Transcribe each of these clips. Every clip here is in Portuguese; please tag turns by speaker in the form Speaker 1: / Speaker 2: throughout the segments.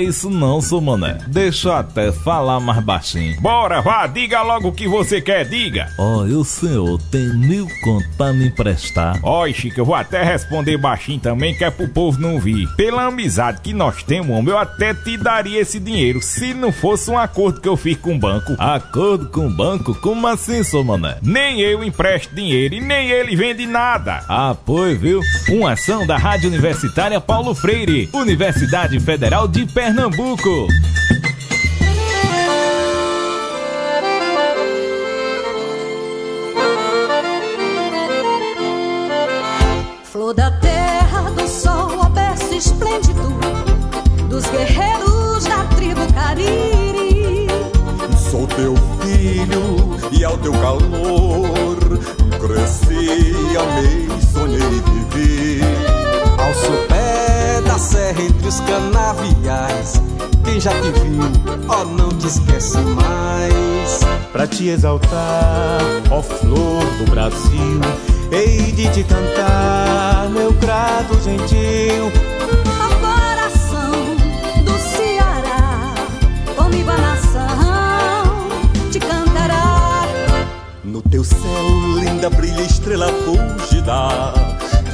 Speaker 1: Isso não, sou mané. Deixa eu até falar mais baixinho.
Speaker 2: Bora, vá, diga logo o que você quer, diga.
Speaker 1: Ó, oh, o senhor tem mil conto pra me emprestar.
Speaker 2: Ó, oh, Chico, eu vou até responder baixinho também, que é pro povo não vir. Pela amizade que nós temos, homem, eu até te daria esse dinheiro, se não fosse um acordo que eu fiz com o banco.
Speaker 1: Acordo com o banco? Como assim, sou mané?
Speaker 2: Nem eu empresto dinheiro e nem ele vende nada.
Speaker 1: Ah, pois, viu? Uma ação da Rádio Universitária Paulo Freire, Universidade Federal de Pernambuco. Pernambuco.
Speaker 3: Flor da terra, do sol, a berço esplêndido dos guerreiros da tribo Cariri.
Speaker 4: Sou teu filho e ao teu calor cresci, amei, sonhei e vivi.
Speaker 5: Ao seu da serra entre os canaviais. Quem já te viu, ó, oh, não te esquece mais.
Speaker 6: Pra te exaltar, ó flor do Brasil, hei de te cantar, meu grado gentil.
Speaker 3: Coração do Ceará, comigo a nação te cantará.
Speaker 4: No teu céu, linda brilha estrela fugida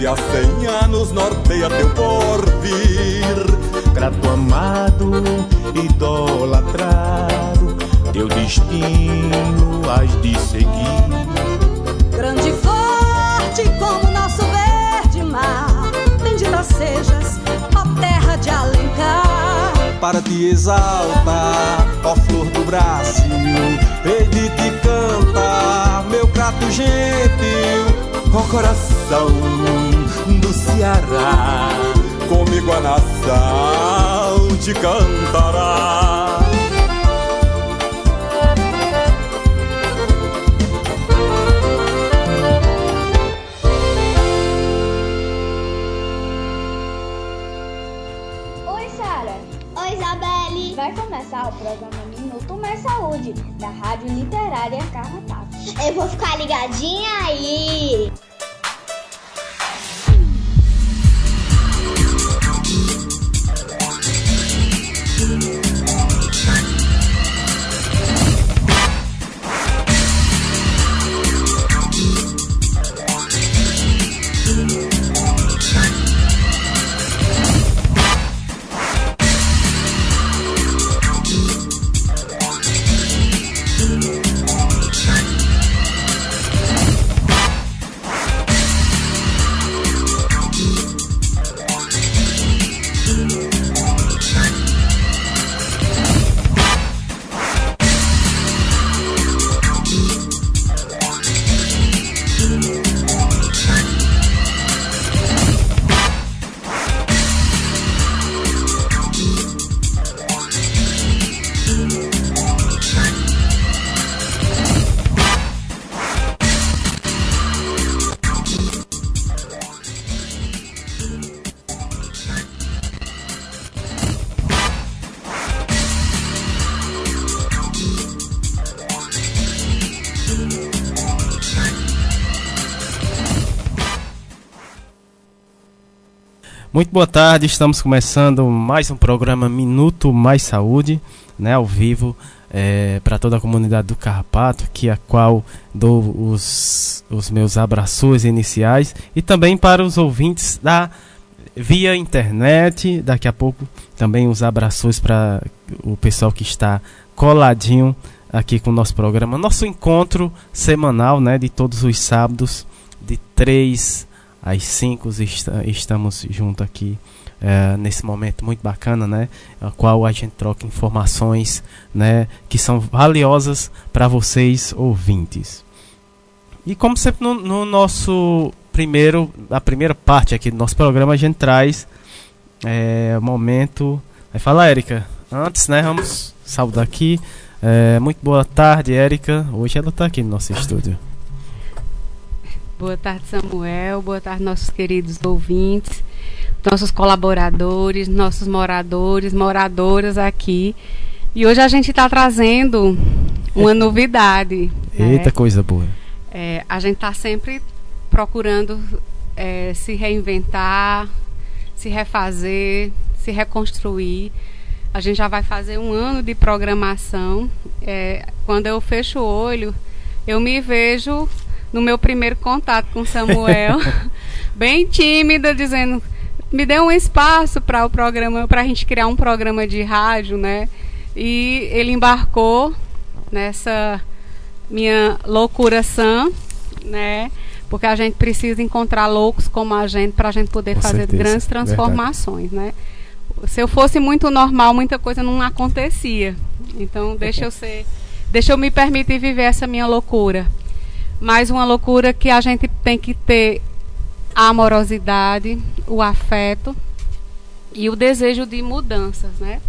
Speaker 4: que há cem anos norteia teu porvir.
Speaker 6: Grato amado, idolatrado, teu destino has de seguir.
Speaker 3: Grande e forte como nosso verde mar, bendita sejas, ó terra de Alencar.
Speaker 5: Para te exaltar, ó flor do Brasil, de te cantar, meu prato gentil ó coração do Ceará.
Speaker 4: Comigo a nação te cantará.
Speaker 7: Oi, Sara.
Speaker 8: Oi, Isabelle.
Speaker 7: Vai começar o programa Minuto Mais Saúde, da Rádio Literária Carrapato.
Speaker 8: Eu vou ficar ligadinha aí.
Speaker 9: Muito boa tarde, estamos começando mais um programa Minuto Mais Saúde, né, ao vivo, é, para toda a comunidade do Carrapato, que a qual dou os, os meus abraços iniciais, e também para os ouvintes da via internet, daqui a pouco também os abraços para o pessoal que está coladinho aqui com o nosso programa, nosso encontro semanal, né, de todos os sábados, de 3 às 5 estamos juntos aqui é, nesse momento muito bacana, né? A qual a gente troca informações, né? Que são valiosas para vocês ouvintes. E como sempre no, no, nosso primeiro, a primeira parte aqui do nosso programa a gente traz é, momento. Vai falar, Érica. Antes, né? Vamos saudar aqui. É, muito boa tarde, Érica. Hoje ela está aqui no nosso estúdio.
Speaker 10: Boa tarde, Samuel. Boa tarde, nossos queridos ouvintes, nossos colaboradores, nossos moradores, moradoras aqui. E hoje a gente está trazendo uma novidade.
Speaker 9: Eita, né? coisa boa.
Speaker 10: É, a gente está sempre procurando é, se reinventar, se refazer, se reconstruir. A gente já vai fazer um ano de programação. É, quando eu fecho o olho, eu me vejo no meu primeiro contato com Samuel, bem tímida, dizendo: me dê um espaço para o programa, para a gente criar um programa de rádio, né? E ele embarcou nessa minha loucura sã, né? Porque a gente precisa encontrar loucos como a gente para a gente poder Com fazer certeza. grandes transformações, Verdade. né? Se eu fosse muito normal, muita coisa não acontecia. Então, deixa eu ser, deixa eu me permitir viver essa minha loucura. Mas uma loucura que a gente tem que ter a amorosidade, o afeto e o desejo de mudanças, né?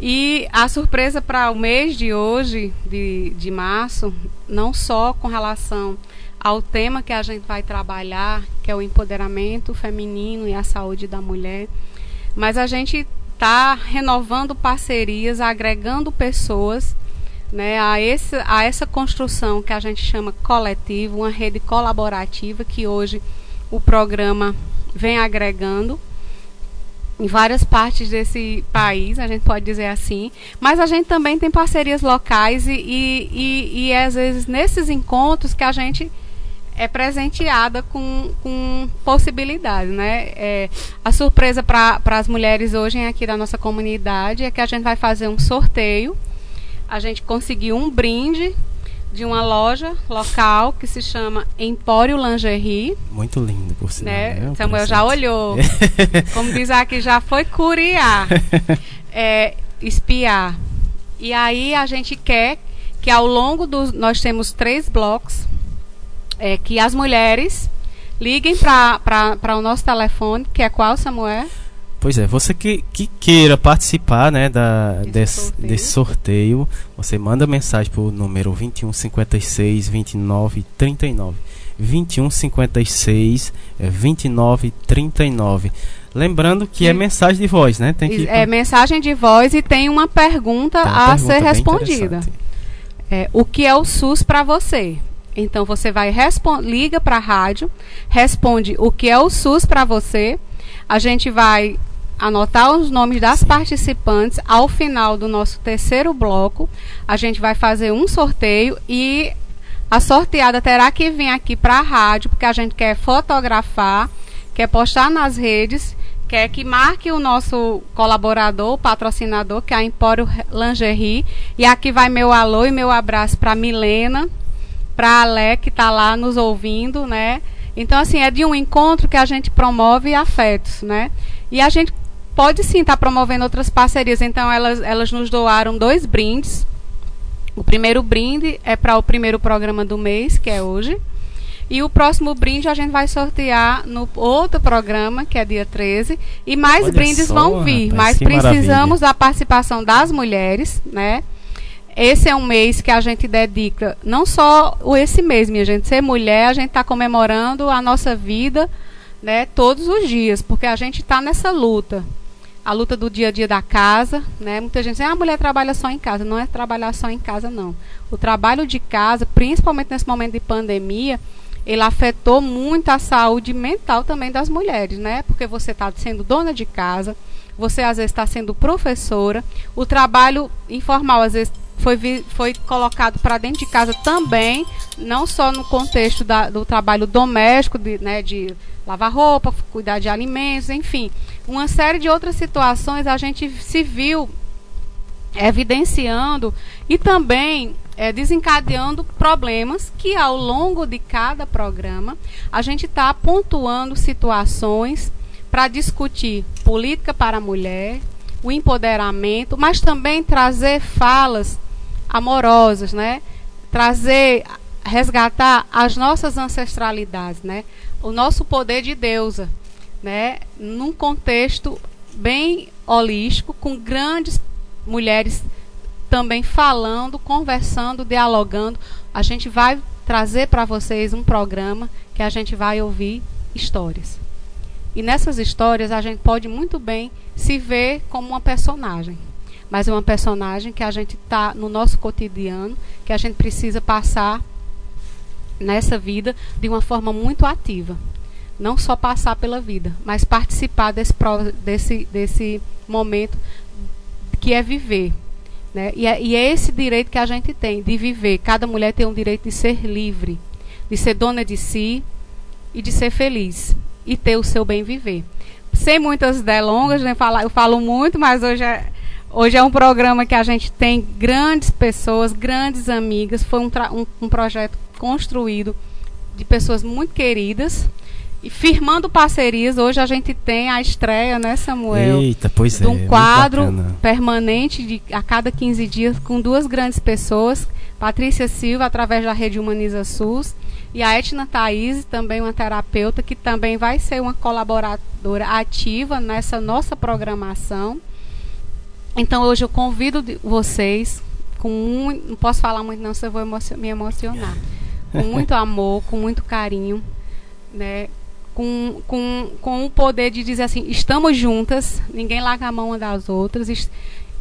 Speaker 10: E a surpresa para o mês de hoje, de, de março, não só com relação ao tema que a gente vai trabalhar, que é o empoderamento feminino e a saúde da mulher, mas a gente está renovando parcerias, agregando pessoas né, a, esse, a essa construção que a gente chama coletivo, uma rede colaborativa que hoje o programa vem agregando em várias partes desse país, a gente pode dizer assim. Mas a gente também tem parcerias locais e, e, e, e às vezes nesses encontros que a gente é presenteada com, com possibilidades, né? É, a surpresa para as mulheres hoje aqui da nossa comunidade é que a gente vai fazer um sorteio. A gente conseguiu um brinde de uma loja local que se chama Empório Lingerie.
Speaker 9: Muito lindo, por sinal.
Speaker 10: Né? né? Samuel já olhou. Como diz aqui, já foi curiar, é, espiar. E aí a gente quer que ao longo dos... Nós temos três blocos, é, que as mulheres liguem para o nosso telefone, que é qual, Samuel?
Speaker 9: Pois é, você que, que queira participar né, da, desse, sorteio. desse sorteio, você manda mensagem para o número 2156 2939. 2156 2939. Lembrando que é mensagem de voz, né?
Speaker 10: Tem que é mensagem de voz e tem uma pergunta tem uma a pergunta ser respondida. É, o que é o SUS para você? Então você vai liga para a rádio, responde o que é o SUS para você. A gente vai anotar os nomes das Sim. participantes. Ao final do nosso terceiro bloco, a gente vai fazer um sorteio e a sorteada terá que vir aqui para a rádio, porque a gente quer fotografar, quer postar nas redes, quer que marque o nosso colaborador, patrocinador, que é a Empório Lingerie. E aqui vai meu alô e meu abraço para Milena, para Ale, que está lá nos ouvindo, né? Então, assim, é de um encontro que a gente promove afetos, né? E a gente pode sim estar tá promovendo outras parcerias. Então, elas, elas nos doaram dois brindes. O primeiro brinde é para o primeiro programa do mês, que é hoje. E o próximo brinde a gente vai sortear no outro programa, que é dia 13. E mais Olha brindes só, vão vir. Rapaz, mas precisamos maravilha. da participação das mulheres, né? Esse é um mês que a gente dedica, não só esse mês, minha gente, ser mulher, a gente está comemorando a nossa vida né, todos os dias, porque a gente está nessa luta a luta do dia a dia da casa, né? Muita gente diz, ah, a mulher trabalha só em casa. Não é trabalhar só em casa, não. O trabalho de casa, principalmente nesse momento de pandemia, ele afetou muito a saúde mental também das mulheres, né? Porque você está sendo dona de casa, você às vezes está sendo professora, o trabalho informal às vezes foi, foi colocado para dentro de casa também, não só no contexto da, do trabalho doméstico, de, né, de lavar roupa, cuidar de alimentos, enfim uma série de outras situações a gente se viu evidenciando e também é, desencadeando problemas que ao longo de cada programa a gente está pontuando situações para discutir política para a mulher, o empoderamento, mas também trazer falas amorosas, né? Trazer, resgatar as nossas ancestralidades, né? O nosso poder de deusa, né, num contexto bem holístico, com grandes mulheres também falando, conversando, dialogando. A gente vai trazer para vocês um programa que a gente vai ouvir histórias. E nessas histórias a gente pode muito bem se ver como uma personagem. Mas é uma personagem que a gente está no nosso cotidiano, que a gente precisa passar nessa vida de uma forma muito ativa não só passar pela vida, mas participar desse, desse, desse momento que é viver. Né? E, é, e é esse direito que a gente tem, de viver. Cada mulher tem o direito de ser livre, de ser dona de si e de ser feliz. E ter o seu bem viver. Sem muitas delongas, né? eu falo muito, mas hoje é, hoje é um programa que a gente tem grandes pessoas, grandes amigas. Foi um, um, um projeto construído de pessoas muito queridas e firmando parcerias, hoje a gente tem a estreia, né, Samuel?
Speaker 9: Eita, pois
Speaker 10: de um é, quadro permanente de a cada 15 dias com duas grandes pessoas, Patrícia Silva através da rede Humaniza SUS e a Etna Thaís, também uma terapeuta que também vai ser uma colaboradora ativa nessa nossa programação. Então hoje eu convido vocês com não posso falar muito não, senão eu vou me emocionar. Com muito amor, com muito carinho, né? com, com, com o poder de dizer assim: estamos juntas, ninguém larga a mão das outras,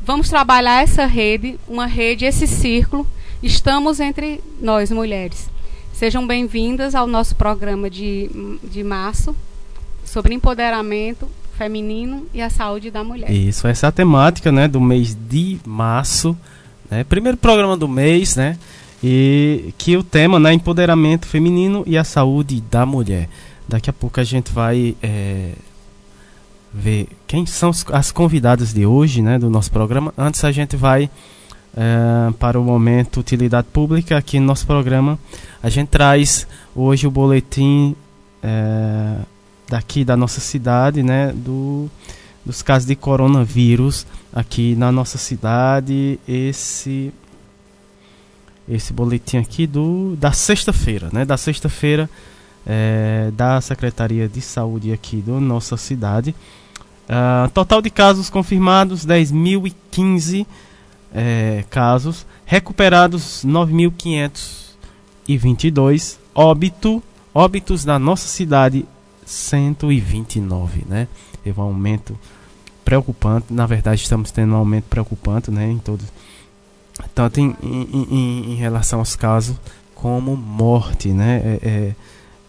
Speaker 10: vamos trabalhar essa rede, uma rede, esse círculo, estamos entre nós mulheres. Sejam bem-vindas ao nosso programa de, de março sobre empoderamento feminino e a saúde da mulher.
Speaker 9: Isso, essa é a temática né, do mês de março, né, primeiro programa do mês, né? E que o tema é né, empoderamento feminino e a saúde da mulher. Daqui a pouco a gente vai é, ver quem são as convidadas de hoje, né, do nosso programa. Antes a gente vai é, para o momento utilidade pública aqui no nosso programa. A gente traz hoje o boletim é, daqui da nossa cidade, né, do, dos casos de coronavírus aqui na nossa cidade. Esse esse boletim aqui do da sexta-feira, né, da sexta-feira é, da Secretaria de Saúde aqui da nossa cidade. Uh, total de casos confirmados: 10.015 é, casos, recuperados 9.522, óbito, óbitos na nossa cidade 129, né? Teve um aumento preocupante, na verdade estamos tendo um aumento preocupante, né, em todos, tanto em, em, em, relação aos casos como morte, né? É, é,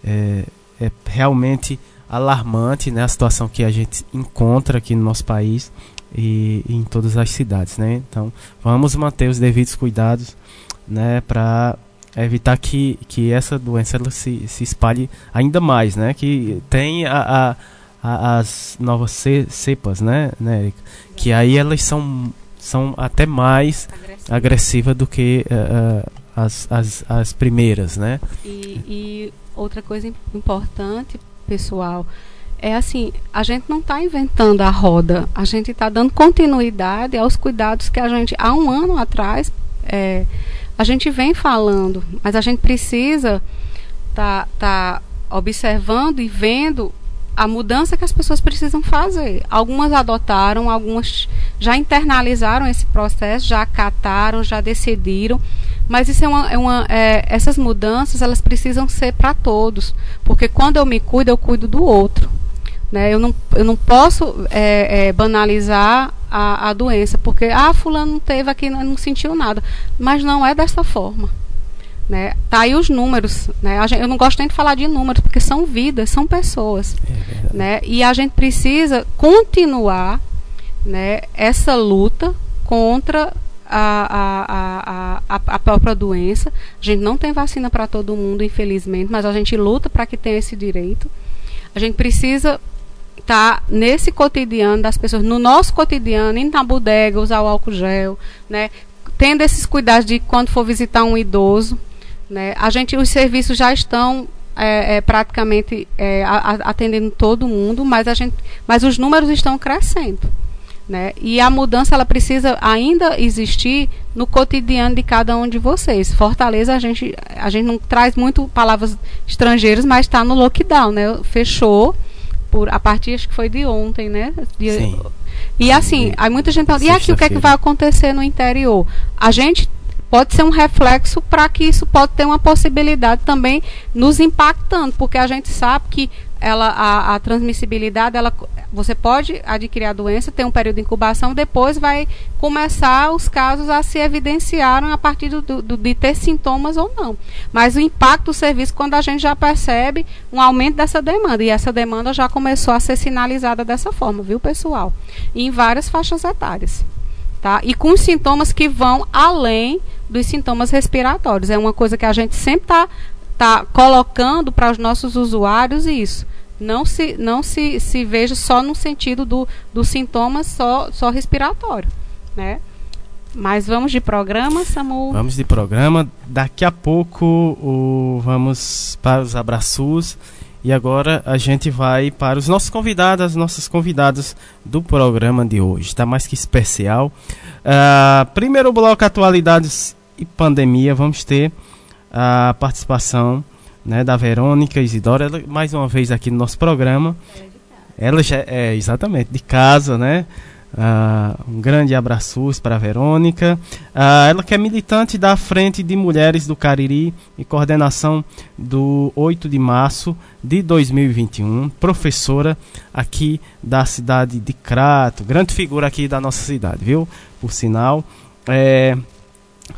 Speaker 9: é, é realmente alarmante né, a situação que a gente encontra aqui no nosso país e, e em todas as cidades. Né? Então, vamos manter os devidos cuidados né, para evitar que, que essa doença ela se, se espalhe ainda mais, né? Que tem a, a, a as novas cepas, né, né, Erika? Que aí elas são, são até mais agressivas agressiva do que uh, as, as, as primeiras, né?
Speaker 10: E, e outra coisa importante, pessoal, é assim, a gente não está inventando a roda, a gente está dando continuidade aos cuidados que a gente, há um ano atrás, é, a gente vem falando, mas a gente precisa estar tá, tá observando e vendo a mudança que as pessoas precisam fazer. Algumas adotaram, algumas já internalizaram esse processo, já acataram, já decidiram, mas isso é uma, é uma é, essas mudanças elas precisam ser para todos, porque quando eu me cuido, eu cuido do outro. Né? Eu, não, eu não posso é, é, banalizar a, a doença, porque ah, fulano não teve aqui, não, não sentiu nada. Mas não é dessa forma. Né? Tá aí os números, né? eu não gosto nem de falar de números, porque são vidas, são pessoas, é né? E a gente precisa continuar, né, essa luta contra a, a, a, a própria doença. A gente não tem vacina para todo mundo, infelizmente, mas a gente luta para que tenha esse direito. A gente precisa estar tá nesse cotidiano das pessoas, no nosso cotidiano, indo na bodega, usar o álcool gel, né? Tendo esses cuidados de quando for visitar um idoso, né? A gente, os serviços já estão é, é, praticamente é, atendendo todo mundo, mas a gente, mas os números estão crescendo. Né? E a mudança ela precisa ainda existir no cotidiano de cada um de vocês. Fortaleza a gente a gente não traz muito palavras estrangeiras, mas está no lockdown, né? Fechou por a partir acho que foi de ontem, né? De,
Speaker 9: Sim.
Speaker 10: E assim, aí muita gente fala, e aqui o que é que vai acontecer no interior? A gente pode ser um reflexo para que isso pode ter uma possibilidade também nos impactando, porque a gente sabe que ela, a, a, transmissibilidade, ela, você pode adquirir a doença, tem um período de incubação, depois vai começar os casos a se evidenciarem a partir do, do, de ter sintomas ou não. Mas o impacto do serviço, quando a gente já percebe um aumento dessa demanda, e essa demanda já começou a ser sinalizada dessa forma, viu, pessoal? Em várias faixas etárias. Tá? E com sintomas que vão além dos sintomas respiratórios. É uma coisa que a gente sempre está tá colocando para os nossos usuários isso. Não se, não se, se veja só no sentido do, do sintoma só, só respiratório, né? Mas vamos de programa, Samu?
Speaker 9: Vamos de programa. Daqui a pouco o, vamos para os abraços. E agora a gente vai para os nossos convidados, as nossas convidadas do programa de hoje. Está mais que especial. Uh, primeiro bloco, atualidades e pandemia. Vamos ter a participação né, da Verônica Isidora, mais uma vez aqui no nosso programa. Ela já é exatamente de casa, né? Uh, um grande abraço para a Verônica. Uh, ela que é militante da Frente de Mulheres do Cariri e coordenação do 8 de março de 2021. Professora aqui da cidade de Crato. Grande figura aqui da nossa cidade, viu? Por sinal. É,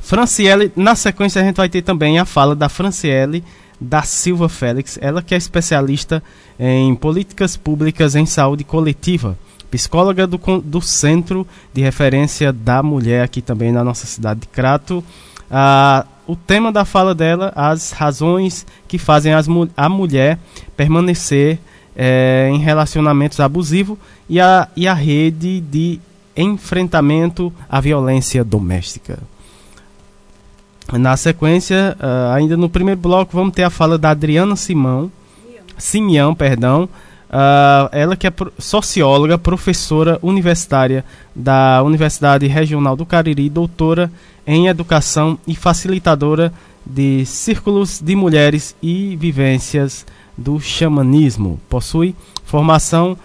Speaker 9: Franciele, na sequência a gente vai ter também a fala da Franciele da Silva Félix. Ela que é especialista em políticas públicas em saúde coletiva psicóloga do, do Centro de Referência da Mulher, aqui também na nossa cidade de Crato. Ah, o tema da fala dela, as razões que fazem as, a mulher permanecer é, em relacionamentos abusivos e a, e a rede de enfrentamento à violência doméstica. Na sequência, uh, ainda no primeiro bloco, vamos ter a fala da Adriana Simão, Simeão, perdão, Uh, ela que é socióloga, professora universitária da Universidade Regional do Cariri, doutora em educação e facilitadora de círculos de mulheres e vivências do xamanismo. Possui formação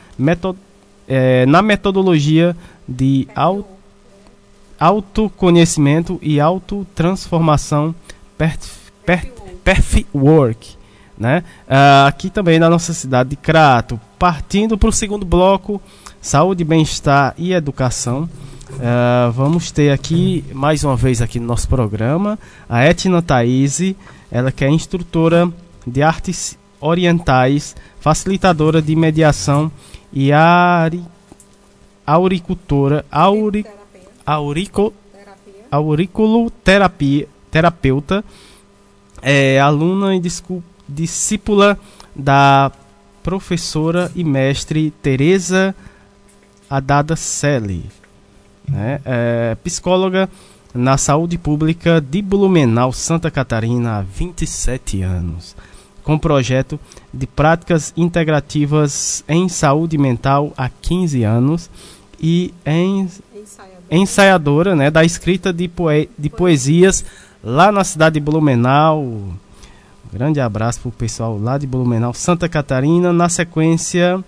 Speaker 9: é, na metodologia de auto autoconhecimento e autotransformação perf, perf, perf work né? Uh, aqui também na nossa cidade de Crato. Partindo para o segundo bloco, saúde, bem-estar e educação. Uh, vamos ter aqui, mais uma vez aqui no nosso programa, a Etna Thaís, ela que é instrutora de artes orientais, facilitadora de mediação e ari, auricultora, auri, aurico, auriculoterapia, terapeuta, é, aluna e desculpa discípula da professora e mestre Teresa Adada Selle, né? é, psicóloga na saúde pública de Blumenau, Santa Catarina, há 27 anos, com projeto de práticas integrativas em saúde mental há 15 anos e em ensaiadora, ensaiadora né, da escrita de, poe de poesias lá na cidade de Blumenau, Grande abraço para o pessoal lá de Blumenau, Santa Catarina. Na sequência,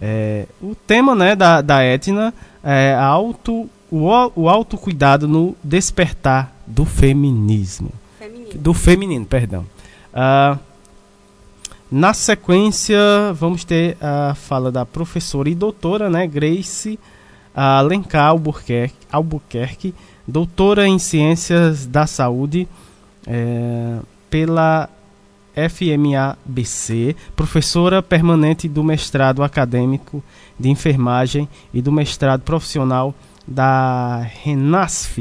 Speaker 9: é, o tema né, da, da Etna é auto, o, o autocuidado no despertar do feminismo. Feminino. Do feminino, perdão. Ah, na sequência, vamos ter a fala da professora e doutora né, Grace Alencar Albuquerque, Albuquerque doutora em Ciências da Saúde é, pela FMABC, professora permanente do mestrado acadêmico de enfermagem e do mestrado profissional da Renasf.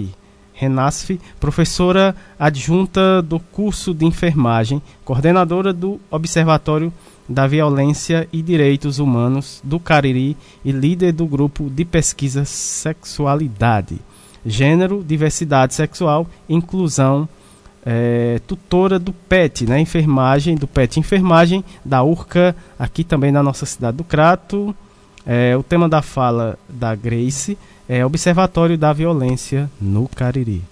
Speaker 9: Renasf, professora adjunta do curso de enfermagem, coordenadora do Observatório da Violência e Direitos Humanos do Cariri e líder do grupo de pesquisa Sexualidade, Gênero, Diversidade Sexual, Inclusão é, tutora do PET, né, enfermagem, do PET Enfermagem, da URCA, aqui também na nossa cidade do Crato. É, o tema da fala da Grace é Observatório da Violência no Cariri.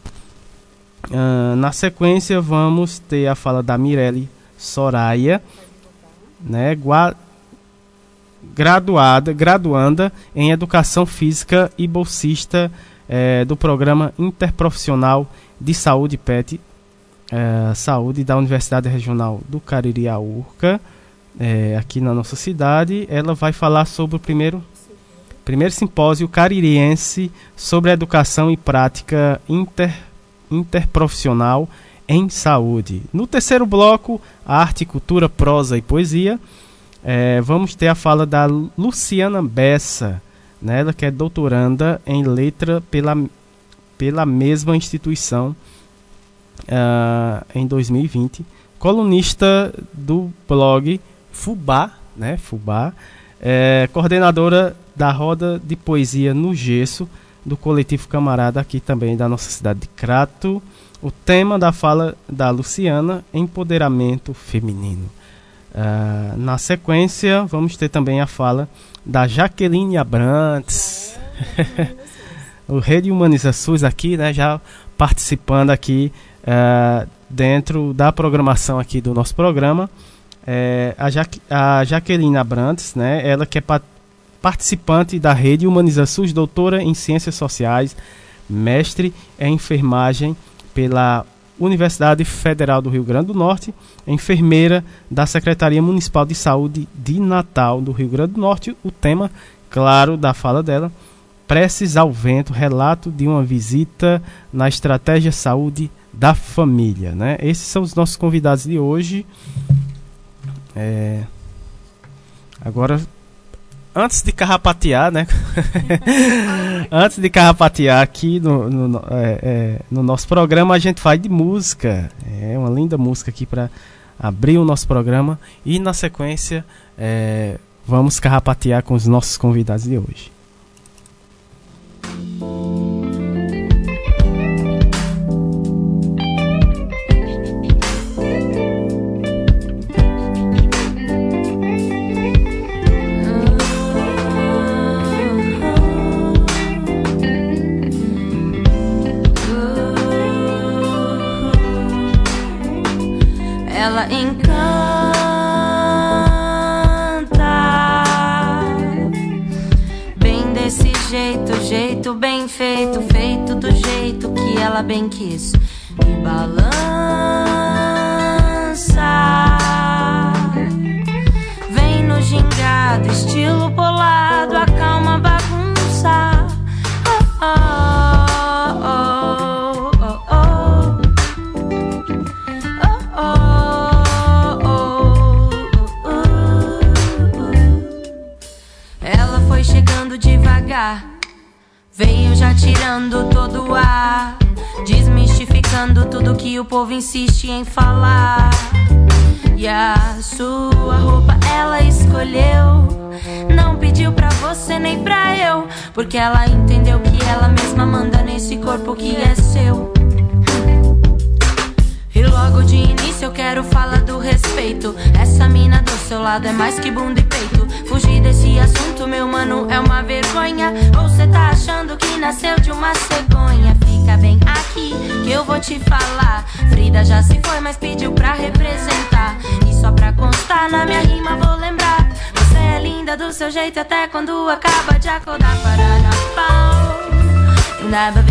Speaker 9: Uh, na sequência, vamos ter a fala da Mirelle Soraya, né, graduada, graduanda em Educação Física e bolsista é, do Programa Interprofissional de Saúde PET é, Saúde da Universidade Regional do Cariri Urca, é, aqui na nossa cidade. Ela vai falar sobre o primeiro, primeiro simpósio caririense sobre educação e prática inter, interprofissional em saúde. No terceiro bloco, arte, cultura, prosa e poesia, é, vamos ter a fala da Luciana Bessa, né, ela que é doutoranda em letra pela pela mesma instituição uh, em 2020. Colunista do blog Fubá, né? Fubá, é, coordenadora da roda de poesia no gesso do coletivo Camarada aqui também da nossa cidade de Crato. O tema da fala da Luciana, empoderamento feminino. Uh, na sequência, vamos ter também a fala da Jaqueline Abrantes. o Rede Humaniza SUS aqui, né, já participando aqui uh, dentro da programação aqui do nosso programa. É, a, Jaque, a Jaqueline Abrantes, né, ela que é pa participante da Rede Humaniza SUS, doutora em Ciências Sociais, mestre em enfermagem pela Universidade Federal do Rio Grande do Norte, enfermeira da Secretaria Municipal de Saúde de Natal do Rio Grande do Norte. O tema, claro, da fala dela, Preces ao Vento, relato de uma visita na estratégia saúde da família. Né? Esses são os nossos convidados de hoje. É... Agora antes de carrapatear, né? antes de carrapatear aqui no, no, é, é, no, nosso programa, a gente faz de música. É uma linda música aqui para abrir o nosso programa. E na sequência, é, vamos carrapatear com os nossos convidados de hoje.
Speaker 11: Bem quis e até quando acaba de acordar. Parará, pau. Naba,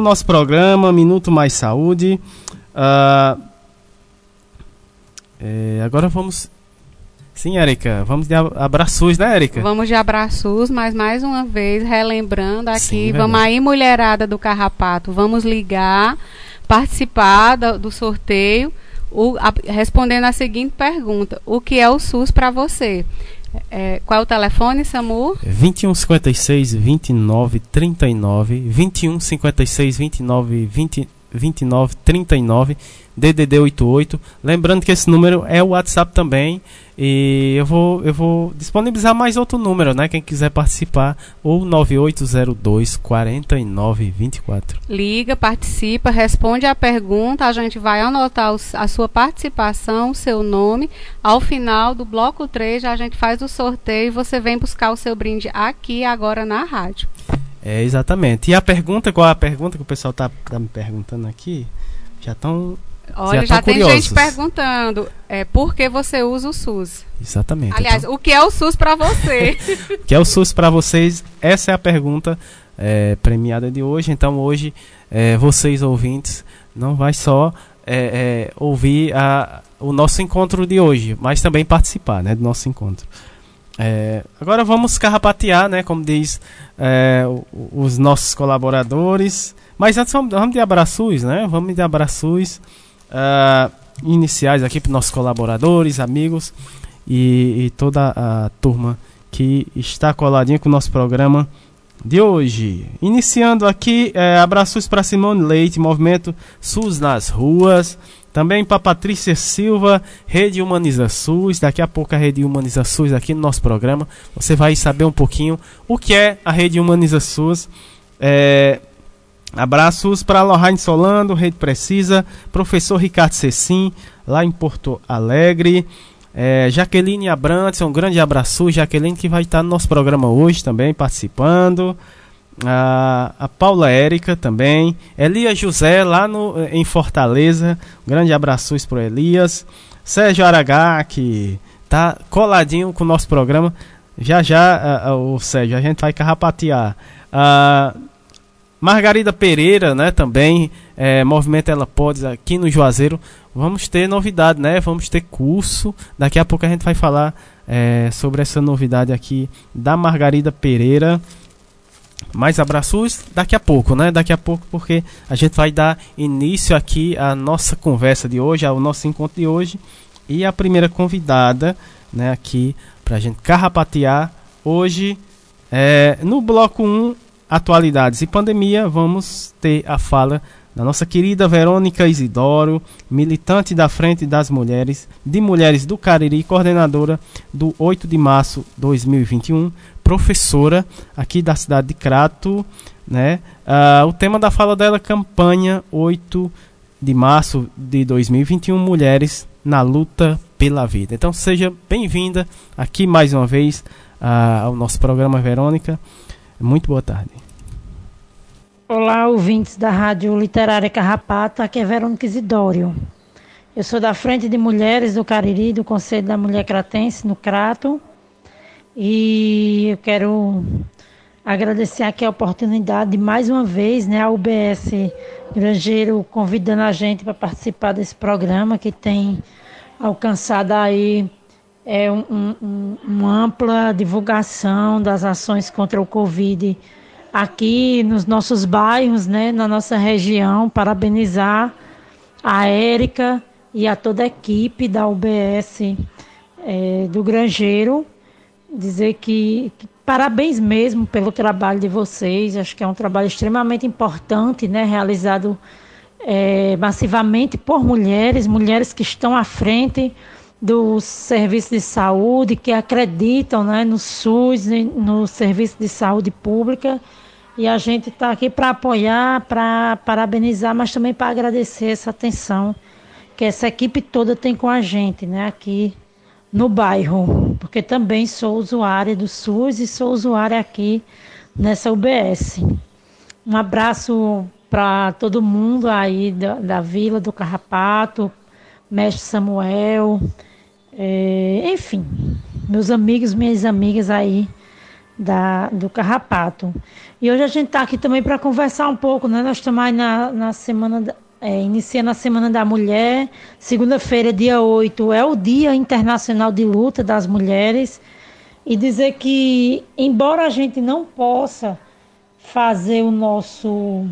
Speaker 9: nosso programa Minuto Mais Saúde. Uh, é, agora vamos. Sim, Érica, vamos de abraços, né, Érica?
Speaker 10: Vamos de abraços, mas mais uma vez, relembrando aqui, Sim, vamos aí, mulherada do Carrapato, vamos ligar, participar do, do sorteio, o, a, respondendo a seguinte pergunta: O que é o SUS para você? É, qual é o telefone, SAMU?
Speaker 9: 2156 2939 2156 29 20 29 39 DDD 88. Lembrando que esse número é o WhatsApp também. E eu vou, eu vou disponibilizar mais outro número, né? Quem quiser participar, ou 9802 4924.
Speaker 10: Liga, participa, responde a pergunta. A gente vai anotar os, a sua participação, seu nome. Ao final do bloco 3, a gente faz o sorteio e você vem buscar o seu brinde aqui agora na rádio.
Speaker 9: É, exatamente. E a pergunta, qual é a pergunta que o pessoal está tá me perguntando aqui? Já estão.
Speaker 10: Olha, já, já tem curiosos. gente perguntando é, por que você usa o SUS.
Speaker 9: Exatamente.
Speaker 10: Aliás, então... o que é o SUS para você?
Speaker 9: o que é o SUS para vocês? Essa é a pergunta é, premiada de hoje. Então, hoje, é, vocês ouvintes, não vai só é, é, ouvir a, o nosso encontro de hoje, mas também participar né, do nosso encontro. É, agora vamos carrapatear, né, como diz é, os nossos colaboradores. Mas antes vamos, vamos de abraços, né? Vamos de abraços uh, iniciais aqui para nossos colaboradores, amigos e, e, toda a turma que está coladinha com o nosso programa de hoje. Iniciando aqui, é, abraços para Simone Leite, Movimento SUS nas ruas. Também para Patrícia Silva, Rede Humaniza SUS. Daqui a pouco a Rede Humaniza SUS aqui no nosso programa. Você vai saber um pouquinho o que é a Rede Humaniza SUS. É, abraços para Lohane Solando, Rede Precisa, professor Ricardo Cecim, lá em Porto Alegre. É, Jaqueline Abrantes, um grande abraço. Jaqueline que vai estar no nosso programa hoje também, participando a, a Paula Érica também, Elias José lá no, em Fortaleza, um grande abraço para Elias, Sérgio Aragá que tá coladinho com o nosso programa, já já uh, uh, o Sérgio, a gente vai carrapatear. Uh, Margarida Pereira, né, também, é, Movimento Ela Pode aqui no Juazeiro, vamos ter novidade, né, vamos ter curso, daqui a pouco a gente vai falar é, sobre essa novidade aqui da Margarida Pereira, mais abraços daqui a pouco, né? Daqui a pouco, porque a gente vai dar início aqui à nossa conversa de hoje, ao nosso encontro de hoje. E a primeira convidada, né, aqui para a gente carrapatear hoje, é, no bloco 1, Atualidades e Pandemia, vamos ter a fala da nossa querida Verônica Isidoro, militante da Frente das Mulheres, de Mulheres do Cariri, coordenadora do 8 de março 2021, professora aqui da cidade de Crato, né? Uh, o tema da fala dela é campanha 8 de março de 2021, Mulheres na Luta pela Vida. Então seja bem-vinda aqui mais uma vez uh, ao nosso programa Verônica. Muito boa tarde.
Speaker 12: Olá, ouvintes da Rádio Literária Carrapato, aqui é Verônica Isidório. Eu sou da Frente de Mulheres do Cariri, do Conselho da Mulher Cratense, no Crato. E eu quero agradecer aqui a oportunidade de mais uma vez, né, a UBS Grangeiro convidando a gente para participar desse programa que tem alcançado aí é, um, um, uma ampla divulgação das ações contra o Covid aqui nos nossos bairros, né, na nossa região. Parabenizar a Érica e a toda a equipe da UBS é, do Grangeiro dizer que, que, parabéns mesmo pelo trabalho de vocês. Acho que é um trabalho extremamente importante, né, realizado é, massivamente por mulheres, mulheres que estão à frente do serviço de saúde, que acreditam né, no SUS, no serviço de saúde pública. E a gente está aqui para apoiar, para parabenizar, mas também para agradecer essa atenção que essa equipe toda tem com a gente, né? Aqui no bairro, porque também sou usuária do SUS e sou usuária aqui nessa UBS. Um abraço para todo mundo aí da, da, Vila do Carrapato, Mestre Samuel, é, enfim, meus amigos, minhas amigas aí da, do carrapato. E hoje a gente está aqui também para conversar um pouco, né? Nós estamos aí na, na semana, da, é, iniciando a Semana da Mulher. Segunda-feira, dia 8, é o Dia Internacional de Luta das Mulheres. E dizer que, embora a gente não possa fazer o nosso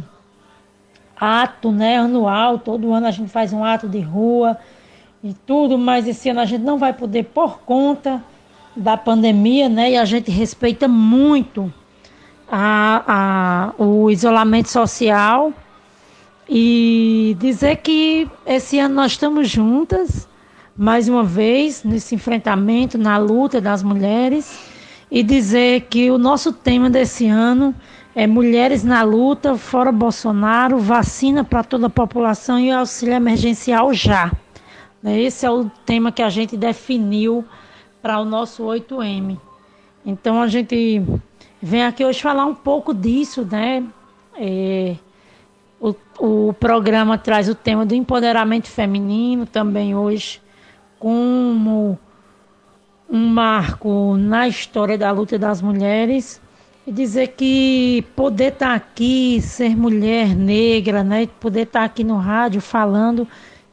Speaker 12: ato né, anual, todo ano a gente faz um ato de rua e tudo, mas esse ano a gente não vai poder por conta da pandemia, né? E a gente respeita muito a, a, o isolamento social e dizer que esse ano nós estamos juntas, mais uma vez, nesse enfrentamento, na luta das mulheres, e dizer que o nosso tema desse ano é Mulheres na Luta, fora Bolsonaro, vacina para toda a população e auxílio emergencial já. Esse é o tema que a gente definiu para o nosso 8M. Então a gente vem aqui hoje falar um pouco disso, né? É, o, o programa traz o tema do empoderamento feminino também hoje, como um marco na história da luta das mulheres. E dizer que poder estar tá aqui, ser mulher negra, né? Poder estar tá aqui no rádio falando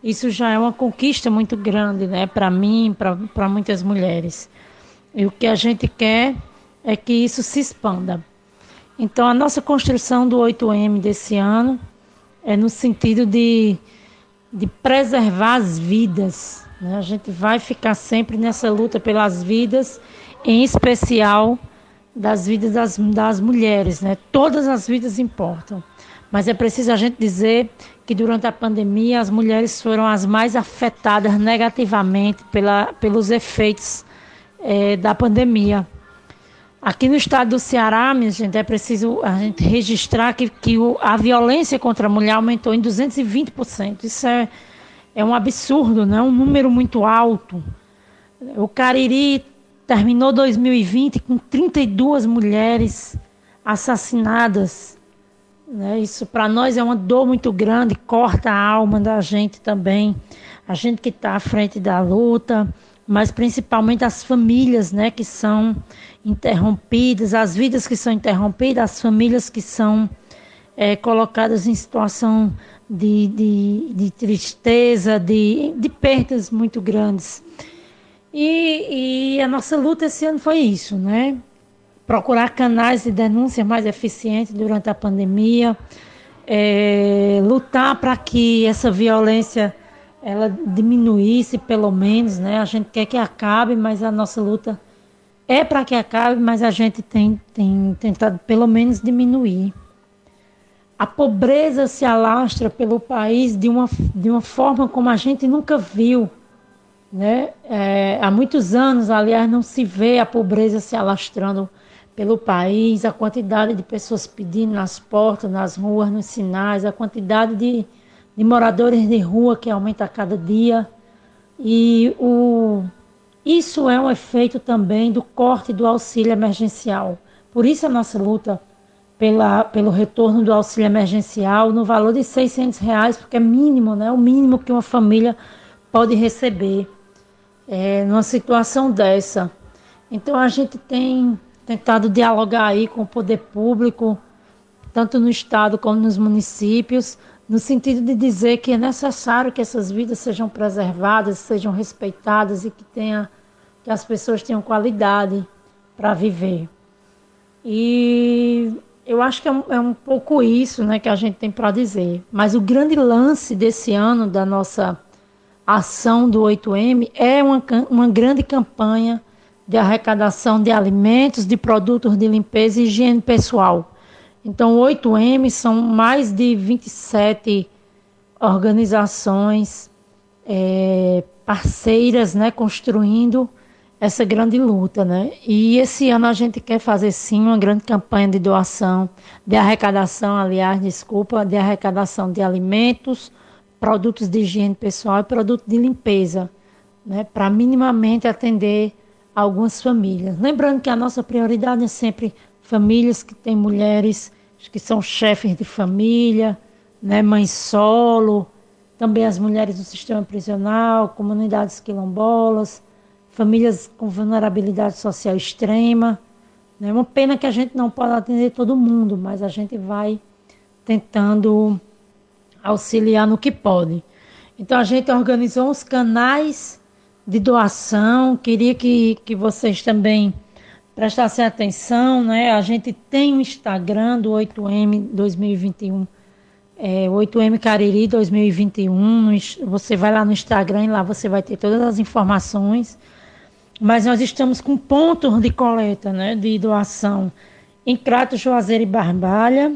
Speaker 12: isso já é uma conquista muito grande, né, para mim, para muitas mulheres. E o que a gente quer é que isso se expanda. Então, a nossa construção do 8M desse ano é no sentido de, de preservar as vidas. Né? A gente vai ficar sempre nessa luta pelas vidas, em especial das vidas das, das mulheres. Né? Todas as vidas importam. Mas é preciso a gente dizer que durante a pandemia as mulheres foram as mais afetadas negativamente pela, pelos efeitos é, da pandemia. Aqui no estado do Ceará, minha gente, é preciso a gente registrar que, que o, a violência contra a mulher aumentou em 220%. Isso é, é um absurdo, né? um número muito alto. O Cariri terminou 2020 com 32 mulheres assassinadas né? Isso para nós é uma dor muito grande, corta a alma da gente também, a gente que está à frente da luta, mas principalmente as famílias né, que são interrompidas, as vidas que são interrompidas, as famílias que são é, colocadas em situação de, de, de tristeza, de, de perdas muito grandes. E, e a nossa luta esse ano foi isso, né? Procurar canais de denúncia mais eficientes durante a pandemia, é, lutar para que essa violência ela diminuísse pelo menos, né? A gente quer que acabe, mas a nossa luta é para que acabe, mas a gente tem, tem tentado pelo menos diminuir. A pobreza se alastra pelo país de uma, de uma forma como a gente nunca viu. Né? É, há muitos anos, aliás, não se vê a pobreza se alastrando pelo país, a quantidade de pessoas pedindo nas portas, nas ruas, nos sinais, a quantidade de, de moradores de rua que aumenta a cada dia. E o, isso é um efeito também do corte do auxílio emergencial. Por isso a nossa luta pela, pelo retorno do auxílio emergencial no valor de 600 reais, porque é mínimo, né? o mínimo que uma família pode receber é, numa situação dessa. Então a gente tem tentado dialogar aí com o poder público, tanto no estado como nos municípios, no sentido de dizer que é necessário que essas vidas sejam preservadas, sejam respeitadas e que tenha que as pessoas tenham qualidade para viver. E eu acho que é um, é um, pouco isso né, que a gente tem para dizer. Mas o grande lance desse ano da nossa ação do 8M é uma, uma grande campanha de arrecadação de alimentos, de produtos de limpeza e higiene pessoal. Então, 8M são mais de 27 organizações é, parceiras, né, construindo essa grande luta, né? E esse ano a gente quer fazer sim uma grande campanha de doação, de arrecadação, aliás, desculpa, de arrecadação de alimentos, produtos de higiene pessoal e produtos de limpeza, né, para minimamente atender algumas famílias. Lembrando que a nossa prioridade é sempre famílias que têm mulheres que são chefes de família, né, mães solo, também as mulheres do sistema prisional, comunidades quilombolas, famílias com vulnerabilidade social extrema, É uma pena que a gente não pode atender todo mundo, mas a gente vai tentando auxiliar no que pode. Então a gente organizou uns canais de doação, queria que, que vocês também prestassem atenção, né? A gente tem o um Instagram do 8M 2021, é, 8M Cariri 2021. Você vai lá no Instagram e lá você vai ter todas as informações. Mas nós estamos com pontos de coleta, né? De doação em Crato, Juazeiro e Barbalha.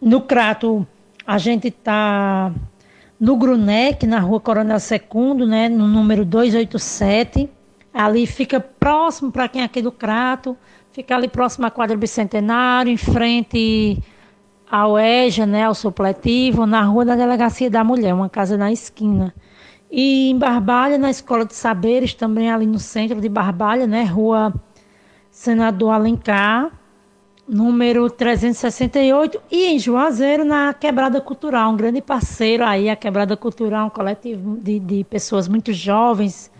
Speaker 12: No Crato, a gente está no Grunec, na rua Coronel Secundo, né? No número 287 Ali fica próximo para quem é aqui do Crato, fica ali próximo à quadra Bicentenário, em frente ao EJA, né, ao supletivo, na rua da Delegacia da Mulher, uma casa na esquina. E em Barbalha, na Escola de Saberes, também ali no centro de Barbalha, né, rua Senador Alencar, número 368, e em Juazeiro, na Quebrada Cultural, um grande parceiro aí, a Quebrada Cultural, um coletivo de, de pessoas muito jovens,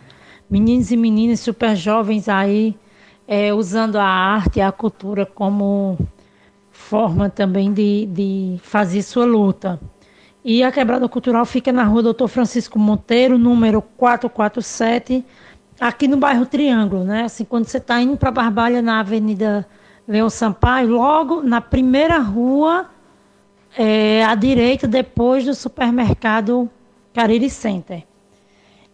Speaker 12: meninos e meninas super jovens aí é, usando a arte e a cultura como forma também de, de fazer sua luta. E a Quebrada Cultural fica na rua Doutor Francisco Monteiro, número 447, aqui no bairro Triângulo, né? Assim, quando você está indo para Barbalha na Avenida Leão Sampaio, logo na primeira rua é, à direita, depois do supermercado Cariri Center.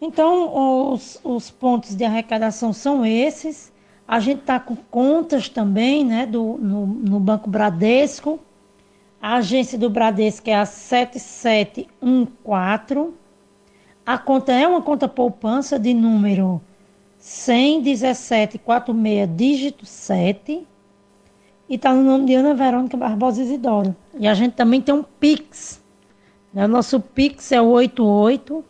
Speaker 12: Então, os, os pontos de arrecadação são esses. A gente está com contas também né, do, no, no Banco Bradesco. A agência do Bradesco é a 7714. A conta é uma conta poupança de número 11746, dígito 7. E está no nome de Ana Verônica Barbosa Isidoro. E a gente também tem um Pix. Né? O nosso Pix é o 88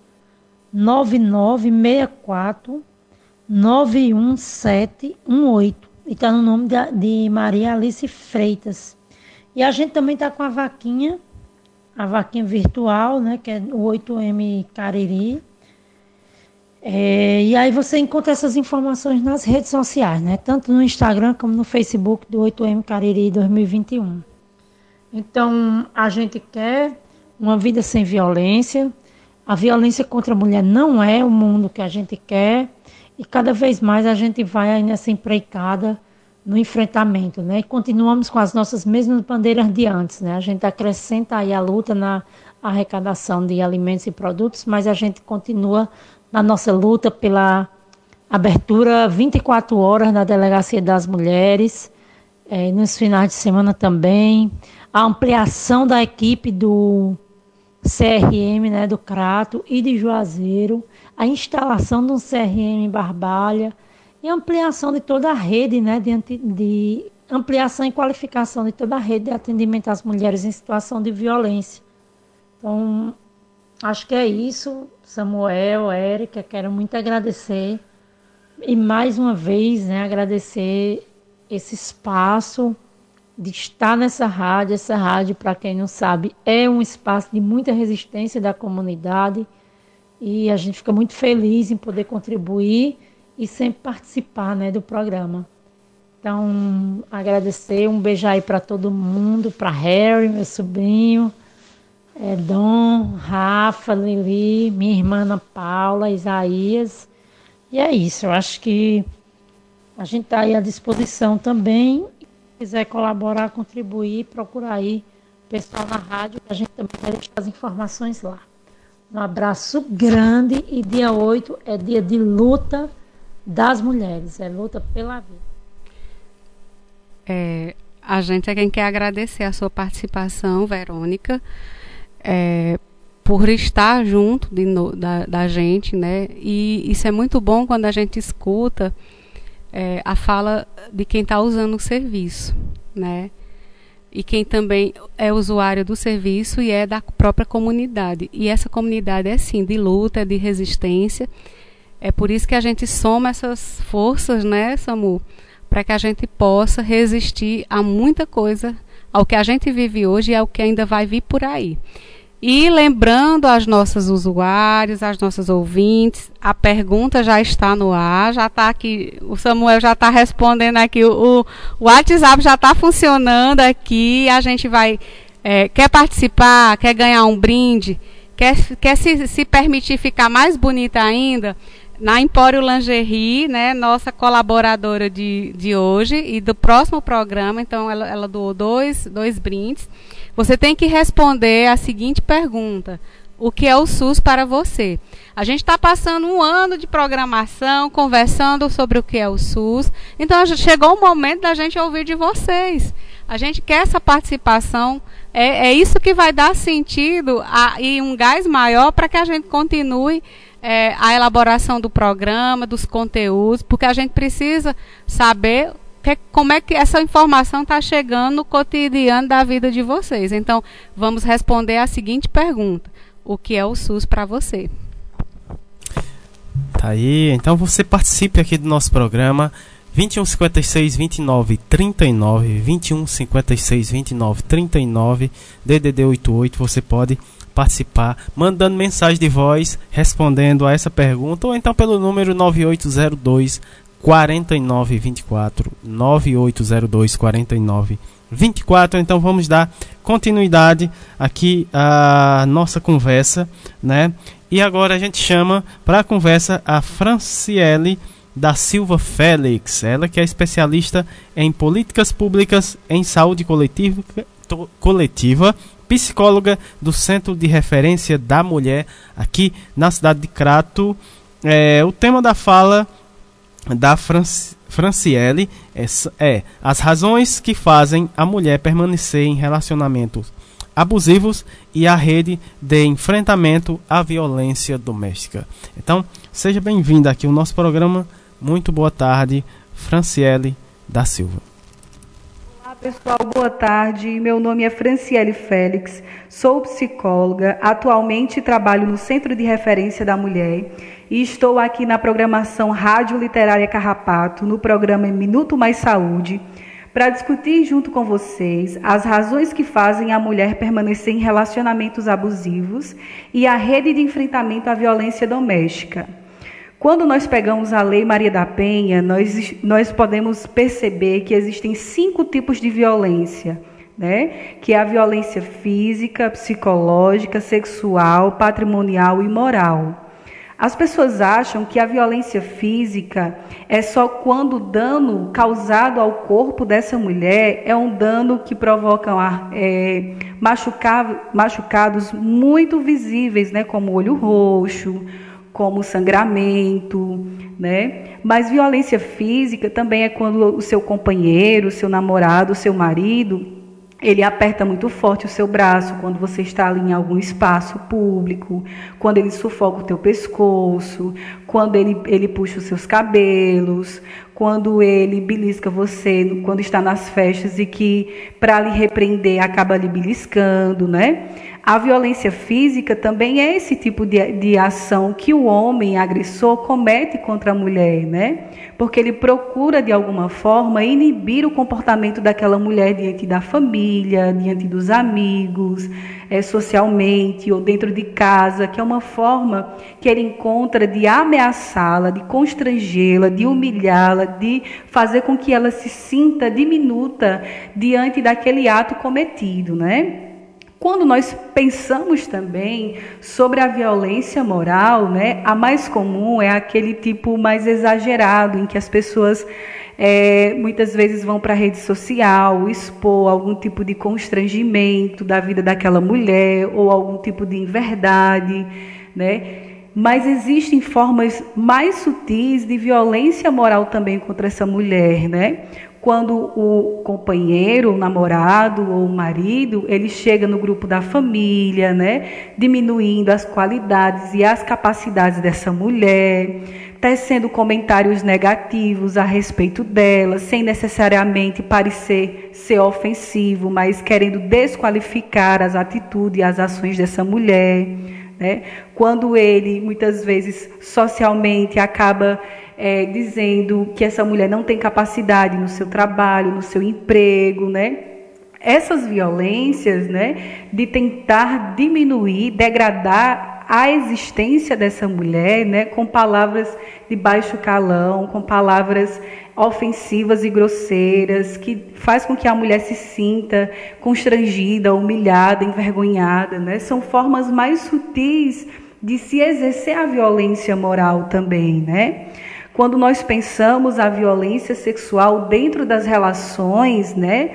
Speaker 12: 9964 91718. E está no nome de, de Maria Alice Freitas. E a gente também está com a vaquinha, a vaquinha virtual, né? Que é o 8M Cariri. É, e aí você encontra essas informações nas redes sociais, né? Tanto no Instagram como no Facebook do 8M Cariri 2021. Então, a gente quer uma vida sem violência, a violência contra a mulher não é o mundo que a gente quer e cada vez mais a gente vai aí nessa empreicada no enfrentamento, né? E continuamos com as nossas mesmas bandeiras de antes, né? A gente acrescenta aí a luta na arrecadação de alimentos e produtos, mas a gente continua na nossa luta pela abertura 24 horas na Delegacia das Mulheres, é, nos finais de semana também, a ampliação da equipe do CRM né, do Crato e de Juazeiro, a instalação de um CRM em Barbalha. E ampliação de toda a rede, né, de, de ampliação e qualificação de toda a rede de atendimento às mulheres em situação de violência. Então, acho que é isso, Samuel, Érica, quero muito agradecer e mais uma vez, né, agradecer esse espaço de estar nessa rádio. Essa rádio, para quem não sabe, é um espaço de muita resistência da comunidade e a gente fica muito feliz em poder contribuir e sempre participar né, do programa. Então, agradecer, um beijo aí para todo mundo, para Harry, meu sobrinho, é, Dom, Rafa, Lili, minha irmã Ana Paula, Isaías. E é isso, eu acho que a gente está aí à disposição também quiser colaborar, contribuir, procurar aí o pessoal na rádio, que a gente também vai deixar as informações lá. Um abraço grande e dia 8 é dia de luta das mulheres, é luta pela vida.
Speaker 10: É, a gente é quem quer agradecer a sua participação, Verônica, é, por estar junto de, da, da gente, né? E isso é muito bom quando a gente escuta é, a fala de quem está usando o serviço, né? E quem também é usuário do serviço e é da própria comunidade. E essa comunidade é sim de luta, de resistência. É por isso que a gente soma essas forças, né, Samu? Para que a gente possa resistir a muita coisa, ao que a gente vive hoje e ao que ainda vai vir por aí. E lembrando às nossas usuários, às nossas ouvintes, a pergunta já está no ar, já está aqui, o Samuel já está respondendo aqui, o, o WhatsApp já está funcionando aqui, a gente vai, é, quer participar, quer ganhar um brinde, quer, quer se, se permitir ficar mais bonita ainda, na Empório Lingerie, né, nossa colaboradora de, de hoje e do próximo programa, então ela, ela doou dois, dois brindes. Você tem que responder a seguinte pergunta: O que é o SUS para você? A gente está passando um ano de programação, conversando sobre o que é o SUS. Então chegou o momento da gente ouvir de vocês. A gente quer essa participação. É, é isso que vai dar sentido a, e um gás maior para que a gente continue é, a elaboração do programa, dos conteúdos, porque a gente precisa saber que, como é que essa informação está chegando no cotidiano da vida de vocês. Então, vamos responder a seguinte pergunta: O que é o SUS para você?
Speaker 9: Tá aí. Então, você participe aqui do nosso programa. 21 56 29 39 21 56 29 39 DDD 88 você pode participar mandando mensagem de voz respondendo a essa pergunta ou então pelo número 9802 4924 9802 4924. Então vamos dar continuidade aqui à nossa conversa, né? E agora a gente chama para a conversa a Franciele da Silva Félix, ela que é especialista em políticas públicas em saúde coletiva, coletiva psicóloga do Centro de Referência da Mulher aqui na cidade de Crato. É, o tema da fala da Franciele é, é as razões que fazem a mulher permanecer em relacionamentos abusivos e a rede de enfrentamento à violência doméstica. Então, seja bem-vinda aqui ao nosso programa. Muito boa tarde, Franciele da Silva.
Speaker 13: Pessoal, boa tarde. Meu nome é Franciele Félix, sou psicóloga, atualmente trabalho no Centro de Referência da Mulher e estou aqui na programação Rádio Literária Carrapato, no programa Minuto Mais Saúde, para discutir junto com vocês as razões que fazem a mulher permanecer em relacionamentos abusivos e a rede de enfrentamento à violência doméstica. Quando nós pegamos a Lei Maria da Penha, nós, nós podemos perceber que existem cinco tipos de violência. Né? Que é a violência física, psicológica, sexual, patrimonial e moral. As pessoas acham que a violência física é só quando o dano causado ao corpo dessa mulher é um dano que provoca é, machucados muito visíveis, né, como olho roxo, como sangramento, né? Mas violência física também é quando o seu companheiro, o seu namorado, o seu marido ele aperta muito forte o seu braço quando você está ali em algum espaço público, quando ele sufoca o teu pescoço, quando ele, ele puxa os seus cabelos, quando ele belisca você quando está nas festas e que para lhe repreender acaba lhe beliscando, né? A violência física também é esse tipo de, de ação que o homem agressor comete contra a mulher, né? Porque ele procura, de alguma forma, inibir o comportamento daquela mulher diante da família, diante dos amigos, é, socialmente ou dentro de casa, que é uma forma que ele encontra de ameaçá-la, de constrangê-la, de humilhá-la, de fazer com que ela se sinta diminuta diante daquele ato cometido, né? Quando nós pensamos também sobre a violência moral, né, a mais comum é aquele tipo mais exagerado, em que as pessoas é, muitas vezes vão para a rede social expor algum tipo de constrangimento da vida daquela mulher ou algum tipo de inverdade, né? Mas existem formas mais sutis de violência moral também contra essa mulher, né? Quando o companheiro, o namorado ou o marido, ele chega no grupo da família, né, diminuindo as qualidades e as capacidades dessa mulher, tecendo comentários negativos a respeito dela, sem necessariamente parecer ser ofensivo, mas querendo desqualificar as atitudes e as ações dessa mulher, né? Quando ele muitas vezes socialmente acaba é, dizendo que essa mulher não tem capacidade no seu trabalho, no seu emprego, né? essas violências, né, de tentar diminuir, degradar a existência dessa mulher, né, com palavras de baixo calão, com palavras ofensivas e grosseiras, que faz com que a mulher se sinta constrangida, humilhada, envergonhada, né? São formas mais sutis de se exercer a violência moral também, né? Quando nós pensamos a violência sexual dentro das relações, né,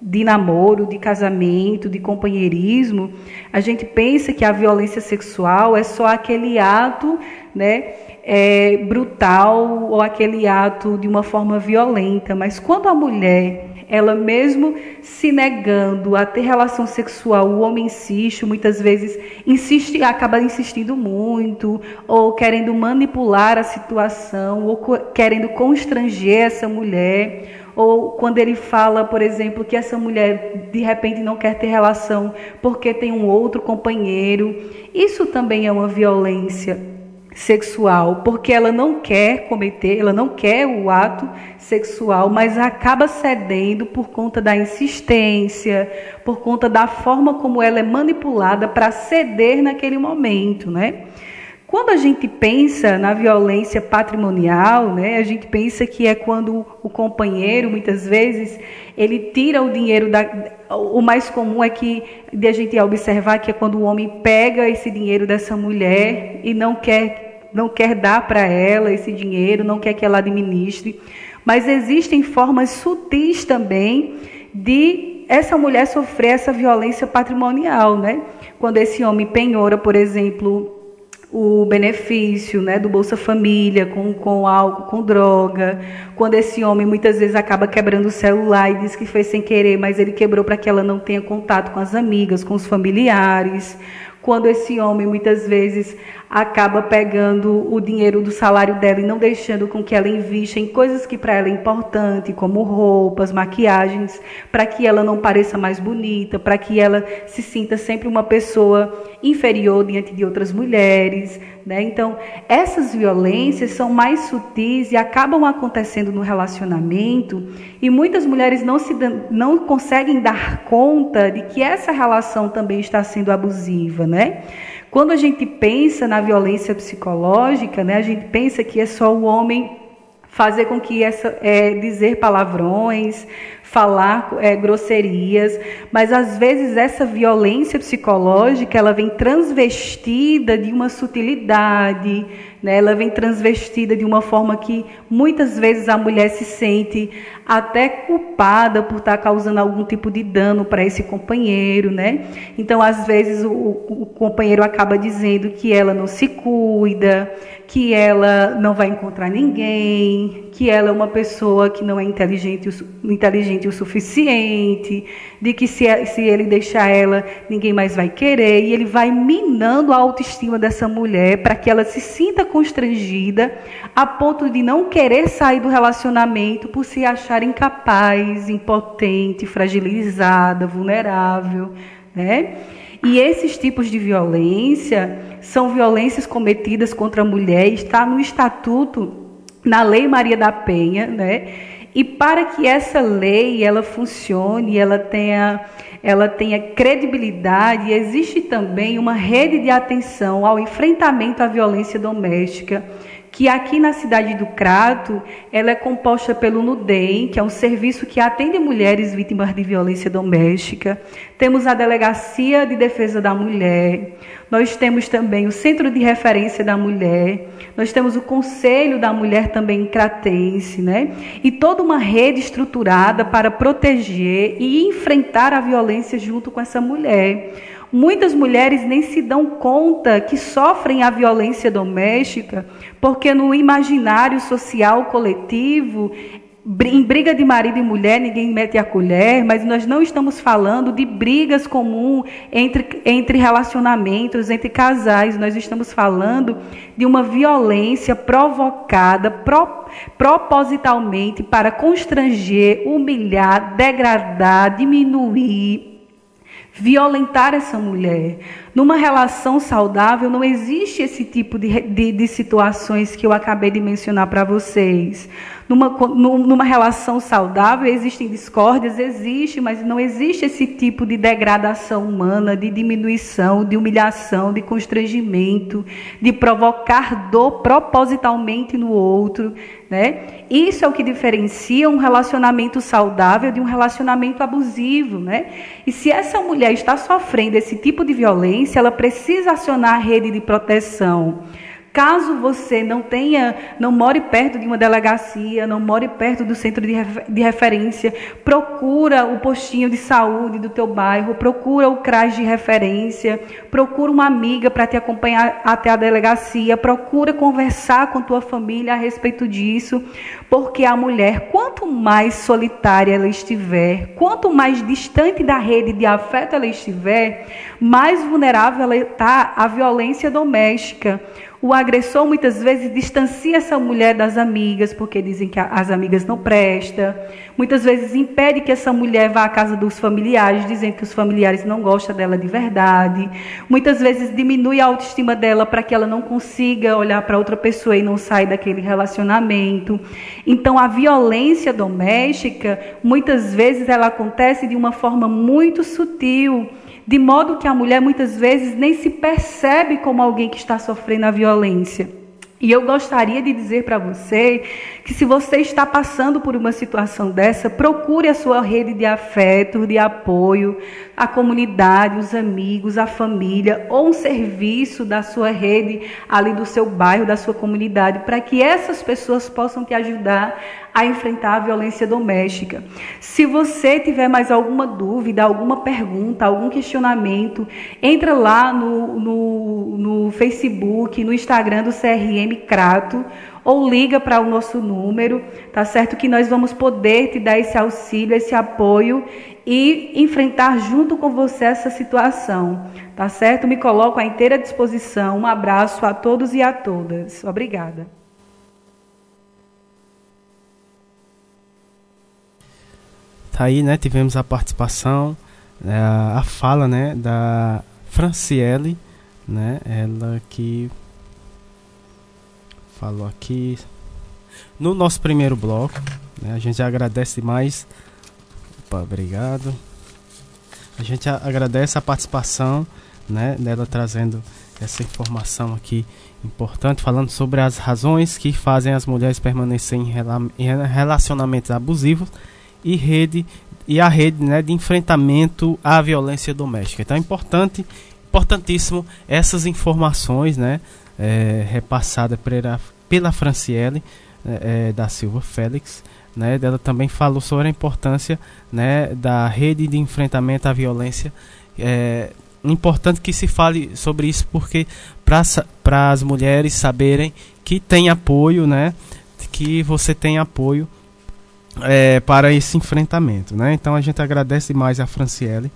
Speaker 13: de namoro, de casamento, de companheirismo, a gente pensa que a violência sexual é só aquele ato, né, é, brutal ou aquele ato de uma forma violenta, mas quando a mulher ela mesmo se negando a ter relação sexual, o homem insiste, muitas vezes insiste, acaba insistindo muito, ou querendo manipular a situação, ou querendo constranger essa mulher, ou quando ele fala, por exemplo, que essa mulher de repente não quer ter relação porque tem um outro companheiro, isso também é uma violência sexual, porque ela não quer cometer, ela não quer o ato sexual, mas acaba cedendo por conta da insistência, por conta da forma como ela é manipulada para ceder naquele momento, né? Quando a gente pensa na violência patrimonial, né, a gente pensa que é quando o companheiro, muitas vezes, ele tira o dinheiro da. O mais comum é que de a gente observar que é quando o homem pega esse dinheiro dessa mulher e não quer não quer dar para ela esse dinheiro, não quer que ela administre. Mas existem formas sutis também de essa mulher sofrer essa violência patrimonial, né? Quando esse homem penhora, por exemplo, o benefício né, do Bolsa Família com, com álcool, com droga. Quando esse homem muitas vezes acaba quebrando o celular e diz que foi sem querer, mas ele quebrou para que ela não tenha contato com as amigas, com os familiares. Quando esse homem muitas vezes acaba pegando o dinheiro do salário dela e não deixando com que ela invista em coisas que para ela é importante, como roupas, maquiagens, para que ela não pareça mais bonita, para que ela se sinta sempre uma pessoa inferior diante de outras mulheres, né? Então, essas violências são mais sutis e acabam acontecendo no relacionamento, e muitas mulheres não se não conseguem dar conta de que essa relação também está sendo abusiva, né? Quando a gente pensa na violência psicológica, né, a gente pensa que é só o homem fazer com que essa é, dizer palavrões, falar é, grosserias, mas às vezes essa violência psicológica ela vem transvestida de uma sutilidade, né? ela vem transvestida de uma forma que muitas vezes a mulher se sente até culpada por estar causando algum tipo de dano para esse companheiro, né? Então às vezes o, o companheiro acaba dizendo que ela não se cuida, que ela não vai encontrar ninguém, que ela é uma pessoa que não é inteligente inteligente o suficiente, de que se, se ele deixar ela, ninguém mais vai querer, e ele vai minando a autoestima dessa mulher para que ela se sinta constrangida a ponto de não querer sair do relacionamento por se achar incapaz, impotente, fragilizada, vulnerável, né? E esses tipos de violência são violências cometidas contra a mulher, está no estatuto, na Lei Maria da Penha, né? E para que essa lei ela funcione, ela tenha, ela tenha credibilidade, existe também uma rede de atenção ao enfrentamento à violência doméstica que aqui na cidade do Crato, ela é composta pelo NUDEM, que é um serviço que atende mulheres vítimas de violência doméstica. Temos a Delegacia de Defesa da Mulher. Nós temos também o Centro de Referência da Mulher. Nós temos o Conselho da Mulher também cratense, né? E toda uma rede estruturada para proteger e enfrentar a violência junto com essa mulher. Muitas mulheres nem se dão conta que sofrem a violência doméstica, porque no imaginário social coletivo, em briga de marido e mulher, ninguém mete a colher, mas nós não estamos falando de brigas comuns entre, entre relacionamentos, entre casais. Nós estamos falando de uma violência provocada pro, propositalmente para constranger, humilhar, degradar, diminuir, violentar essa mulher. Numa relação saudável, não existe esse tipo de, de, de situações que eu acabei de mencionar para vocês. Numa, numa relação saudável existem discórdias, existe, mas não existe esse tipo de degradação humana, de diminuição, de humilhação, de constrangimento, de provocar dor propositalmente no outro. Né? Isso é o que diferencia um relacionamento saudável de um relacionamento abusivo. Né? E se essa mulher está sofrendo esse tipo de violência, ela precisa acionar a rede de proteção. Caso você não tenha, não more perto de uma delegacia, não more perto do centro de, de referência, procura o postinho de saúde do teu bairro, procura o CRAS de referência, procura uma amiga para te acompanhar até a delegacia, procura conversar com tua família a respeito disso, porque a mulher, quanto mais solitária ela estiver, quanto mais distante da rede de afeto ela estiver, mais vulnerável ela está à violência doméstica. O agressor muitas vezes distancia essa mulher das amigas, porque dizem que as amigas não prestam. Muitas vezes impede que essa mulher vá à casa dos familiares, dizendo que os familiares não gostam dela de verdade. Muitas vezes diminui a autoestima dela para que ela não consiga olhar para outra pessoa e não sair daquele relacionamento. Então a violência doméstica, muitas vezes ela acontece de uma forma muito sutil de modo que a mulher muitas vezes nem se percebe como alguém que está sofrendo a violência. E eu gostaria de dizer para você que se você está passando por uma situação dessa, procure a sua rede de afeto, de apoio, a comunidade, os amigos, a família ou um serviço da sua rede ali do seu bairro, da sua comunidade, para que essas pessoas possam te ajudar a enfrentar a violência doméstica. Se você tiver mais alguma dúvida, alguma pergunta, algum questionamento, entra lá no, no, no Facebook, no Instagram do CRM Crato ou liga para o nosso número, tá certo? Que nós vamos poder te dar esse auxílio, esse apoio e enfrentar junto com você essa situação, tá certo? Me coloco à inteira disposição. Um abraço a todos e a todas. Obrigada.
Speaker 9: Tá aí, né? Tivemos a participação, né, a fala, né, da Franciele, né? Ela que falou aqui no nosso primeiro bloco. Né, a gente agradece mais. Opa, obrigado. A gente agradece a participação né, dela trazendo essa informação aqui importante, falando sobre as razões que fazem as mulheres permanecerem em relacionamentos abusivos e rede e a rede né, de enfrentamento à violência doméstica. Então é importante, importantíssimo essas informações, né, é, repassada pela, pela Franciele é, é, da Silva Félix. Né, ela também falou sobre a importância né, da rede de enfrentamento à violência. É importante que se fale sobre isso porque para as mulheres saberem que tem apoio, né, que você tem apoio é, para esse enfrentamento. Né? Então a gente agradece mais a Franciele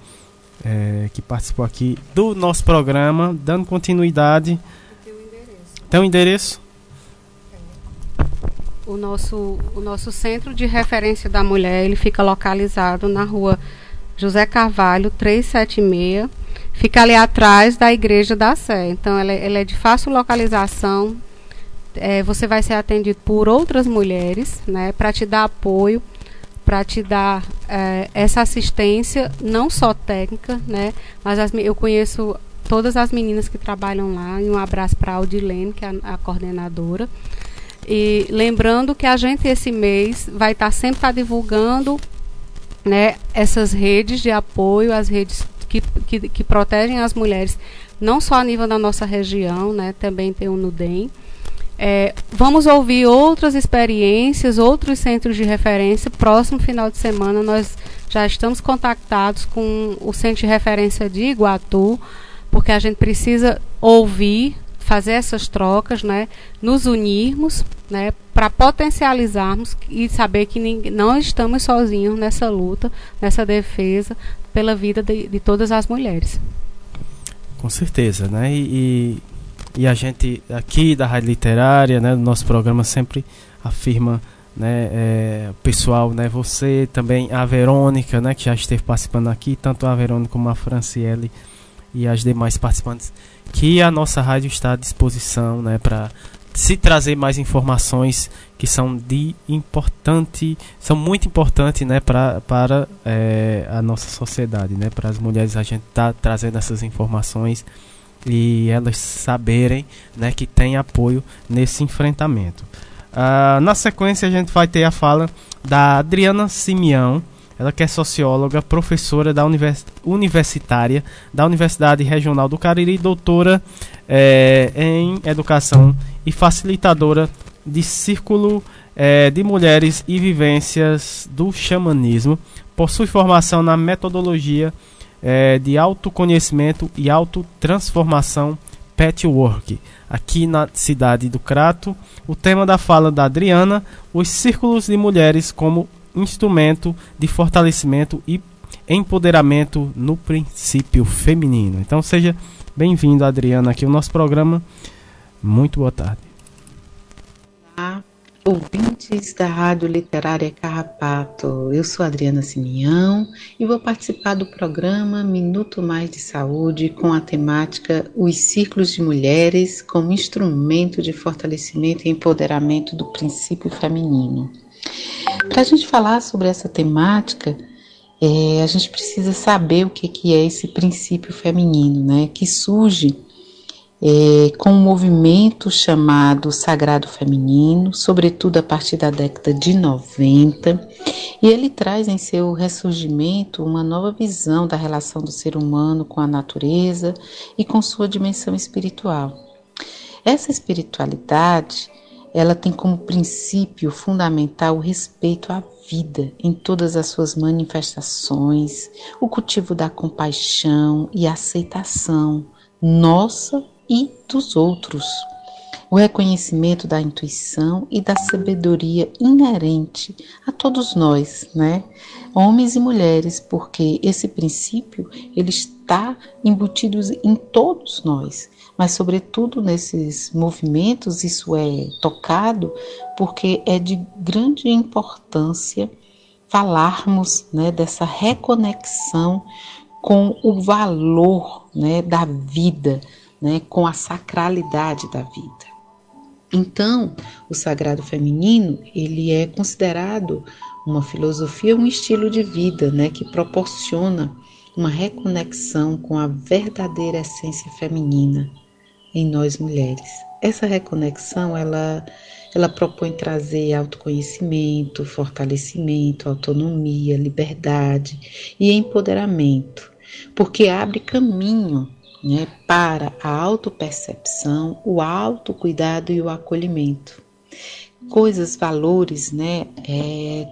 Speaker 9: é, que participou aqui do nosso programa, dando continuidade tem um endereço?
Speaker 10: O nosso, o nosso centro de referência da mulher, ele fica localizado na rua José Carvalho, 376. Fica ali atrás da Igreja da Sé. Então, ela, ela é de fácil localização. É, você vai ser atendido por outras mulheres, né, para te dar apoio, para te dar é, essa assistência, não só técnica, né, mas as, eu conheço todas as meninas que trabalham lá. E um abraço para a Audilene, que é a, a, coordenadora. E lembrando que a gente esse mês vai estar tá, sempre tá divulgando né, essas redes de apoio, as redes que, que, que, protegem as mulheres, não só a nível da nossa região, né, também tem o NUDEM. É, vamos ouvir outras experiências, outros centros de referência. Próximo final de semana nós já estamos contactados com o centro de referência de Iguatu porque a gente precisa ouvir, fazer essas trocas, né, nos unirmos, né, para potencializarmos e saber que ninguém, não estamos sozinhos nessa luta, nessa defesa pela vida de, de todas as mulheres.
Speaker 9: Com certeza, né? E, e, a gente aqui da Rádio Literária, né, do nosso programa sempre afirma né, é, pessoal, né, você também, a Verônica, né, que já esteve participando aqui, tanto a Verônica como a Franciele, e as demais participantes que a nossa rádio está à disposição né, para se trazer mais informações que são de importante, são muito importantes né, pra, para é, a nossa sociedade, né, para as mulheres. A gente está trazendo essas informações e elas saberem né, que tem apoio nesse enfrentamento. Uh, na sequência a gente vai ter a fala da Adriana Simeão, ela que é socióloga, professora da univers universitária da Universidade Regional do Cariri, doutora é, em educação e facilitadora de círculo é, de mulheres e vivências do xamanismo. Possui formação na metodologia é, de autoconhecimento e autotransformação Patchwork, aqui na cidade do Crato. O tema da fala da Adriana: os círculos de mulheres como instrumento de fortalecimento e empoderamento no princípio feminino. Então seja bem-vindo, Adriana, aqui ao nosso programa. Muito boa tarde.
Speaker 14: Ouvintes da Rádio Literária Carrapato. Eu sou Adriana Simeão e vou participar do programa Minuto Mais de Saúde com a temática Os Círculos de Mulheres como instrumento de fortalecimento e empoderamento do princípio feminino. Para a gente falar sobre essa temática, é, a gente precisa saber o que, que é esse princípio feminino, né? Que surge é, com um movimento chamado Sagrado Feminino, sobretudo a partir da década de 90, e ele traz em seu ressurgimento uma nova visão da relação do ser humano com a natureza e com sua dimensão espiritual. Essa espiritualidade ela tem como princípio fundamental o respeito à vida em todas as suas manifestações, o cultivo da compaixão e aceitação nossa e dos outros, o reconhecimento da intuição e da sabedoria inerente a todos nós, né? Homens e mulheres, porque esse princípio ele está embutido em todos nós mas sobretudo nesses movimentos isso é tocado porque é de grande importância falarmos né, dessa reconexão com o valor né, da vida, né, com a sacralidade da vida. Então, o sagrado feminino ele é considerado uma filosofia, um estilo de vida, né, que proporciona uma reconexão com a verdadeira essência feminina, em nós mulheres. Essa reconexão, ela, ela propõe trazer autoconhecimento, fortalecimento, autonomia, liberdade e empoderamento, porque abre caminho né, para a autopercepção, o autocuidado e o acolhimento. Coisas, valores, né, é,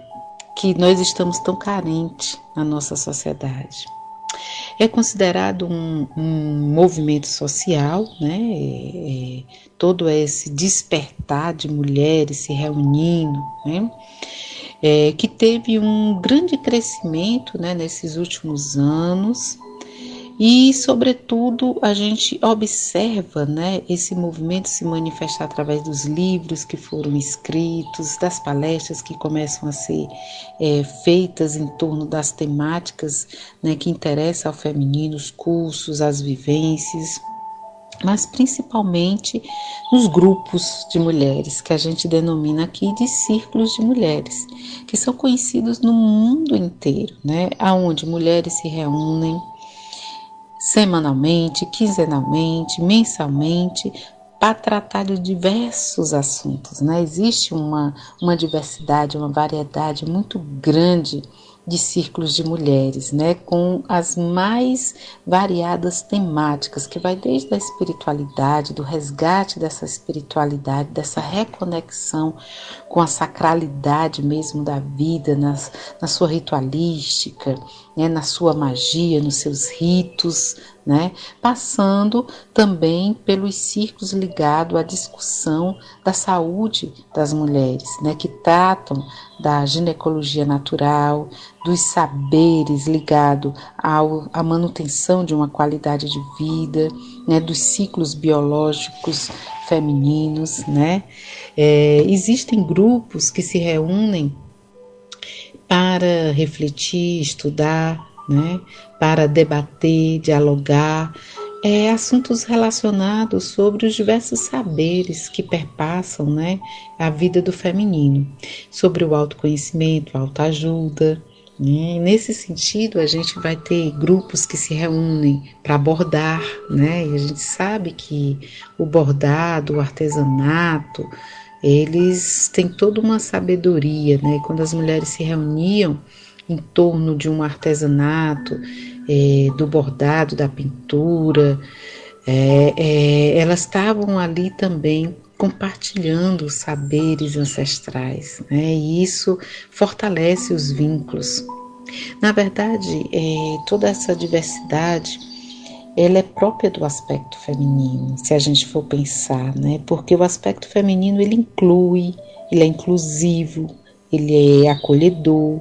Speaker 14: que nós estamos tão carentes na nossa sociedade é considerado um, um movimento social, né? É, é, todo esse despertar de mulheres se reunindo, né? É, que teve um grande crescimento né, nesses últimos anos e, sobretudo, a gente observa né, esse movimento se manifestar através dos livros que foram escritos, das palestras que começam a ser é, feitas em torno das temáticas né, que interessam ao feminino, os cursos, as vivências mas principalmente nos grupos de mulheres, que a gente denomina aqui de círculos de mulheres, que são conhecidos no mundo inteiro, né? Aonde mulheres se reúnem semanalmente, quinzenalmente, mensalmente, para tratar de diversos assuntos. Né? Existe uma, uma diversidade, uma variedade muito grande de círculos de mulheres, né, com as mais variadas temáticas, que vai desde a espiritualidade, do resgate dessa espiritualidade, dessa reconexão com a sacralidade mesmo da vida, nas, na sua ritualística, né, na sua magia, nos seus ritos, né, passando também pelos círculos ligados à discussão da saúde das mulheres, né, que tratam da ginecologia natural, dos saberes ligados à manutenção de uma qualidade de vida, né, dos ciclos biológicos femininos, né. É, existem grupos que se reúnem para refletir, estudar, né, para debater, dialogar é, assuntos relacionados sobre os diversos saberes que perpassam né, a vida do feminino, sobre o autoconhecimento, a autoajuda. Né? Nesse sentido, a gente vai ter grupos que se reúnem para bordar, né? E a gente sabe que o bordado, o artesanato, eles têm toda uma sabedoria, né? Quando as mulheres se reuniam em torno de um artesanato, é, do bordado, da pintura, é, é, elas estavam ali também compartilhando saberes ancestrais, né? e isso fortalece os vínculos. Na verdade, é, toda essa diversidade ela é própria do aspecto feminino, se a gente for pensar, né? Porque o aspecto feminino ele inclui, ele é inclusivo, ele é acolhedor,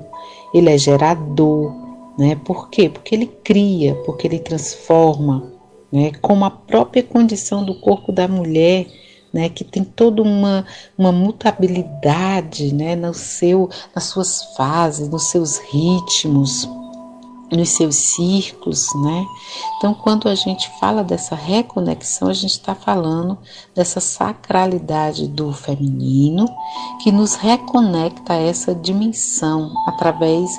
Speaker 14: ele é gerador, né? Por quê? Porque ele cria, porque ele transforma, né? Como a própria condição do corpo da mulher, né? Que tem toda uma, uma mutabilidade, né? No seu, nas suas fases, nos seus ritmos, nos seus círculos, né? Então, quando a gente fala dessa reconexão, a gente está falando dessa sacralidade do feminino que nos reconecta a essa dimensão através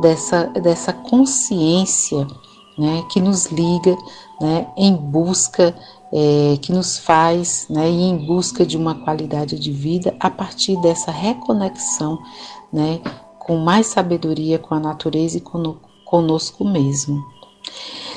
Speaker 14: dessa, dessa consciência, né? Que nos liga, né? Em busca é, que nos faz né, ir em busca de uma qualidade de vida a partir dessa reconexão né, com mais sabedoria com a natureza e com, conosco mesmo.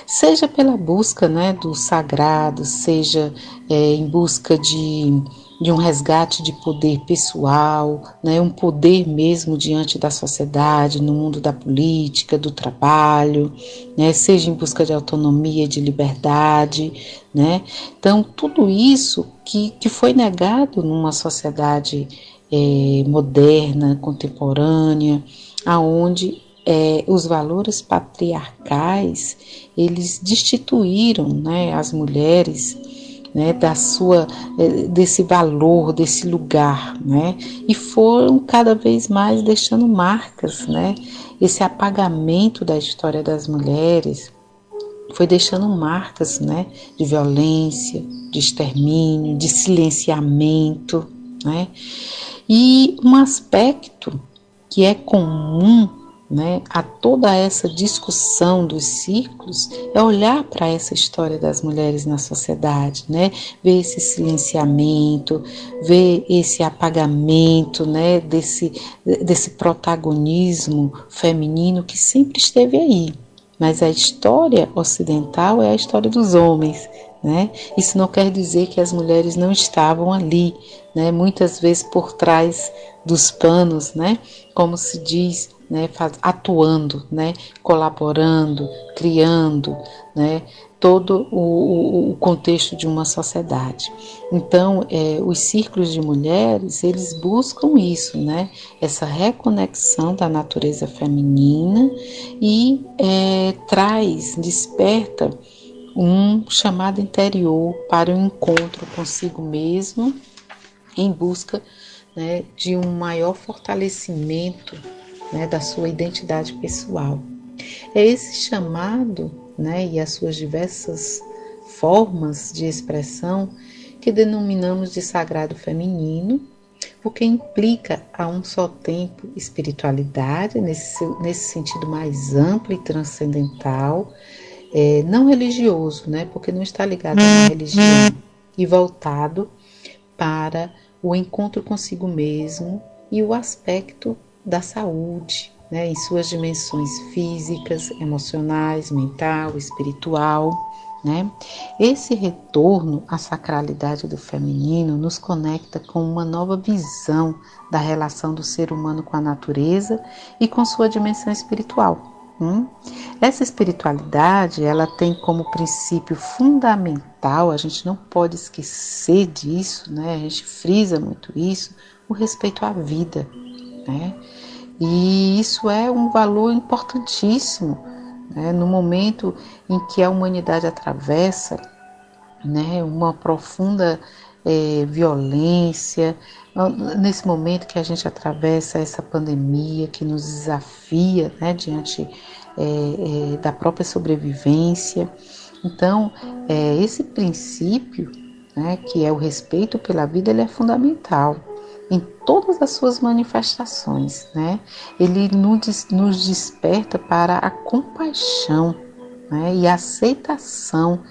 Speaker 14: Seja pela busca né, do sagrado, seja é, em busca de, de um resgate de poder pessoal, né, um poder mesmo diante da sociedade, no mundo da política, do trabalho, né, seja em busca de autonomia, de liberdade. Né? Então, tudo isso que, que foi negado numa sociedade é, moderna, contemporânea, aonde é, os valores patriarcais eles destituíram né, as mulheres né, da sua é, desse valor desse lugar né, e foram cada vez mais deixando marcas né, esse apagamento da história das mulheres foi deixando marcas né, de violência de extermínio de silenciamento né, e um aspecto que é comum né, a toda essa discussão dos círculos é olhar para essa história das mulheres na sociedade, né, ver esse silenciamento, ver esse apagamento, né, desse, desse protagonismo feminino que sempre esteve aí. Mas a história ocidental é a história dos homens, né? Isso não quer dizer que as mulheres não estavam ali, né? Muitas vezes por trás dos panos, né? Como se diz né, atuando, né, colaborando, criando, né, todo o, o, contexto de uma sociedade. Então, é, os círculos de mulheres eles buscam isso, né, essa reconexão da natureza feminina e é, traz, desperta um chamado interior para o encontro consigo mesmo, em busca né, de um maior fortalecimento né, da sua identidade pessoal. É esse chamado né, e as suas diversas formas de expressão que denominamos de sagrado feminino, porque implica a um só tempo espiritualidade, nesse, nesse sentido mais amplo e transcendental, é, não religioso, né, porque não está ligado a uma religião, e voltado para o encontro consigo mesmo e o aspecto da saúde, né, em suas dimensões físicas, emocionais, mental, espiritual. Né? Esse retorno à sacralidade do feminino nos conecta com uma nova visão da relação do ser humano com a natureza e com sua dimensão espiritual. Hum? Essa espiritualidade ela tem como princípio fundamental, a gente não pode esquecer disso, né? a gente frisa muito isso, o respeito à vida. Né? E isso é um valor importantíssimo né? no momento em que a humanidade atravessa né, uma profunda é, violência, nesse momento que a gente atravessa essa pandemia que nos desafia né, diante é, é, da própria sobrevivência. Então, esse princípio, né, que é o respeito pela vida, ele é fundamental em todas as suas manifestações. Né? Ele nos, desperta para a compaixão né, e a aceitação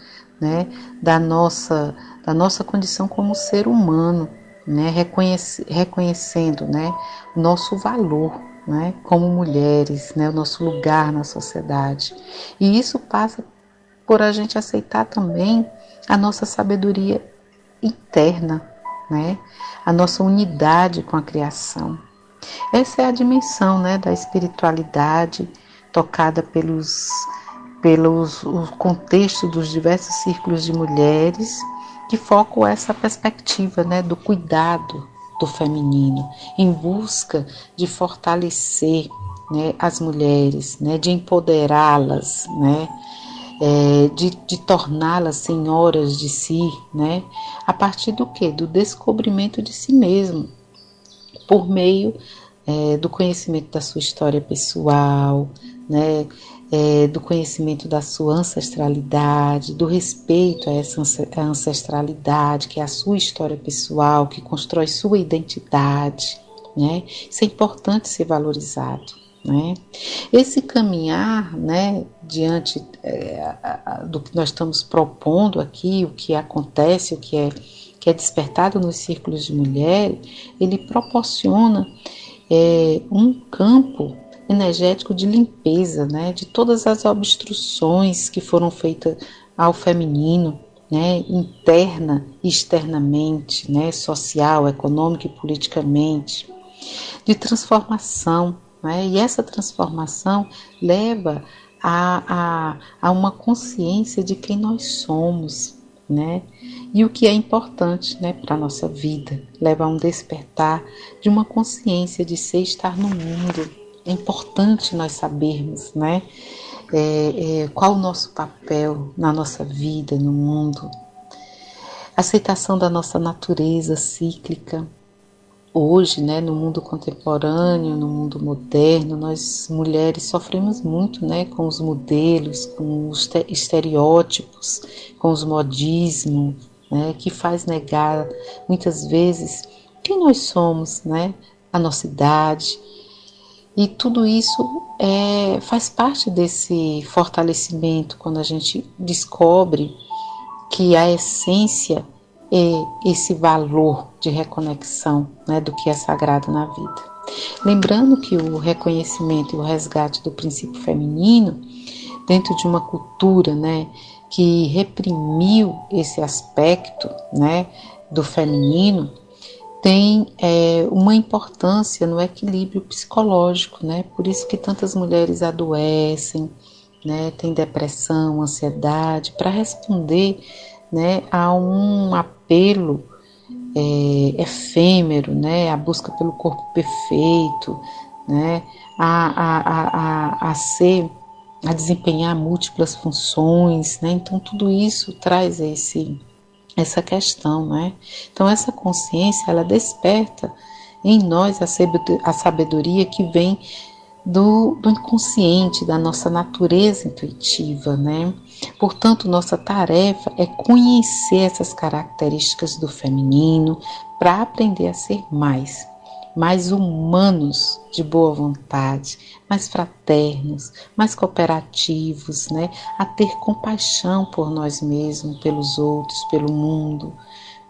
Speaker 14: né, da, nossa, da nossa condição como ser humano né, reconhece, reconhecendo né, nosso valor né, como mulheres, né, o nosso lugar na sociedade. E isso passa por a gente aceitar também a nossa sabedoria interna, né, a nossa unidade com a criação. Essa é a dimensão né, da espiritualidade tocada pelos, pelos o contexto dos diversos círculos de mulheres que focam essa perspectiva né, do cuidado do feminino, em busca de fortalecer né, as mulheres, né, de empoderá-las, né, é, de, de torná-las senhoras de si, né, a partir do que? Do descobrimento de si mesmo, por meio é, do conhecimento da sua história pessoal, né, é, do conhecimento da sua ancestralidade, do respeito a essa ancestralidade, que é a sua história pessoal, que constrói sua identidade. Né? Isso é importante ser valorizado. Né? Esse caminhar né, diante é, do que nós estamos propondo aqui, o que acontece, o que é, que é despertado nos círculos de mulheres, ele proporciona é, um campo energético de limpeza, né, de todas as obstruções que foram feitas ao feminino, né, interna e externamente, né, social, econômica e politicamente, de transformação, né, e essa transformação leva a, a, a uma consciência de quem nós somos, né? E o que é importante, né, para a nossa vida, leva a um despertar de uma consciência de ser estar no mundo, é importante nós sabermos, né? É, é, qual o nosso papel na nossa vida, no mundo. Aceitação da nossa natureza cíclica. Hoje, né, no mundo contemporâneo, no mundo moderno, nós mulheres sofremos muito né, com os modelos, com os estereótipos, com os modismos, né, que faz negar muitas vezes quem nós somos, né, a nossa idade, e tudo isso é, faz parte desse fortalecimento quando a gente descobre que a essência esse valor de reconexão né, do que é sagrado na vida. Lembrando que o reconhecimento e o resgate do princípio feminino, dentro de uma cultura né, que reprimiu esse aspecto né, do feminino, tem é, uma importância no equilíbrio psicológico, né? Por isso que tantas mulheres adoecem, né? Tem depressão, ansiedade, para responder, né? A um apelo é, efêmero, né? A busca pelo corpo perfeito, né? A, a, a, a, ser a desempenhar múltiplas funções, né? Então tudo isso traz esse essa questão, né? Então essa consciência ela desperta em nós a sabedoria que vem do, do, inconsciente, da nossa natureza intuitiva, né? Portanto, nossa tarefa é conhecer essas características do feminino para aprender a ser mais, mais humanos de boa vontade, mais fraternos, mais cooperativos, né? A ter compaixão por nós mesmos, pelos outros, pelo mundo,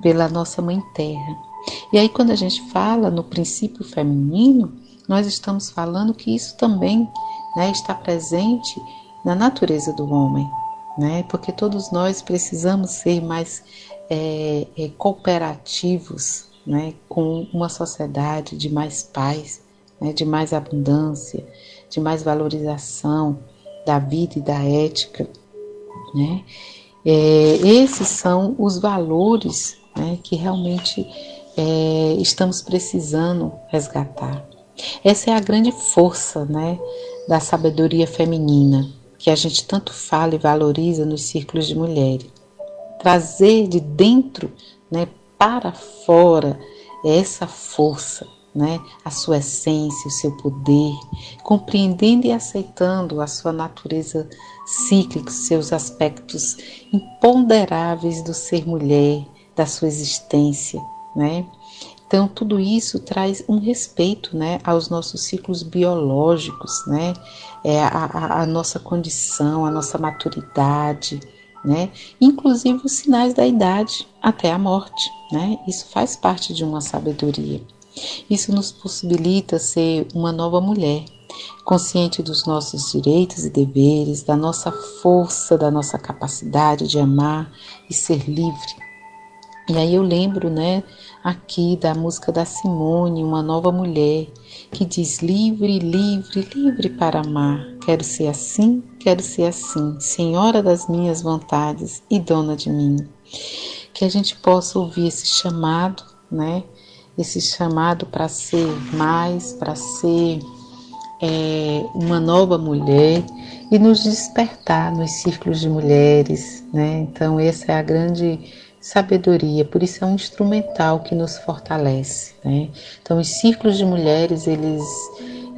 Speaker 14: pela nossa mãe terra. E aí quando a gente fala no princípio feminino, nós estamos falando que isso também, né, está presente na natureza do homem, né? Porque todos nós precisamos ser mais é, é, cooperativos, né, com uma sociedade de mais paz, né, de mais abundância, de mais valorização da vida e da ética. Né? É, esses são os valores né, que realmente é, estamos precisando resgatar. Essa é a grande força né, da sabedoria feminina, que a gente tanto fala e valoriza nos círculos de mulheres. Trazer de dentro né, para fora essa força, né? a sua essência, o seu poder, compreendendo e aceitando a sua natureza cíclica, seus aspectos imponderáveis do ser mulher, da sua existência, né? Então, tudo isso traz um respeito né, aos nossos ciclos biológicos, né, é, a, a, nossa condição, a nossa maturidade, né, inclusive os sinais da idade até a morte. Né, isso faz parte de uma sabedoria. Isso nos possibilita ser uma nova mulher, consciente dos nossos direitos e deveres, da nossa força, da nossa capacidade de amar e ser livre. E aí eu lembro, né, aqui da música da Simone, Uma Nova Mulher, que diz: livre, livre, livre para amar. Quero ser assim, quero ser assim, senhora das minhas vontades e dona de mim. Que a gente possa ouvir esse chamado, né? Esse chamado para ser mais, para ser é, uma nova mulher e nos despertar nos círculos de mulheres, né? Então, essa é a grande sabedoria, por isso é um instrumental que nos fortalece. Né? Então, os círculos de mulheres eles,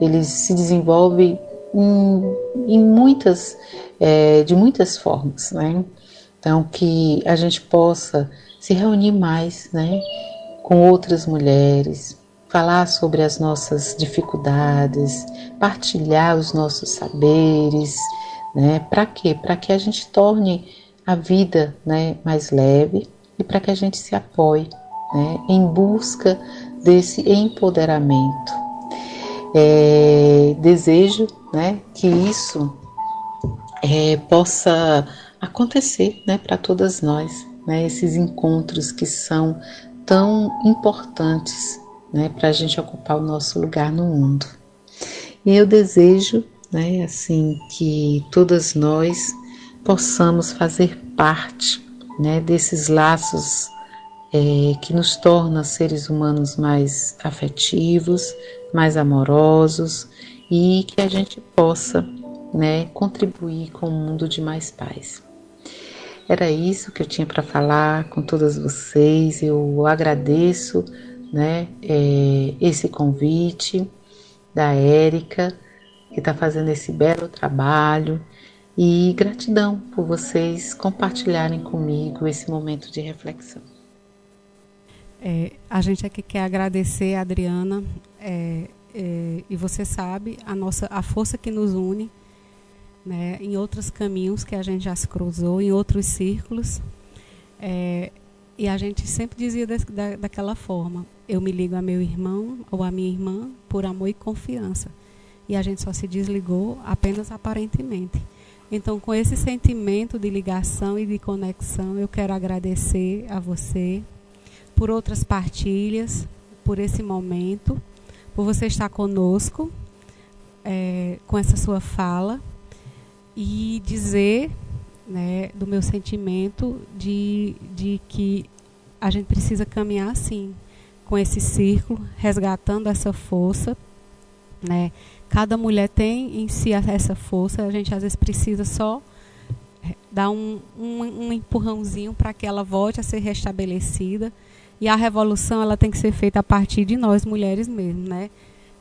Speaker 14: eles se desenvolvem em, em muitas, é, de muitas formas. Né? Então, que a gente possa se reunir mais né, com outras mulheres, falar sobre as nossas dificuldades, partilhar os nossos saberes. Né? Para quê? Para que a gente torne a vida né, mais leve, e para que a gente se apoie né, em busca desse empoderamento. É, desejo né, que isso é, possa acontecer né, para todas nós, né, esses encontros que são tão importantes né, para a gente ocupar o nosso lugar no mundo. E eu desejo né, assim que todas nós possamos fazer parte né, desses laços é, que nos tornam seres humanos mais afetivos, mais amorosos e que a gente possa né, contribuir com um mundo de mais paz. Era isso que eu tinha para falar com todas vocês. Eu agradeço né, é, esse convite da Érica, que está fazendo esse belo trabalho e gratidão por vocês compartilharem comigo esse momento de reflexão.
Speaker 10: É, a gente aqui quer agradecer Adriana é, é, e você sabe a nossa a força que nos une né, em outros caminhos que a gente já se cruzou em outros círculos. É, e a gente sempre dizia da, daquela forma eu me ligo a meu irmão ou a minha irmã por amor e confiança. E a gente só se desligou apenas aparentemente então, com esse sentimento de ligação e de conexão, eu quero agradecer a você por outras partilhas, por esse momento, por você estar conosco é, com essa sua fala e dizer né, do meu sentimento de, de que a gente precisa caminhar assim, com esse círculo, resgatando essa força, né? Cada mulher tem em si essa força, a gente às vezes precisa só eh, dar um, um, um empurrãozinho para que ela volte a ser restabelecida. E a revolução ela tem que ser feita a partir de nós mulheres mesmo, né?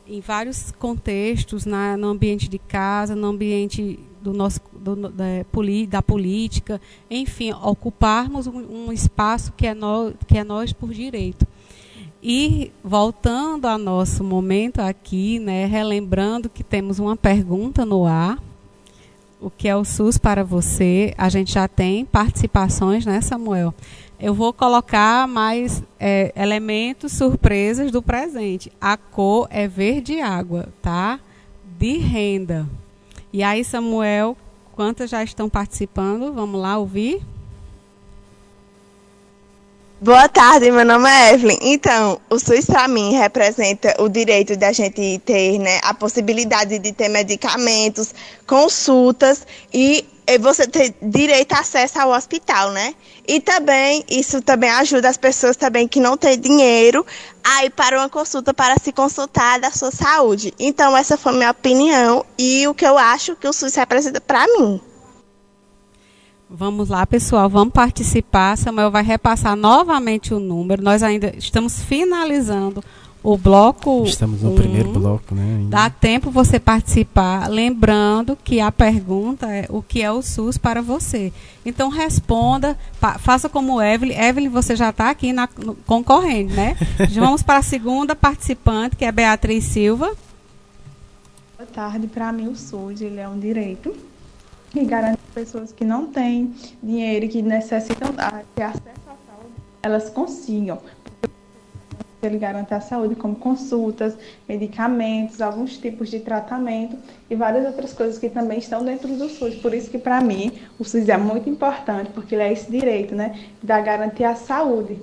Speaker 10: Em vários contextos, na, no ambiente de casa, no ambiente do nosso, do, da, da política, enfim, ocuparmos um, um espaço que é, no, que é nós por direito. E voltando ao nosso momento aqui, né, relembrando que temos uma pergunta no ar. O que é o SUS para você? A gente já tem participações, né, Samuel? Eu vou colocar mais é, elementos surpresas do presente. A cor é verde água, tá? De renda. E aí, Samuel, quantas já estão participando? Vamos lá ouvir?
Speaker 15: Boa tarde, meu nome é Evelyn. Então, o SUS para mim representa o direito da gente ter, né, a possibilidade de ter medicamentos, consultas e você ter direito a acesso ao hospital, né? E também isso também ajuda as pessoas também que não têm dinheiro a ir para uma consulta para se consultar da sua saúde. Então, essa foi minha opinião e o que eu acho que o SUS representa para mim.
Speaker 10: Vamos lá, pessoal, vamos participar. Samuel vai repassar novamente o número. Nós ainda estamos finalizando o bloco.
Speaker 9: Estamos no um. primeiro bloco, né?
Speaker 10: Ainda. Dá tempo você participar, lembrando que a pergunta é o que é o SUS para você. Então responda, faça como Evelyn. Evelyn, você já está aqui na, no, concorrendo, né? Vamos para a segunda participante, que é Beatriz Silva.
Speaker 16: Boa tarde. Para mim, o SUS ele é um direito que garante pessoas que não têm dinheiro e que necessitam ter acesso à saúde, elas consigam. Ele garante a saúde como consultas, medicamentos, alguns tipos de tratamento e várias outras coisas que também estão dentro do SUS. Por isso que para mim o SUS é muito importante, porque ele é esse direito, né, da garantia à saúde.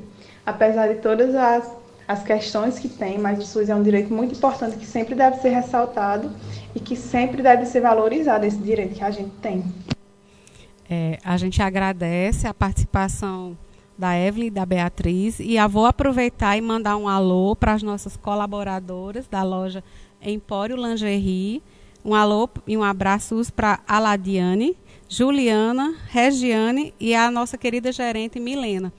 Speaker 16: Apesar de todas as as questões que tem, mas o SUS é um direito muito importante que sempre deve ser ressaltado e que sempre deve ser valorizado esse direito que a gente tem.
Speaker 10: É, a gente agradece a participação da Evelyn e da Beatriz e eu vou aproveitar e mandar um alô para as nossas colaboradoras da loja Empório Lingerie. Um alô e um abraço para a Ladiane, Juliana, Regiane e a nossa querida gerente Milena.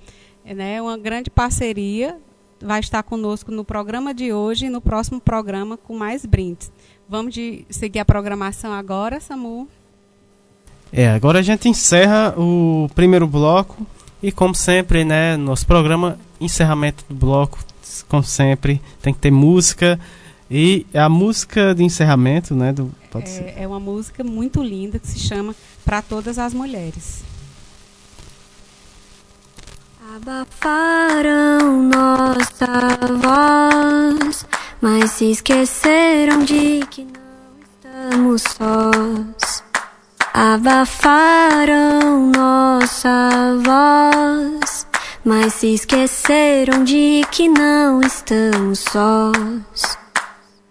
Speaker 10: É né, uma grande parceria vai estar conosco no programa de hoje e no próximo programa com mais brindes. Vamos de seguir a programação agora, Samu?
Speaker 9: É, agora a gente encerra o primeiro bloco e como sempre, né, nosso programa, encerramento do bloco, como sempre, tem que ter música e a música de encerramento, né, do,
Speaker 10: é, é uma música muito linda que se chama Para Todas as Mulheres.
Speaker 17: Abafaram nossa voz, mas se esqueceram de que não estamos sós. Abafaram nossa voz, mas se esqueceram de que não estamos sós.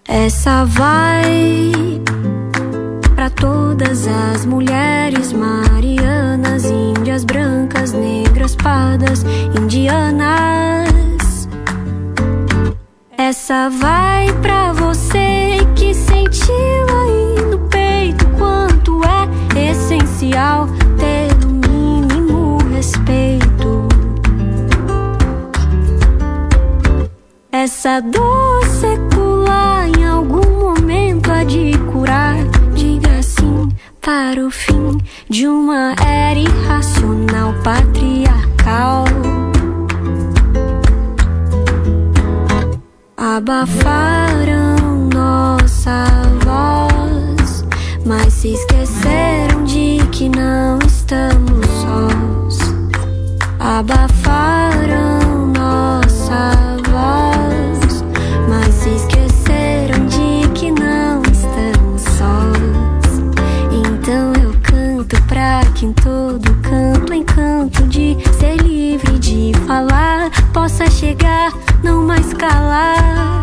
Speaker 17: Essa vai para todas as mulheres marianas, índias brancas, negras espadas indianas. Essa vai pra você que sentiu aí no peito quanto é essencial ter o mínimo respeito. Essa dor secular em algum momento há de curar. Diga sim para o fim de uma era irracional patriarcal. Abafaram nossa voz, mas se esqueceram de que não estamos sós. Abafaram nossa voz, mas se esqueceram de que não estamos sós. Então eu canto pra que em todo canto, encanto de ser livre de falar, possa chegar, não mais calar.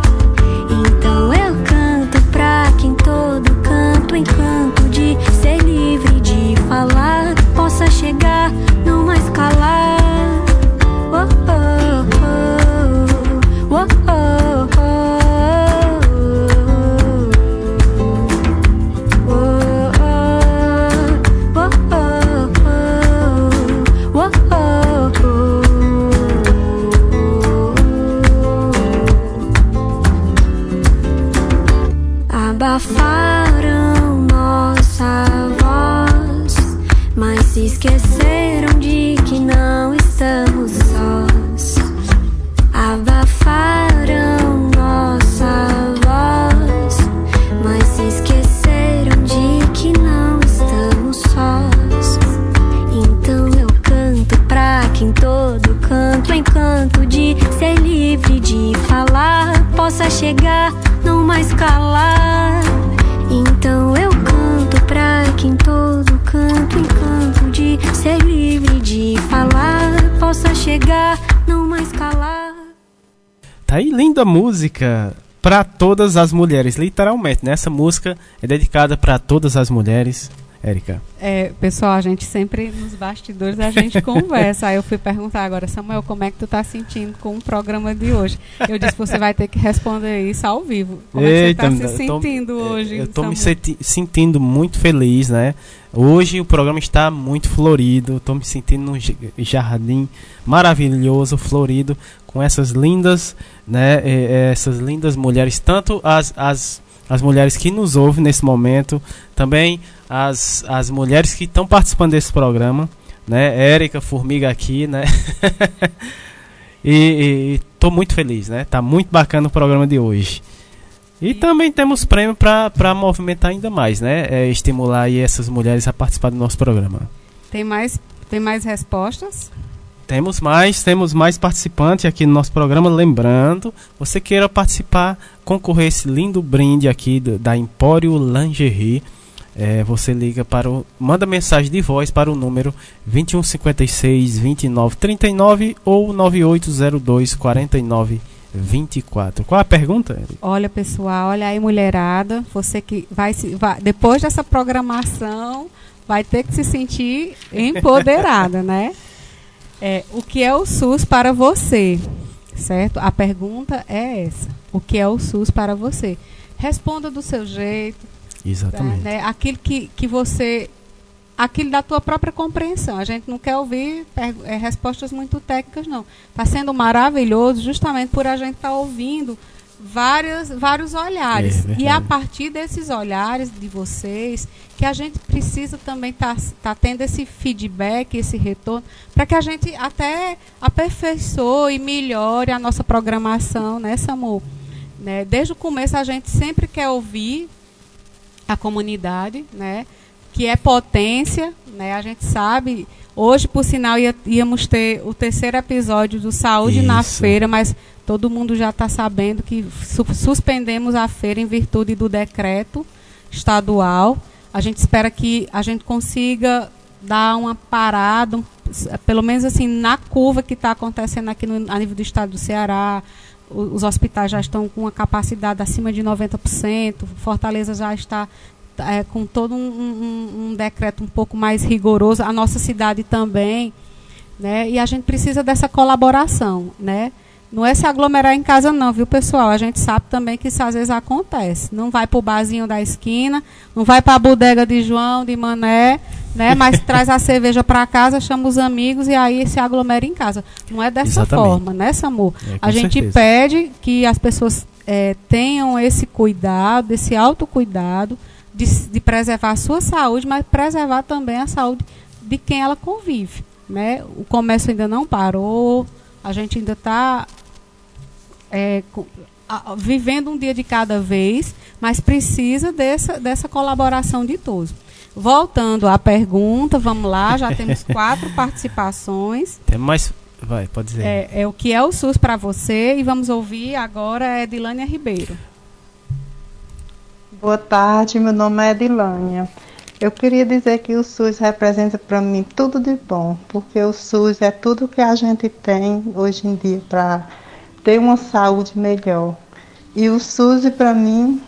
Speaker 17: Mais calar. Então eu canto pra que em todo canto, encanto de ser livre de falar, possa chegar, não mais calar.
Speaker 9: Tá aí linda música para todas as mulheres, literalmente. Né? Música é dedicada para todas as mulheres. Érica?
Speaker 10: É, pessoal, a gente sempre nos bastidores a gente conversa. Aí eu fui perguntar agora, Samuel, como é que tu tá sentindo com o programa de hoje? Eu disse, você vai ter que responder isso ao vivo. Como Eita, é que você tá se sentindo tô, hoje?
Speaker 9: Eu tô Samuel? me senti sentindo muito feliz, né? Hoje o programa está muito florido. Estou me sentindo num jardim maravilhoso, florido, com essas lindas, né? Essas lindas mulheres, tanto as, as, as mulheres que nos ouvem nesse momento, também as, as mulheres que estão participando desse programa, né? Érica, Formiga aqui, né? e estou muito feliz, né? Tá muito bacana o programa de hoje. E também temos prêmio para movimentar ainda mais, né? É, estimular aí essas mulheres a participar do nosso programa.
Speaker 10: Tem mais, tem mais respostas?
Speaker 9: Temos mais, temos mais participantes aqui no nosso programa. Lembrando, você queira participar, concorrer esse lindo brinde aqui do, da Empório Lingerie. É, você liga para o. Manda mensagem de voz para o número 2156 2939 ou 9802 49 24. Qual a pergunta?
Speaker 10: Olha, pessoal, olha aí, mulherada. Você que vai, se, vai depois dessa programação, vai ter que se sentir empoderada, né? É, o que é o SUS para você? Certo? A pergunta é essa. O que é o SUS para você? Responda do seu jeito.
Speaker 9: Exatamente.
Speaker 10: Né? Aquilo que, que você aquilo da tua própria compreensão. A gente não quer ouvir é, respostas muito técnicas, não. Está sendo maravilhoso justamente por a gente estar tá ouvindo vários, vários olhares. É, e a partir desses olhares de vocês, que a gente precisa também estar tá, tá tendo esse feedback, esse retorno, para que a gente até aperfeiçoe e melhore a nossa programação, né, Samu? Né? Desde o começo a gente sempre quer ouvir a comunidade, né? que é potência, né? A gente sabe. Hoje, por sinal, ia, íamos ter o terceiro episódio do Saúde Isso. na Feira, mas todo mundo já está sabendo que su suspendemos a feira em virtude do decreto estadual. A gente espera que a gente consiga dar uma parada, pelo menos assim, na curva que está acontecendo aqui no, a nível do estado do Ceará. Os hospitais já estão com uma capacidade acima de 90%, Fortaleza já está é, com todo um, um, um, decreto um pouco mais rigoroso, a nossa cidade também, né? E a gente precisa dessa colaboração, né? Não é se aglomerar em casa não, viu, pessoal? A gente sabe também que isso às vezes acontece. Não vai para o barzinho da esquina, não vai para a bodega de João, de Mané, né? Mas traz a cerveja para casa, chama os amigos e aí se aglomera em casa. Não é dessa Exatamente. forma, né, Samu? É, a gente certeza. pede que as pessoas é, tenham esse cuidado, esse autocuidado, de, de preservar a sua saúde, mas preservar também a saúde de quem ela convive. Né? O comércio ainda não parou, a gente ainda está é, vivendo um dia de cada vez, mas precisa dessa, dessa colaboração de todos. Voltando à pergunta, vamos lá, já temos quatro participações.
Speaker 9: Tem mais. Vai, pode dizer.
Speaker 10: É, é o que é o SUS para você e vamos ouvir agora é Edilânia Ribeiro.
Speaker 18: Boa tarde, meu nome é Edilânia. Eu queria dizer que o SUS representa para mim tudo de bom, porque o SUS é tudo que a gente tem hoje em dia para ter uma saúde melhor. E o SUS para mim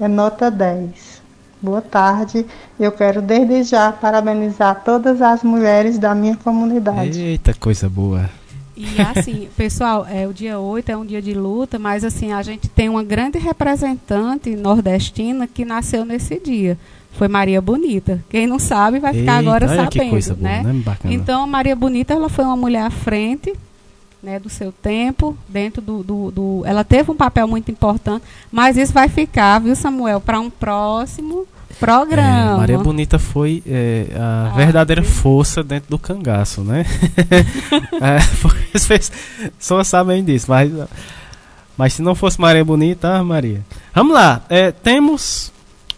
Speaker 18: é nota 10. Boa tarde. Eu quero desde já parabenizar todas as mulheres da minha comunidade.
Speaker 9: Eita, coisa boa.
Speaker 10: E assim, pessoal, é, o dia 8 é um dia de luta, mas assim, a gente tem uma grande representante nordestina que nasceu nesse dia. Foi Maria Bonita. Quem não sabe vai ficar Eita, agora sabendo, né? Boa, né? Então, Maria Bonita, ela foi uma mulher à frente, né, do seu tempo, dentro do, do, do, Ela teve um papel muito importante, mas isso vai ficar, viu, Samuel, para um próximo programa.
Speaker 9: É, Maria Bonita foi é, a ah, verdadeira força dentro do cangaço, né? é, vocês só sabem disso, mas, mas se não fosse Maria Bonita, ah, Maria. Vamos lá, é, temos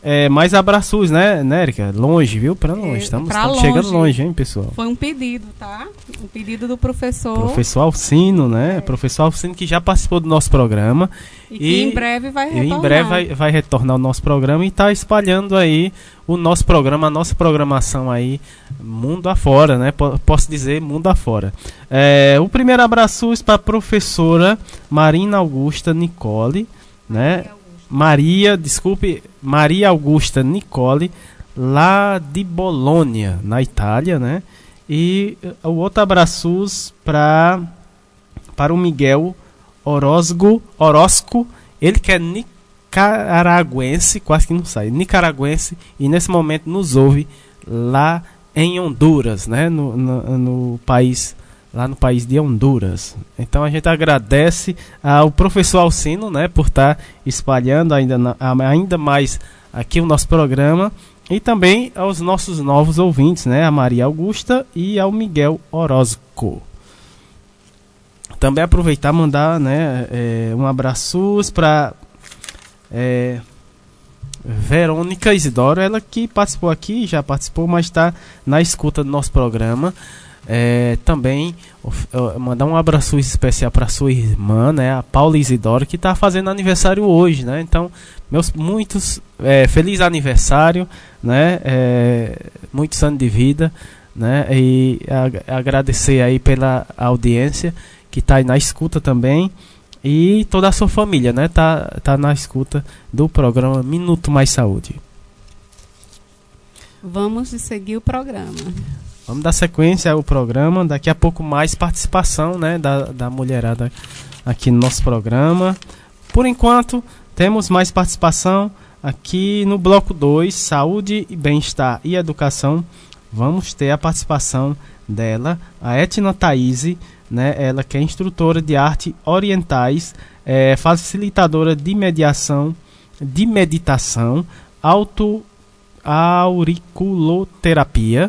Speaker 9: é, mais abraços, né, né, Erika? Longe, viu? Para longe. É, estamos, estamos longe. chegando longe, hein, pessoal?
Speaker 10: Foi um pedido, tá? Um pedido do professor.
Speaker 9: Professor Alcino, né? É. Professor Alcino que já participou do nosso programa.
Speaker 10: E, e em breve vai retornar.
Speaker 9: Em breve vai, vai retornar o nosso programa e está espalhando aí o nosso programa, a nossa programação aí, mundo afora, né? P posso dizer mundo afora. É, o primeiro abraço para a professora Marina Augusta Nicole, né? Maria, desculpe, Maria Augusta Nicole, lá de Bolônia, na Itália, né? E o outro abraços para para o Miguel Orozco, Orozco, ele que é nicaraguense, quase que não sai, nicaraguense, e nesse momento nos ouve lá em Honduras, né? No, no, no país lá no país de Honduras. Então a gente agradece ao professor Alcino, né, por estar tá espalhando ainda, ainda mais aqui o nosso programa e também aos nossos novos ouvintes, né, a Maria Augusta e ao Miguel Orozco. Também aproveitar mandar, né, é, um abraço para é, Verônica Isidoro, ela que participou aqui, já participou, mas está na escuta do nosso programa. É, também mandar um abraço especial para sua irmã, né, a Paula Isidoro, que está fazendo aniversário hoje, né? Então, meus muitos é, feliz aniversário, né? É, muitos anos de vida, né? E agradecer aí pela audiência que está aí na escuta também e toda a sua família, né? Tá, tá na escuta do programa Minuto Mais Saúde.
Speaker 10: Vamos seguir o programa.
Speaker 9: Vamos dar sequência ao programa. Daqui a pouco mais participação né, da, da mulherada aqui no nosso programa. Por enquanto, temos mais participação aqui no bloco 2, Saúde e Bem-Estar e Educação. Vamos ter a participação dela, a Etna Thaís, né, ela que é instrutora de arte orientais, é, facilitadora de mediação, de meditação, auto auriculoterapia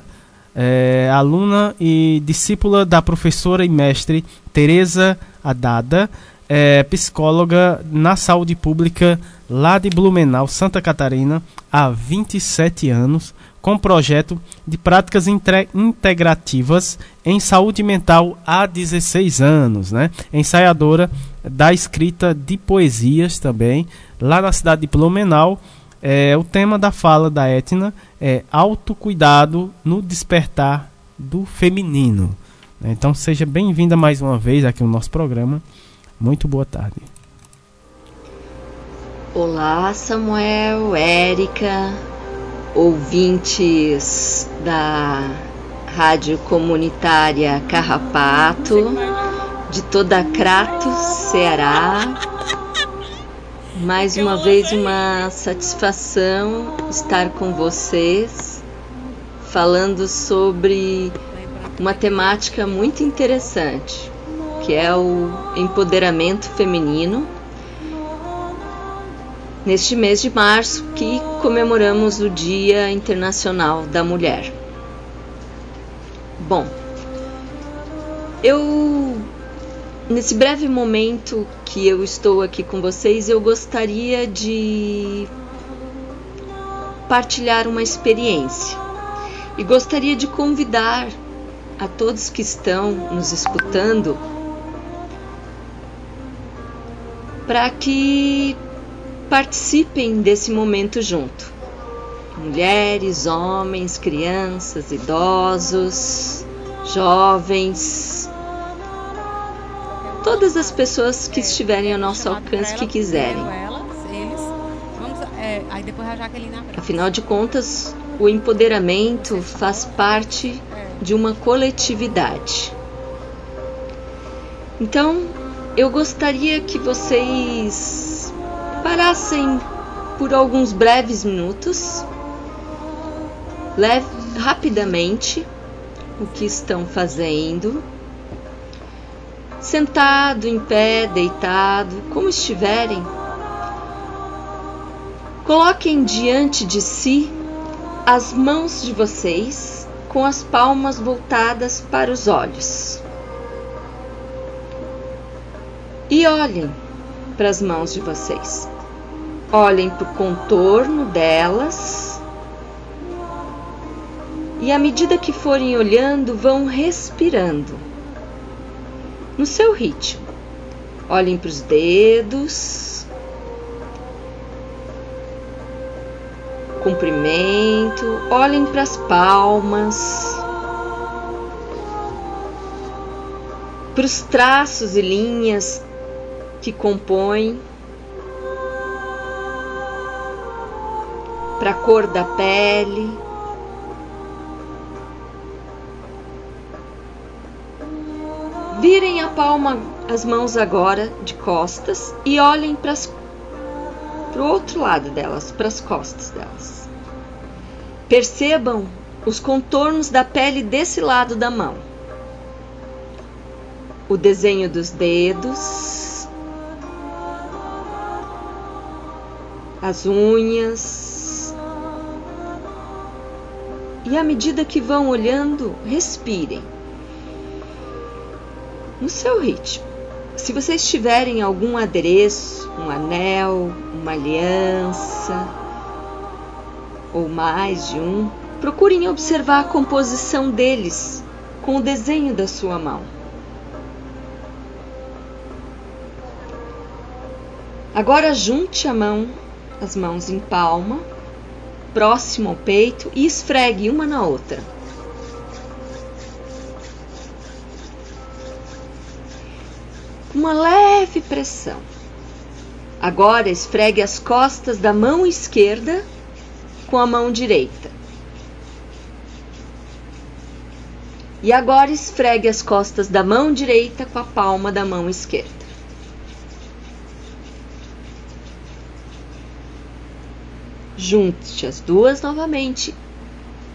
Speaker 9: é, aluna e discípula da professora e mestre Teresa Adada, é, psicóloga na saúde pública lá de Blumenau, Santa Catarina, há 27 anos, com projeto de práticas integrativas em saúde mental há 16 anos, né? Ensaiadora da escrita de poesias também, lá na cidade de Blumenau é, o tema da fala da Etna é autocuidado no despertar do feminino. Então seja bem-vinda mais uma vez aqui no nosso programa. Muito boa tarde.
Speaker 19: Olá, Samuel, Érica, ouvintes da Rádio Comunitária Carrapato, de toda Crato, Ceará. Mais uma vez, uma satisfação estar com vocês, falando sobre uma temática muito interessante, que é o empoderamento feminino. Neste mês de março, que comemoramos o Dia Internacional da Mulher. Bom, eu Nesse breve momento que eu estou aqui com vocês, eu gostaria de partilhar uma experiência e gostaria de convidar a todos que estão nos escutando para que participem desse momento junto. Mulheres, homens, crianças, idosos, jovens, todas as pessoas que estiverem ao nosso alcance que quiserem. É, Afinal de contas, o empoderamento faz parte de uma coletividade. Então, eu gostaria que vocês parassem por alguns breves minutos, leve rapidamente o que estão fazendo sentado, em pé, deitado, como estiverem, coloquem diante de si as mãos de vocês com as palmas voltadas para os olhos. E olhem para as mãos de vocês. Olhem para o contorno delas. E à medida que forem olhando, vão respirando no seu ritmo. Olhem para os dedos. Comprimento, olhem para as palmas, para os traços e linhas que compõem, para a cor da pele. Virem a palma, as mãos agora de costas e olhem para o outro lado delas, para as costas delas. Percebam os contornos da pele desse lado da mão. O desenho dos dedos, as unhas. E à medida que vão olhando, respirem. No seu ritmo. Se vocês tiverem algum adereço, um anel, uma aliança ou mais de um, procurem observar a composição deles com o desenho da sua mão. Agora junte a mão, as mãos em palma, próximo ao peito e esfregue uma na outra. Uma leve pressão. Agora esfregue as costas da mão esquerda com a mão direita. E agora esfregue as costas da mão direita com a palma da mão esquerda. Junte as duas novamente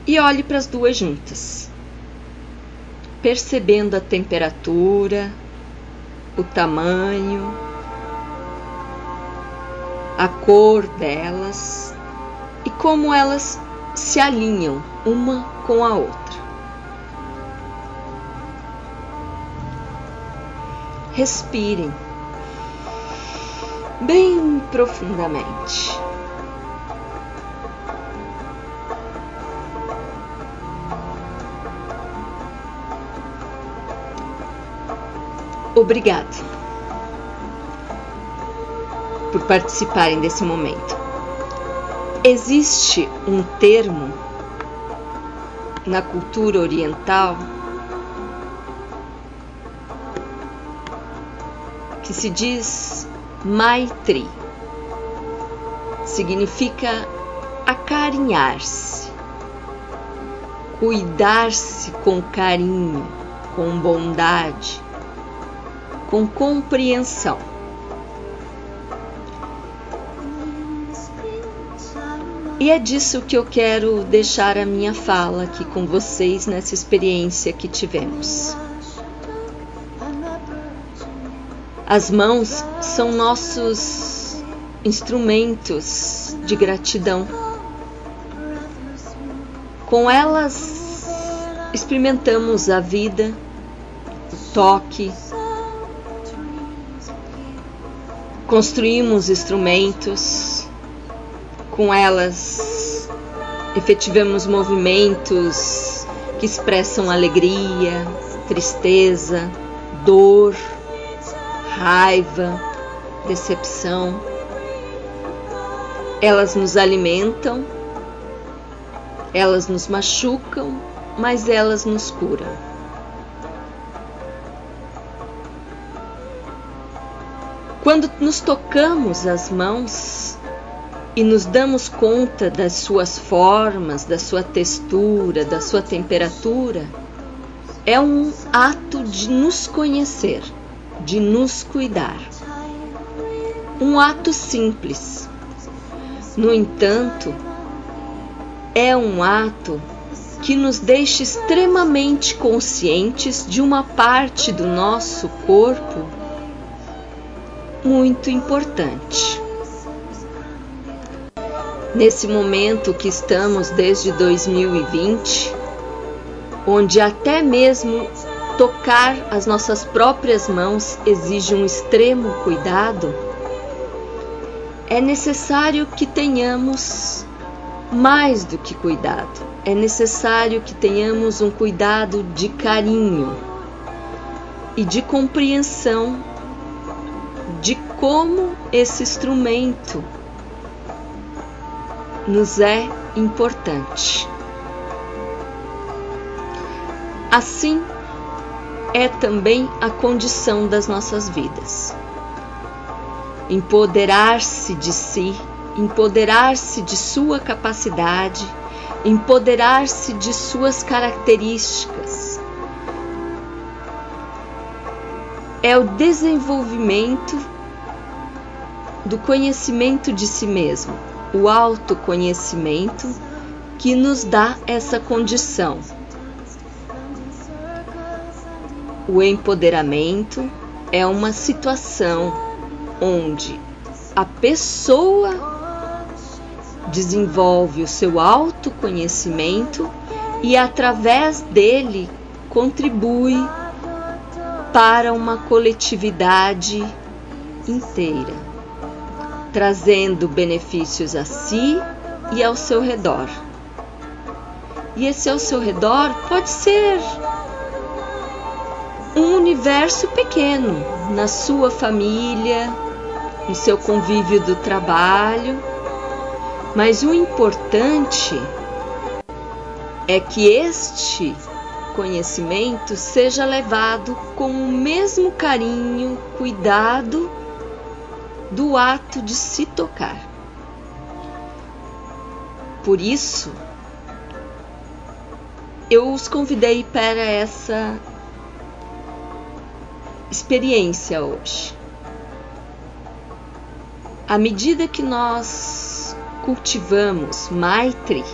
Speaker 19: e olhe para as duas juntas, percebendo a temperatura, o tamanho, a cor delas e como elas se alinham uma com a outra. Respirem bem profundamente. Obrigado por participarem desse momento. Existe um termo na cultura oriental que se diz Maitri. Significa acarinhar-se, cuidar-se com carinho, com bondade com compreensão. E é disso que eu quero deixar a minha fala aqui com vocês nessa experiência que tivemos. As mãos são nossos instrumentos de gratidão. Com elas experimentamos a vida, o toque, construímos instrumentos, com elas efetivamos movimentos que expressam alegria, tristeza, dor, raiva, decepção. Elas nos alimentam, elas nos machucam, mas elas nos curam. Quando nos tocamos as mãos e nos damos conta das suas formas, da sua textura, da sua temperatura, é um ato de nos conhecer, de nos cuidar. Um ato simples. No entanto, é um ato que nos deixa extremamente conscientes de uma parte do nosso corpo muito importante. Nesse momento que estamos desde 2020, onde até mesmo tocar as nossas próprias mãos exige um extremo cuidado, é necessário que tenhamos mais do que cuidado, é necessário que tenhamos um cuidado de carinho e de compreensão de como esse instrumento nos é importante. Assim é também a condição das nossas vidas. Empoderar-se de si empoderar-se de sua capacidade, empoderar-se de suas características. É o desenvolvimento do conhecimento de si mesmo, o autoconhecimento que nos dá essa condição. O empoderamento é uma situação onde a pessoa desenvolve o seu autoconhecimento e através dele contribui para uma coletividade inteira, trazendo benefícios a si e ao seu redor. E esse ao seu redor pode ser um universo pequeno, na sua família, no seu convívio do trabalho mas o importante é que este conhecimento seja levado com o mesmo carinho, cuidado do ato de se tocar. Por isso, eu os convidei para essa experiência hoje. À medida que nós cultivamos Maitri,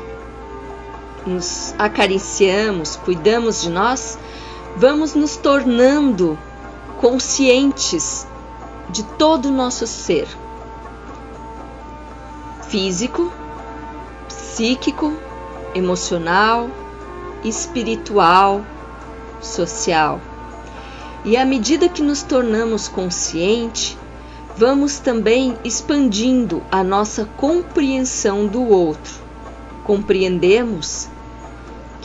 Speaker 19: nos acariciamos, cuidamos de nós, vamos nos tornando conscientes de todo o nosso ser físico, psíquico, emocional, espiritual, social. E à medida que nos tornamos conscientes, vamos também expandindo a nossa compreensão do outro. Compreendemos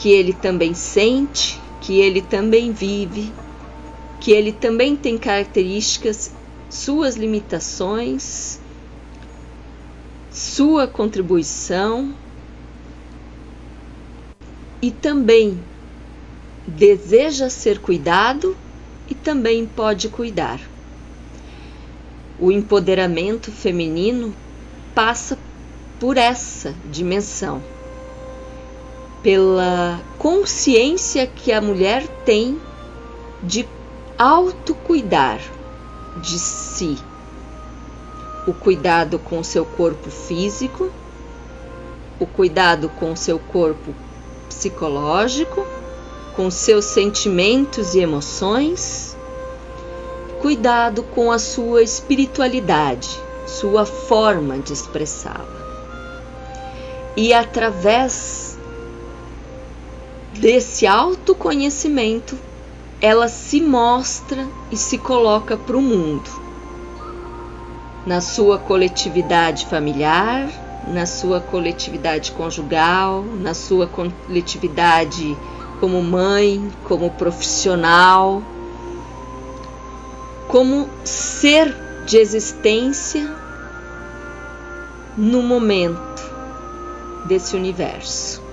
Speaker 19: que ele também sente, que ele também vive, que ele também tem características, suas limitações, sua contribuição e também deseja ser cuidado e também pode cuidar. O empoderamento feminino passa por essa dimensão, pela consciência que a mulher tem de autocuidar de si. O cuidado com seu corpo físico, o cuidado com seu corpo psicológico, com seus sentimentos e emoções cuidado com a sua espiritualidade, sua forma de expressá-la. E através desse autoconhecimento, ela se mostra e se coloca para o mundo, na sua coletividade familiar, na sua coletividade conjugal, na sua coletividade como mãe, como profissional como ser de existência no momento desse universo.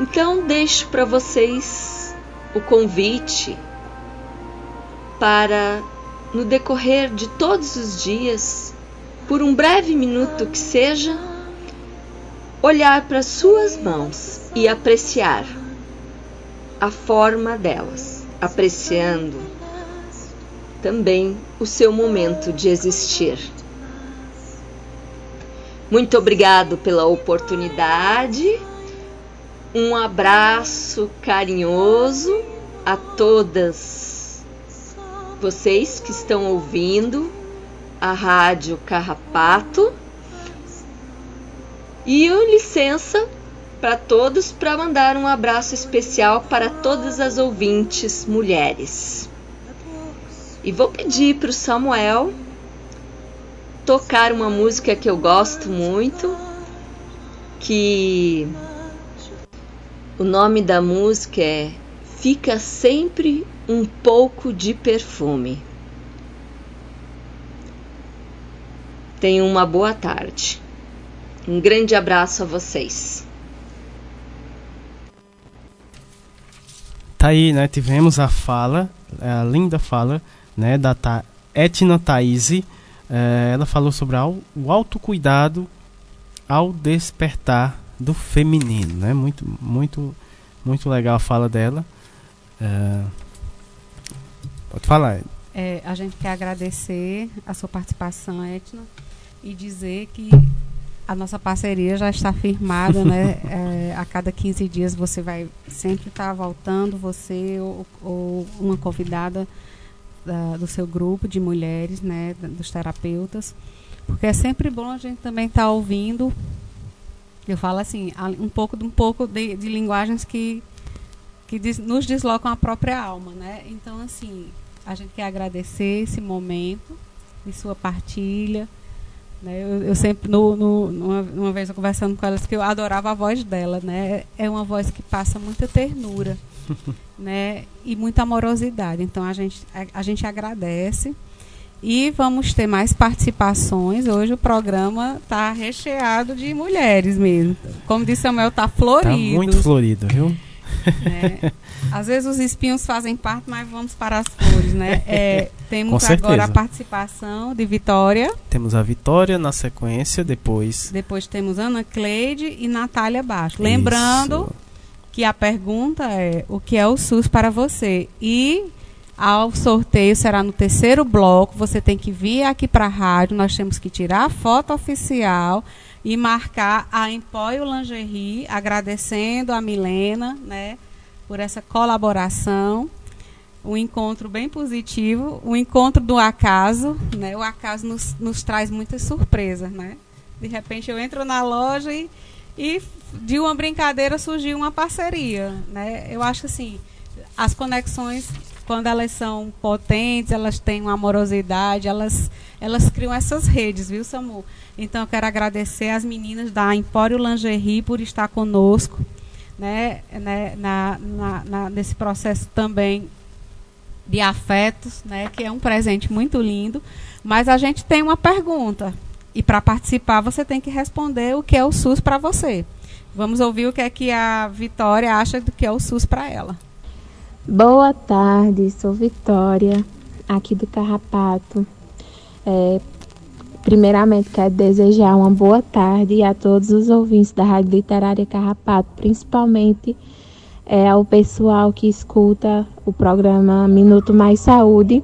Speaker 19: Então, deixo para vocês o convite para, no decorrer de todos os dias, por um breve minuto que seja, olhar para suas mãos e apreciar a forma delas apreciando também o seu momento de existir. Muito obrigado pela oportunidade. Um abraço carinhoso a todas vocês que estão ouvindo a Rádio Carrapato. E licença para todos para mandar um abraço especial para todas as ouvintes mulheres. E vou pedir para o Samuel tocar uma música que eu gosto muito, que o nome da música é Fica sempre um pouco de perfume. Tenham uma boa tarde. Um grande abraço a vocês.
Speaker 9: Tá aí, né? Tivemos a fala, a linda fala, né? Da Ta Etna Thaís, é, ela falou sobre o autocuidado ao despertar do feminino, né? Muito, muito, muito legal a fala dela. É, pode falar.
Speaker 10: É, a gente quer agradecer a sua participação, Etna, e dizer que a nossa parceria já está firmada, né? É, a cada 15 dias você vai sempre estar voltando, você ou, ou uma convidada da, do seu grupo de mulheres, né? Dos terapeutas. Porque é sempre bom a gente também estar tá ouvindo. Eu falo assim, um pouco, um pouco de, de linguagens que, que diz, nos deslocam a própria alma, né? Então, assim, a gente quer agradecer esse momento de sua partilha né? Eu, eu, sempre, no, no, numa, uma vez eu conversando com elas, que eu adorava a voz dela. Né? É uma voz que passa muita ternura né? e muita amorosidade. Então a gente, a, a gente agradece. E vamos ter mais participações. Hoje o programa está recheado de mulheres mesmo. Como disse Samuel, está florido. Está
Speaker 9: muito florido, viu?
Speaker 10: Né? Às vezes os espinhos fazem parte, mas vamos para as flores, né? É, temos agora a participação de Vitória.
Speaker 9: Temos a Vitória na sequência, depois.
Speaker 10: Depois temos Ana Cleide e Natália Baixo. Lembrando que a pergunta é: o que é o SUS para você? E ao sorteio será no terceiro bloco. Você tem que vir aqui para a rádio. Nós temos que tirar a foto oficial e marcar a Empóio Lingerie, agradecendo a Milena, né, por essa colaboração. Um encontro bem positivo, um encontro do acaso, né? O acaso nos, nos traz muitas surpresas, né? De repente eu entro na loja e, e de uma brincadeira surgiu uma parceria, né? Eu acho assim, as conexões quando elas são potentes, elas têm uma amorosidade, elas elas criam essas redes, viu, Samu? Então eu quero agradecer às meninas da Empório Lingerie por estar conosco, né, né na, na, na, nesse processo também de afetos, né, que é um presente muito lindo. Mas a gente tem uma pergunta e para participar você tem que responder o que é o SUS para você. Vamos ouvir o que é que a Vitória acha do que é o SUS para ela.
Speaker 20: Boa tarde, sou Vitória, aqui do Carrapato. É, primeiramente, quero desejar uma boa tarde a todos os ouvintes da Rádio Literária Carrapato, principalmente é, ao pessoal que escuta o programa Minuto Mais Saúde.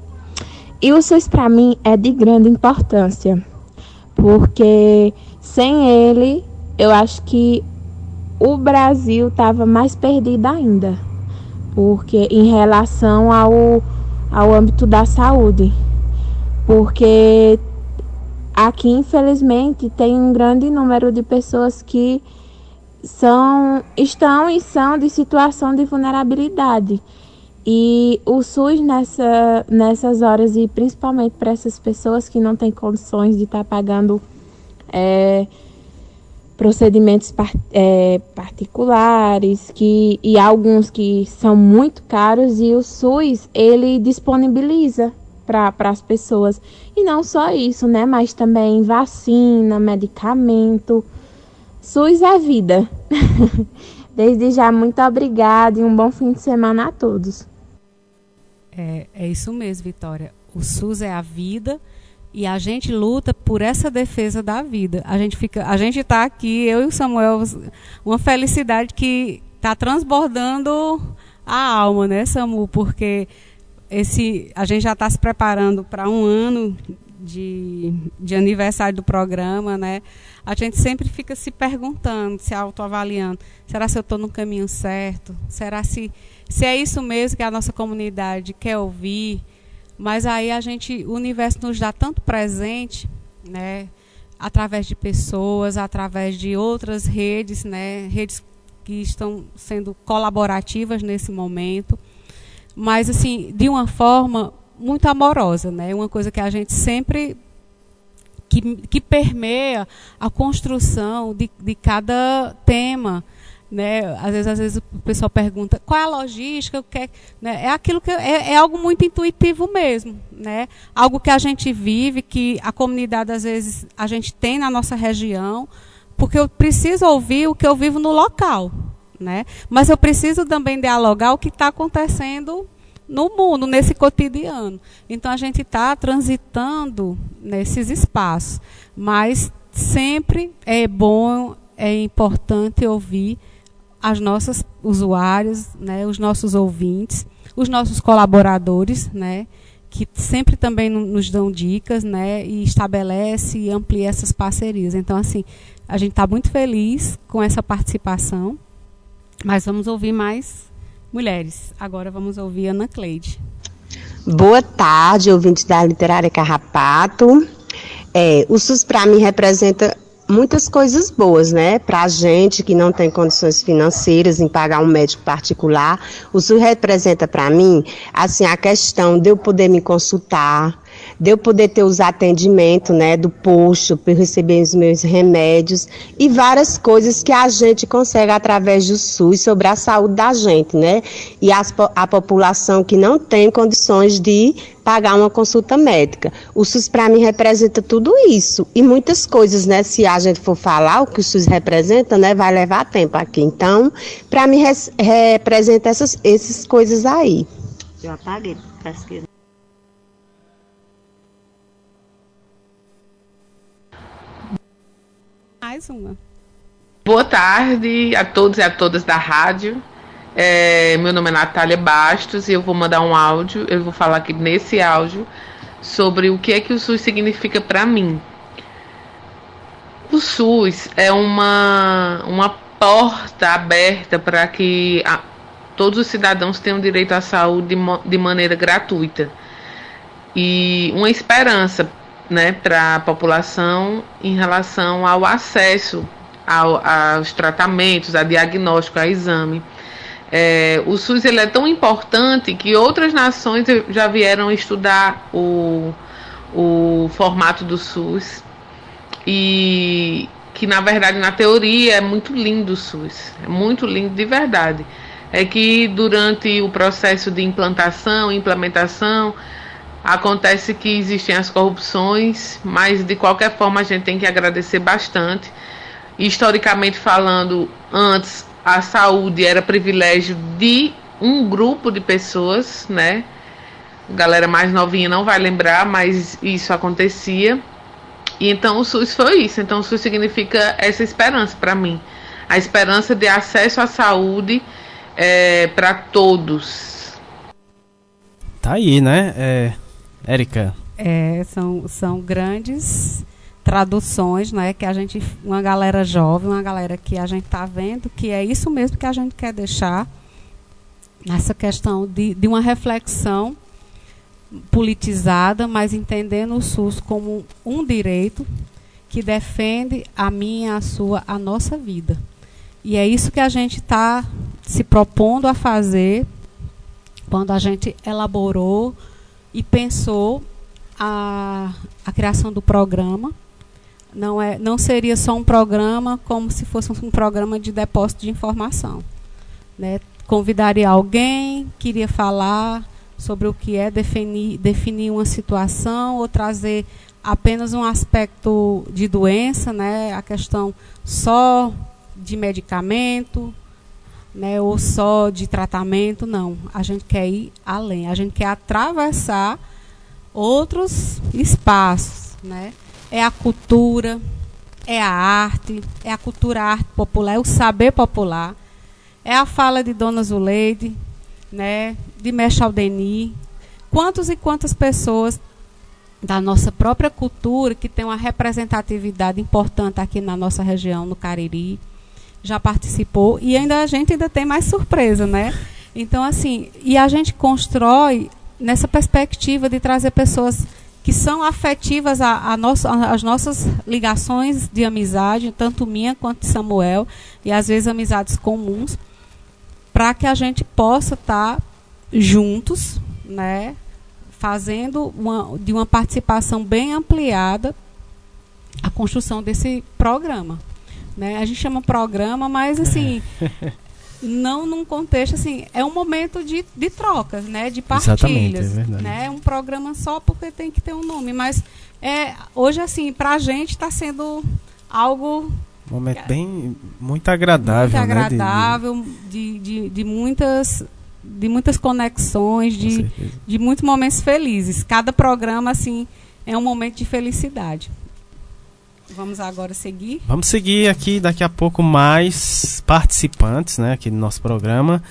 Speaker 20: E o SUS, para mim, é de grande importância, porque sem ele, eu acho que o Brasil estava mais perdido ainda, porque em relação ao, ao âmbito da saúde porque aqui, infelizmente, tem um grande número de pessoas que são, estão e são de situação de vulnerabilidade. E o SUS nessa, nessas horas, e principalmente para essas pessoas que não têm condições de estar tá pagando é, procedimentos é, particulares, que, e alguns que são muito caros, e o SUS ele disponibiliza para as pessoas. E não só isso, né? Mas também vacina, medicamento. SUS é vida. Desde já, muito obrigada e um bom fim de semana a todos.
Speaker 10: É, é isso mesmo, Vitória. O SUS é a vida e a gente luta por essa defesa da vida. A gente fica, a gente está aqui, eu e o Samuel, uma felicidade que está transbordando a alma, né, Samu? Porque esse, a gente já está se preparando para um ano de, de aniversário do programa, né? A gente sempre fica se perguntando, se autoavaliando, será se eu estou no caminho certo? Será se, se é isso mesmo que a nossa comunidade quer ouvir? Mas aí a gente, o universo nos dá tanto presente, né? Através de pessoas, através de outras redes, né? Redes que estão sendo colaborativas nesse momento mas assim, de uma forma muito amorosa, né? Uma coisa que a gente sempre que, que permeia a construção de, de cada tema. Né? Às vezes, às vezes o pessoal pergunta qual é a logística, o que é, né? é aquilo que é, é, algo muito intuitivo mesmo, né? Algo que a gente vive, que a comunidade às vezes a gente tem na nossa região, porque eu preciso ouvir o que eu vivo no local, né? Mas eu preciso também dialogar o que está acontecendo no mundo, nesse cotidiano. Então a gente está transitando nesses espaços, mas sempre é bom, é importante ouvir as nossas usuários, né, os nossos ouvintes, os nossos colaboradores, né, que sempre também nos dão dicas, né, e estabelece e amplia essas parcerias. Então, assim, a gente está muito feliz com essa participação, mas vamos ouvir mais mulheres. Agora vamos ouvir Ana Cleide.
Speaker 21: Boa tarde, ouvintes da Literária Carrapato. É, o SUS para mim representa muitas coisas boas, né? Para a gente que não tem condições financeiras em pagar um médico particular, o SUS representa para mim, assim, a questão de eu poder me consultar, de eu poder ter os atendimentos, né, do posto, para receber os meus remédios e várias coisas que a gente consegue através do SUS sobre a saúde da gente, né? E as, a população que não tem condições de pagar uma consulta médica. O SUS para mim representa tudo isso e muitas coisas, né? Se a gente for falar o que o SUS representa, né, vai levar tempo aqui. Então, para mim representa essas, essas coisas aí. Eu apaguei, parece que
Speaker 10: mais uma.
Speaker 22: Boa tarde a todos e a todas da rádio. É, meu nome é Natália Bastos e eu vou mandar um áudio. Eu vou falar aqui nesse áudio sobre o que é que o SUS significa para mim. O SUS é uma, uma porta aberta para que a, todos os cidadãos tenham direito à saúde de, de maneira gratuita e uma esperança né, para a população em relação ao acesso ao, aos tratamentos, a diagnóstico, a exame. É, o SUS ele é tão importante que outras nações já vieram estudar o, o formato do SUS e que na verdade na teoria é muito lindo o SUS, é muito lindo de verdade. É que durante o processo de implantação, implementação, Acontece que existem as corrupções, mas de qualquer forma a gente tem que agradecer bastante. Historicamente falando, antes a saúde era privilégio de um grupo de pessoas, né? Galera mais novinha não vai lembrar, mas isso acontecia. E então o SUS foi isso. Então o SUS significa essa esperança para mim. A esperança de acesso à saúde é, para todos.
Speaker 9: Tá aí, né? É, Érica.
Speaker 10: É, são, são grandes traduções, né, que a gente, uma galera jovem, uma galera que a gente está vendo que é isso mesmo que a gente quer deixar nessa questão de, de uma reflexão politizada, mas entendendo o SUS como um direito que defende a minha, a sua, a nossa vida. E é isso que a gente está se propondo a fazer quando a gente elaborou e pensou a, a criação do programa. Não, é, não seria só um programa como se fosse um programa de depósito de informação. Né? Convidaria alguém, queria falar sobre o que é definir, definir uma situação ou trazer apenas um aspecto de doença, né? a questão só de medicamento, né, ou só de tratamento, não. A gente quer ir além, a gente quer atravessar outros espaços, né? É a cultura, é a arte, é a cultura a arte popular, é o saber popular, é a fala de Dona Zuleide, né, de Mestre Aldeni. Quantos e quantas pessoas da nossa própria cultura que tem uma representatividade importante aqui na nossa região, no Cariri, já participou e ainda a gente ainda tem mais surpresa, né? Então assim, e a gente constrói nessa perspectiva de trazer pessoas que são afetivas a, a nosso, as nossas ligações de amizade, tanto minha quanto de Samuel, e às vezes amizades comuns, para que a gente possa estar tá juntos, né, fazendo uma, de uma participação bem ampliada a construção desse programa. Né? A gente chama programa, mas assim, não num contexto assim, é um momento de, de trocas, né? De partilhas. É né? Um programa só porque tem que ter um nome. Mas é, hoje, assim, para a gente está sendo algo.
Speaker 9: Um momento bem muito agradável.
Speaker 10: Muito agradável, né? de, de, de, de muitas de muitas conexões, de, de muitos momentos felizes. Cada programa, assim, é um momento de felicidade. Vamos agora seguir?
Speaker 9: Vamos seguir aqui daqui a pouco mais participantes, né, aqui no nosso programa.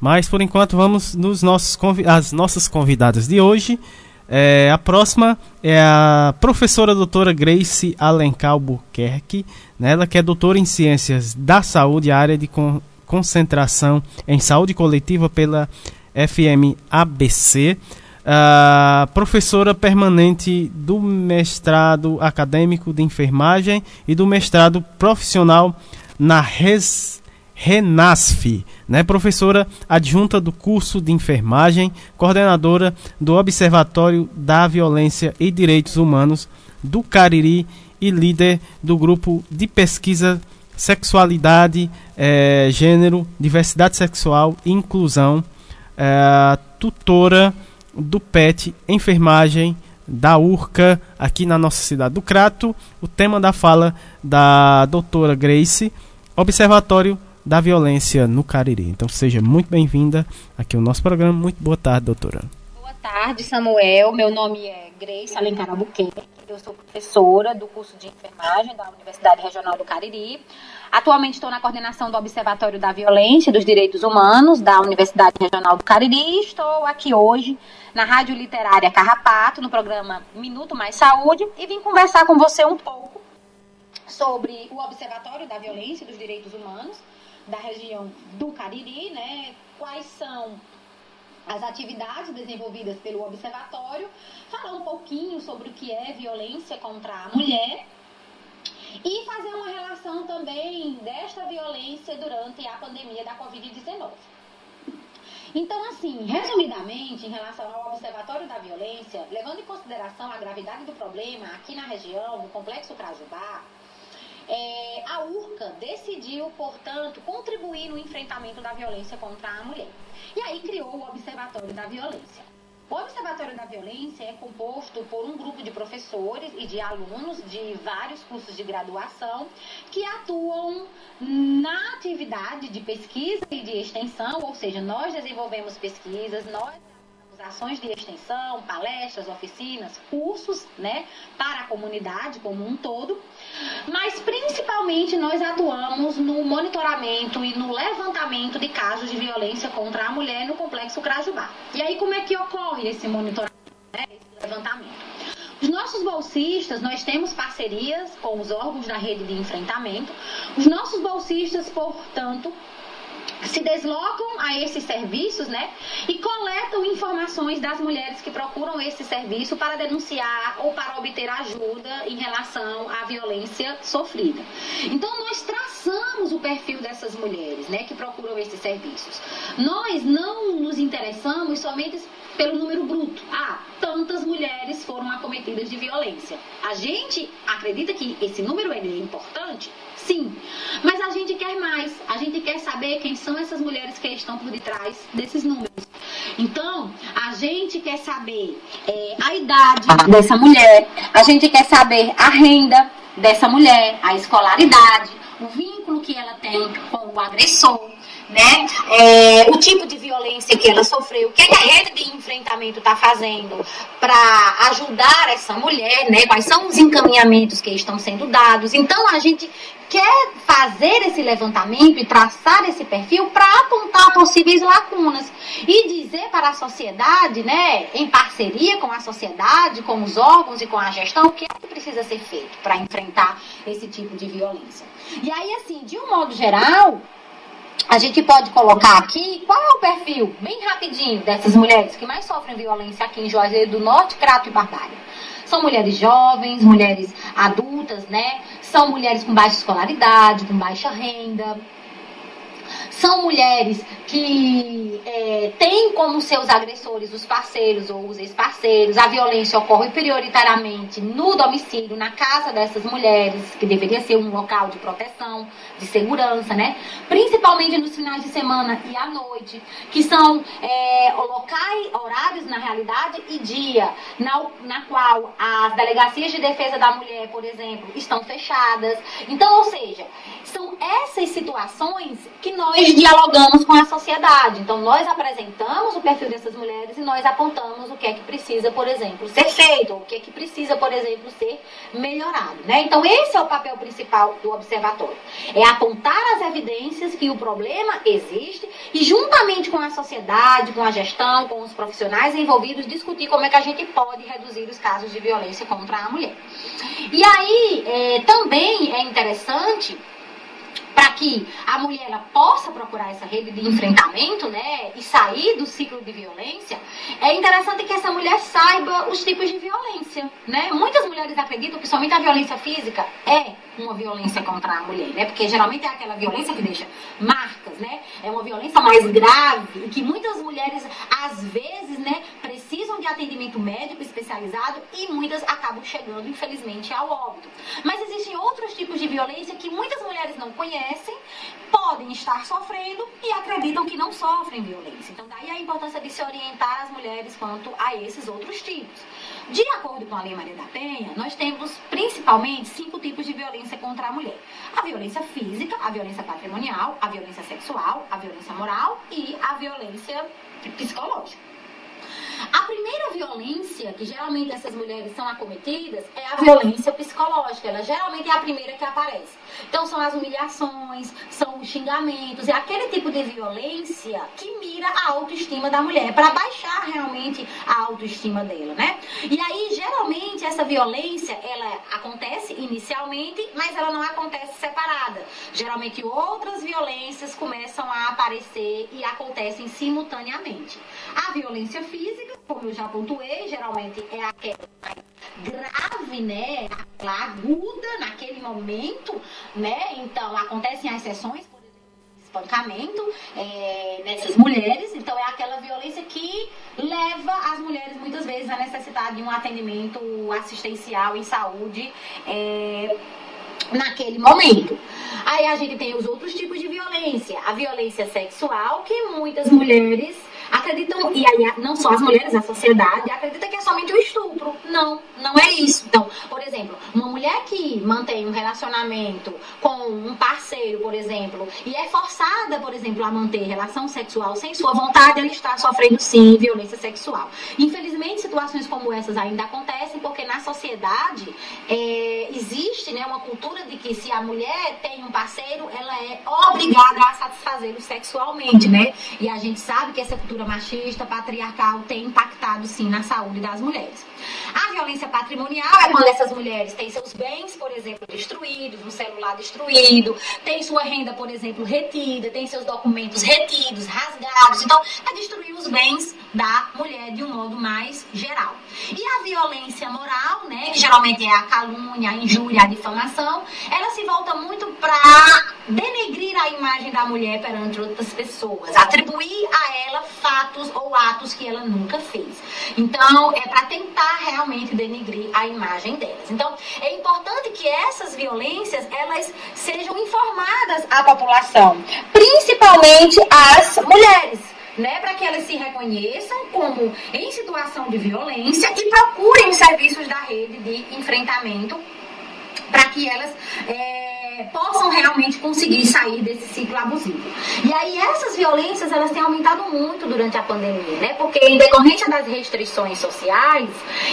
Speaker 9: Mas por enquanto vamos nos nossos as nossas convidadas de hoje. É, a próxima é a professora doutora Grace Alencar Albuquerque, né, ela que é doutora em Ciências da Saúde, área de con concentração em saúde coletiva pela FMABC. Professora permanente do mestrado acadêmico de enfermagem e do mestrado profissional na Res, Renasf, né? professora adjunta do curso de enfermagem, coordenadora do Observatório da Violência e Direitos Humanos do Cariri e líder do grupo de pesquisa Sexualidade, eh, Gênero, Diversidade Sexual e Inclusão, eh, tutora do PET Enfermagem da URCA aqui na nossa cidade do Crato. O tema da fala da doutora Grace, Observatório da Violência no Cariri. Então seja muito bem-vinda aqui ao nosso programa. Muito boa tarde, doutora.
Speaker 23: Boa tarde, Samuel. Meu nome é Grace Alencar Albuquerque. Eu sou professora do curso de enfermagem da Universidade Regional do Cariri. Atualmente estou na coordenação do Observatório da Violência e dos Direitos Humanos da Universidade Regional do Cariri. E estou aqui hoje na Rádio Literária Carrapato, no programa Minuto Mais Saúde, e vim conversar com você um pouco sobre o Observatório da Violência e dos Direitos Humanos da região do Cariri, né? Quais são as atividades desenvolvidas pelo observatório, falar um pouquinho sobre o que é violência contra a mulher e fazer uma relação também desta violência durante a pandemia da Covid-19. Então, assim, resumidamente, em relação ao Observatório da Violência, levando em consideração a gravidade do problema aqui na região, no Complexo Crajubá, é, a URCA decidiu, portanto, contribuir no enfrentamento da violência contra a mulher. E aí criou o Observatório da Violência. O Observatório da Violência é composto por um grupo de professores e de alunos de vários cursos de graduação que atuam na atividade de pesquisa e de extensão, ou seja, nós desenvolvemos pesquisas, nós ações de extensão, palestras, oficinas, cursos, né, para a comunidade como um todo. Mas principalmente nós atuamos no monitoramento e no levantamento de casos de violência contra a mulher no complexo Crajubá. E aí como é que ocorre esse monitoramento, né, esse levantamento? Os nossos bolsistas, nós temos parcerias com os órgãos da rede de enfrentamento. Os nossos bolsistas, portanto, se deslocam a esses serviços, né? E coletam informações das mulheres que procuram esse serviço para denunciar ou para obter ajuda em relação à violência sofrida. Então nós traçamos o perfil dessas mulheres, né, que procuram esses serviços. Nós não nos interessamos somente pelo número bruto. Ah, tantas mulheres foram acometidas de violência. A gente acredita que esse número é importante? Sim. Mas a gente quer mais. A gente quer saber quem são essas mulheres que estão por detrás desses números. Então, a gente quer saber é, a idade dessa mulher, a gente quer saber a renda dessa mulher, a escolaridade, o vínculo que ela tem com o agressor né? É, o tipo de violência que ela sofreu, o que, que a rede de enfrentamento está fazendo para ajudar essa mulher, né? Quais são os encaminhamentos que estão sendo dados. Então a gente quer fazer esse levantamento e traçar esse perfil para apontar possíveis lacunas e dizer para a sociedade, né, em parceria com a sociedade, com os órgãos e com a gestão, o que é que precisa ser feito para enfrentar esse tipo de violência. E aí, assim, de um modo geral, a gente pode colocar aqui qual é o perfil, bem rapidinho, dessas mulheres que mais sofrem violência aqui em Juazeiro do Norte, Crato e Barbária. São mulheres jovens, mulheres adultas, né? São mulheres com baixa escolaridade, com baixa renda, são mulheres que é, têm como seus agressores os parceiros ou os ex-parceiros. A violência ocorre prioritariamente no domicílio, na casa dessas mulheres, que deveria ser um local de proteção, de segurança, né? Principalmente nos finais de semana e à noite, que são é, locais, horários na realidade e dia, na, na qual as delegacias de defesa da mulher, por exemplo, estão fechadas. Então, ou seja, são essas situações que nós dialogamos com a sociedade. Então, nós apresentamos o perfil dessas mulheres e nós apontamos o que é que precisa, por exemplo, ser feito, ou o que é que precisa, por exemplo, ser melhorado. Né? Então, esse é o papel principal do observatório. É apontar as evidências que o problema existe e, juntamente com a sociedade, com a gestão, com os profissionais envolvidos, discutir como é que a gente pode reduzir os casos de violência contra a mulher. E aí, é, também é interessante para que a mulher ela possa procurar essa rede de enfrentamento, né, e sair do ciclo de violência, é interessante que essa mulher saiba os tipos de violência, né? Muitas mulheres acreditam que somente a violência física é uma violência contra a mulher, né? Porque geralmente é aquela violência que deixa marcas, né? É uma violência mais grave e que muitas mulheres às vezes, né, precisam de atendimento médico especializado e muitas acabam chegando, infelizmente, ao óbito. Mas existem outros tipos de violência que muitas mulheres não conhecem, podem estar sofrendo e acreditam que não sofrem violência. Então, daí a importância de se orientar as mulheres quanto a esses outros tipos. De acordo com a Lei Maria da Penha, nós temos principalmente cinco tipos de violência contra a mulher: a violência física, a violência patrimonial, a violência sexual, a violência moral e a violência psicológica. A primeira violência que geralmente essas mulheres são acometidas é a violência psicológica. Ela geralmente é a primeira que aparece. Então são as humilhações, são os xingamentos, é aquele tipo de violência que mira a autoestima da mulher, para baixar realmente a autoestima dela, né? E aí, geralmente, essa violência, ela acontece inicialmente, mas ela não acontece separada. Geralmente outras violências começam a aparecer e acontecem simultaneamente. A violência física, como eu já pontuei, geralmente é aquela grave, né? Aquela aguda naquele momento, né? Então, acontecem as sessões, por exemplo, espancamento é, nessas mulheres. Então, é aquela violência que leva as mulheres, muitas vezes, a necessidade de um atendimento assistencial em saúde. É, naquele momento. Aí a gente tem os outros tipos de violência. A violência sexual, que muitas mulheres acreditam, e aí não só as mulheres, a sociedade, acredita que é somente o estupro. Não, não é isso. Então, por exemplo, uma mulher que mantém um relacionamento com um parceiro, por exemplo, e é forçada, por exemplo, a manter relação sexual sem sua vontade, ela está sofrendo sim violência sexual. Infelizmente, situações como essas ainda acontecem porque na sociedade é, existe né, uma cultura de que se a mulher tem um parceiro, ela é obrigada a satisfazê-lo sexualmente, né? E a gente sabe que essa cultura machista, patriarcal, tem impactado sim na saúde das mulheres. A violência patrimonial é quando essas mulheres têm seus bens, por exemplo, destruídos, um celular destruído, tem sua renda, por exemplo, retida, tem seus documentos retidos, rasgados. Então, é destruir os bens da mulher de um modo mais geral. E a violência moral, né, que geralmente é a calúnia, a injúria, a difamação, ela se volta muito para denegrir a imagem da mulher perante outras pessoas, atribuir a ela fatos ou atos que ela nunca fez. Então, é para tentar realmente denegrir a imagem delas. Então, é importante que essas violências elas sejam informadas à população, principalmente às mulheres né, para que elas se reconheçam como em situação de violência e procurem os serviços da rede de enfrentamento para que elas é, possam realmente conseguir sair desse ciclo abusivo. E aí essas violências elas têm aumentado muito durante a pandemia, né? Porque em decorrência das restrições sociais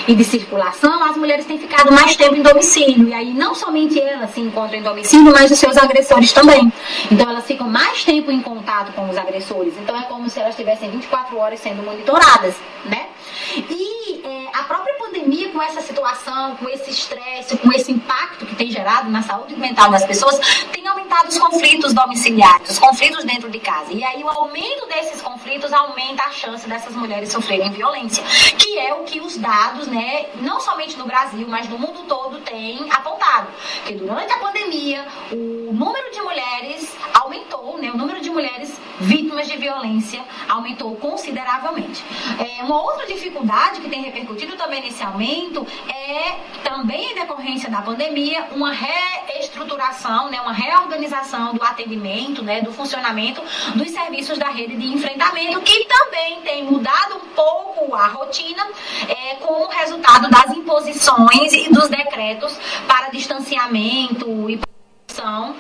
Speaker 23: e de circulação, as mulheres têm ficado mais tempo em domicílio. E aí não somente elas se encontram em domicílio, mas os seus agressores também. Então elas ficam mais tempo em contato com os agressores. Então é como se elas estivessem 24 horas sendo monitoradas, né? E é, a própria pandemia, com essa situação, com esse estresse, com esse impacto que tem gerado na saúde mental das pessoas, tem aumentado os conflitos domiciliares, os conflitos dentro de casa. E aí o aumento desses conflitos aumenta a chance dessas mulheres sofrerem violência, que é o que os dados, né, não somente no Brasil, mas no mundo todo, têm apontado. Que durante a pandemia, o número de mulheres aumentou, né, o número de mulheres vítimas de violência aumentou consideravelmente. É, uma outra dificuldade que tem repercutido também nesse aumento é também em decorrência da pandemia uma reestruturação, né, uma reorganização do atendimento, né, do funcionamento dos serviços da rede de enfrentamento, que também tem mudado um pouco a rotina é, como resultado das imposições e dos decretos para distanciamento e proteção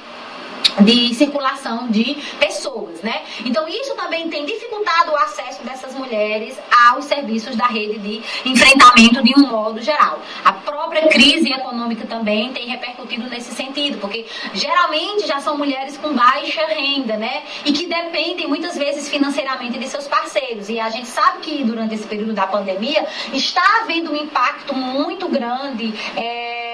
Speaker 23: de circulação de pessoas, né? Então isso também tem dificultado o acesso dessas mulheres aos serviços da rede de enfrentamento de um modo geral. A própria crise econômica também tem repercutido nesse sentido, porque geralmente já são mulheres com baixa renda, né? E que dependem muitas vezes financeiramente de seus parceiros. E a gente sabe que durante esse período da pandemia está havendo um impacto muito grande é,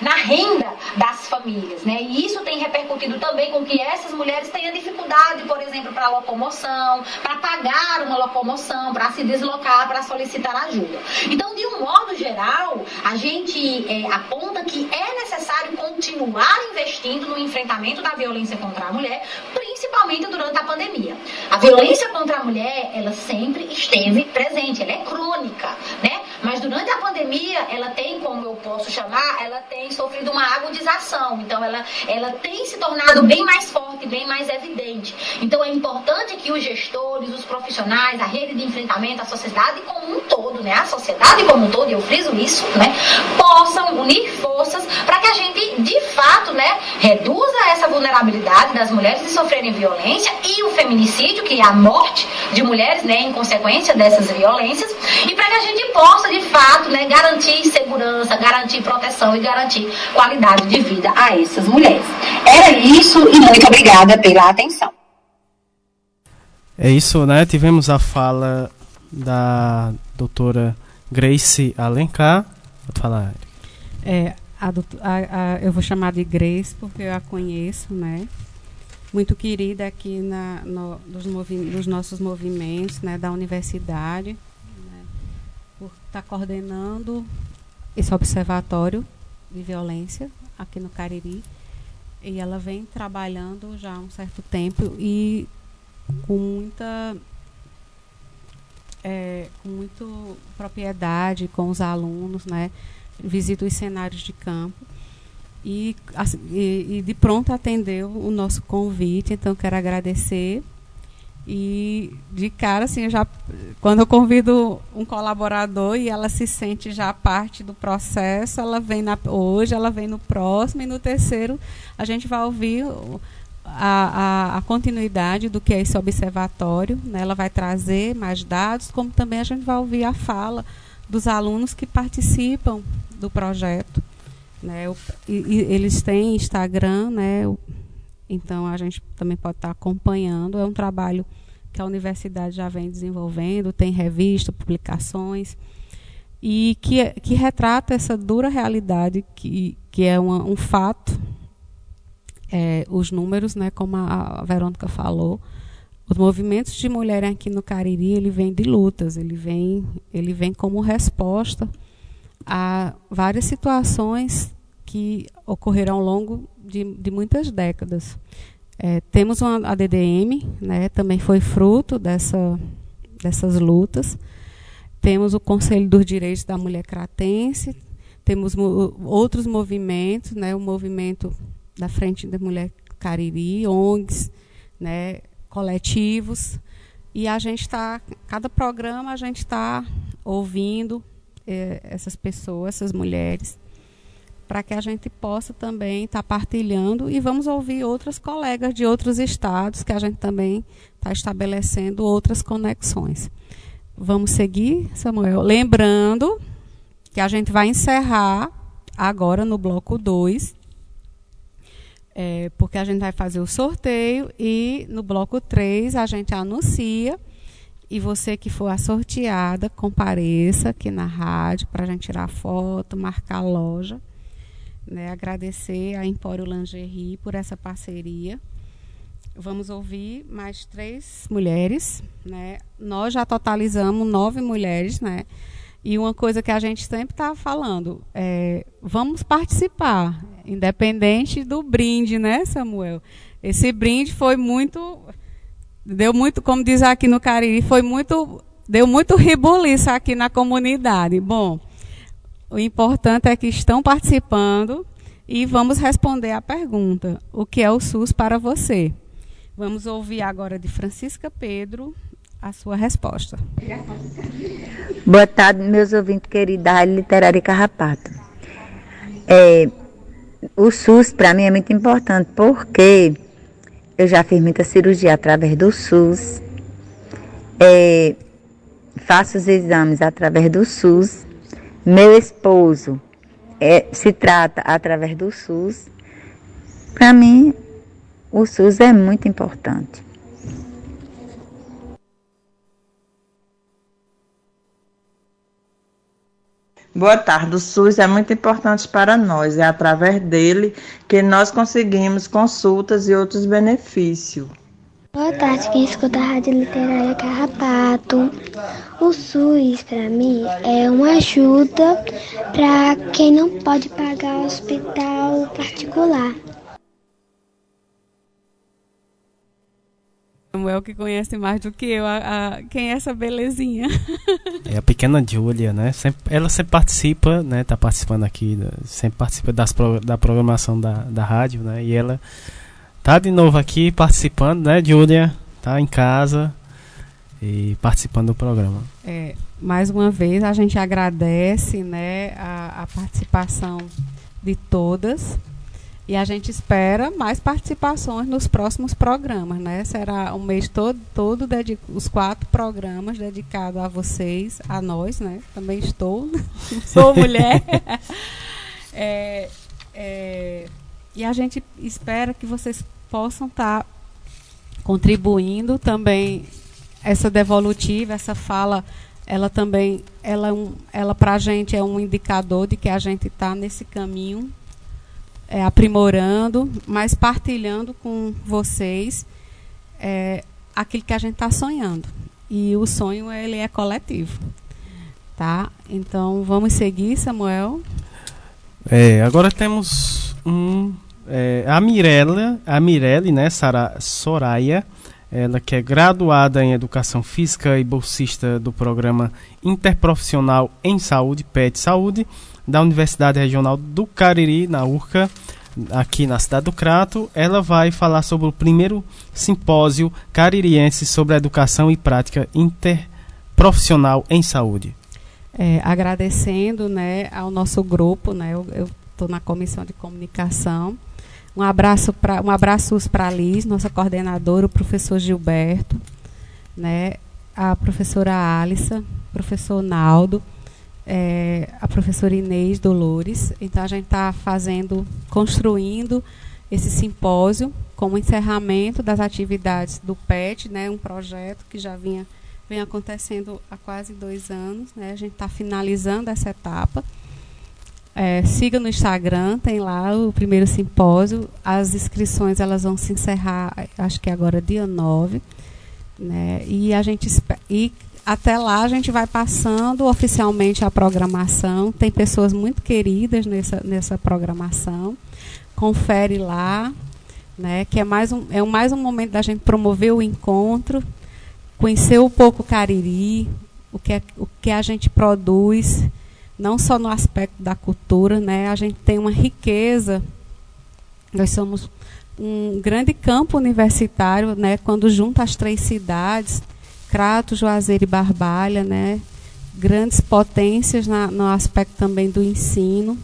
Speaker 23: na renda das famílias, né? E isso tem repercutido também com que essas mulheres tenham dificuldade, por exemplo, para locomoção, para pagar uma locomoção, para se deslocar, para solicitar ajuda. Então, de um modo geral, a gente é, aponta que é necessário continuar investindo no enfrentamento da violência contra a mulher, principalmente durante a pandemia. A violência contra a mulher, ela sempre esteve presente, ela é crônica, né? Mas durante a pandemia, ela tem, como eu posso chamar, ela tem sofrido uma agudização. Então, ela, ela tem se tornado bem mais forte, bem mais evidente. Então, é importante que os gestores, os profissionais, a rede de enfrentamento, a sociedade como um todo, né? A sociedade como um todo, e eu friso isso, né? Possam unir forças para que a gente, de fato, né? Reduza essa vulnerabilidade das mulheres de sofrerem violência e o feminicídio, que é a morte de mulheres, né? Em consequência dessas violências. E para que a gente possa, de fato, né? Garantir segurança, garantir proteção e garantir qualidade de vida a essas mulheres. Era isso e muito obrigada pela atenção.
Speaker 9: É isso, né? Tivemos a fala da doutora Grace Alencar. Vou falar.
Speaker 10: É, a, a, a, eu vou chamar de Grace porque eu a conheço, né? Muito querida aqui na, no, dos, movi dos nossos movimentos, né? Da universidade, né, por estar tá coordenando esse observatório de violência aqui no Cariri. E ela vem trabalhando já há um certo tempo e com muita é, com muito propriedade com os alunos, né? Visita os cenários de campo e, assim, e, e, de pronto atendeu o nosso convite. Então quero agradecer e de cara assim, já quando eu convido um colaborador e ela se sente já parte do processo, ela vem na, hoje, ela vem no próximo e no terceiro a gente vai ouvir a, a, a, continuidade do que é esse observatório. Né? Ela vai trazer mais dados, como também a gente vai ouvir a fala dos alunos que participam do projeto. Né? O, e, eles têm Instagram, né? O, então a gente também pode estar acompanhando. É um trabalho que a universidade já vem desenvolvendo, tem revista, publicações, e que, que retrata essa dura realidade que, que é uma, um fato é, os números, né, como a, a Verônica falou, os movimentos de mulher aqui no Cariri, ele vem de lutas, ele vem, ele vem como resposta a várias situações que ocorreram ao longo de, de muitas décadas. É, temos uma, a DDM, né, também foi fruto dessa, dessas lutas. Temos o Conselho dos Direitos da Mulher Cratense, temos mo outros movimentos, né, o movimento da Frente da Mulher Cariri, ONGs, né, coletivos. E a gente está, cada programa a gente está ouvindo eh, essas pessoas, essas mulheres, para que a gente possa também estar tá partilhando e vamos ouvir outras colegas de outros estados, que a gente também está estabelecendo outras conexões. Vamos seguir, Samuel? Lembrando que a gente vai encerrar agora no bloco 2 é, porque a gente vai fazer o sorteio e no bloco 3 a gente anuncia. E você que for a sorteada, compareça aqui na rádio para a gente tirar foto, marcar a loja. Né, agradecer a Empório Lingerie por essa parceria. Vamos ouvir mais três mulheres. Né? Nós já totalizamos nove mulheres, né? E uma coisa que a gente sempre está falando é vamos participar, independente do brinde, né, Samuel? Esse brinde foi muito, deu muito, como diz aqui no Cariri, foi muito, deu muito rebuliço aqui na comunidade. Bom, o importante é que estão participando e vamos responder a pergunta: o que é o SUS para você? Vamos ouvir agora de Francisca Pedro, a sua resposta.
Speaker 24: Boa tarde, meus ouvintes queridos da Literária Carrapato. É, o SUS para mim é muito importante porque eu já fiz muita cirurgia através do SUS. É, faço os exames através do SUS. Meu esposo é, se trata através do SUS. Para mim, o SUS é muito importante.
Speaker 25: Boa tarde. O SUS é muito importante para nós. É através dele que nós conseguimos consultas e outros benefícios.
Speaker 26: Boa tarde, quem escuta a Rádio Literária Carrapato. O SUS, para mim, é uma ajuda para quem não pode pagar hospital particular.
Speaker 10: Samuel que conhece mais do que eu a, a, quem é essa belezinha.
Speaker 9: É a pequena Júlia, né? Sempre, ela sempre participa, né? Tá participando aqui, sempre participa das, da programação da, da rádio, né? E ela tá de novo aqui participando, né, Júlia? Tá em casa e participando do programa.
Speaker 10: É, mais uma vez a gente agradece, né, a, a participação de todas e a gente espera mais participações nos próximos programas, né? Será um mês todo, todo os quatro programas dedicados a vocês, a nós, né? Também estou, sou mulher. é, é, e a gente espera que vocês possam estar tá contribuindo também essa devolutiva, essa fala, ela também, ela, é ela para a gente é um indicador de que a gente está nesse caminho é, aprimorando, mas partilhando com vocês é, aquilo que a gente está sonhando. E o sonho ele é coletivo, tá? Então vamos seguir, Samuel.
Speaker 9: É, agora temos um é, a Mirella, a Mirelle, né, Sara, Soraya, ela que é graduada em Educação Física e bolsista do programa Interprofissional em Saúde, PET Saúde, da Universidade Regional do Cariri, na URCA, aqui na cidade do Crato. Ela vai falar sobre o primeiro simpósio caririense sobre educação e prática interprofissional em saúde.
Speaker 10: É, agradecendo né, ao nosso grupo, né, eu estou na comissão de comunicação. Um abraço para um abraço para Liz, nossa coordenadora, o professor Gilberto, né, a professora Alissa, professor Naldo é, a professora Inês Dolores. Então, a gente está fazendo, construindo esse simpósio como encerramento das atividades do PET, né, um projeto que já vinha vem acontecendo há quase dois anos. Né, a gente está finalizando essa etapa. É, siga no Instagram, tem lá o primeiro simpósio. As inscrições elas vão se encerrar, acho que agora dia 9. Né, e a gente e até lá a gente vai passando oficialmente a programação. Tem pessoas muito queridas nessa, nessa programação. Confere lá, né? Que é mais um, é mais um momento da gente promover o encontro, conhecer um pouco o Cariri, o que, é, o que a gente produz, não só no aspecto da cultura, né? A gente tem uma riqueza. Nós somos um grande campo universitário, né? Quando junta as três cidades Crato, Juazeiro e Barbalha, né? grandes potências na, no aspecto também do ensino.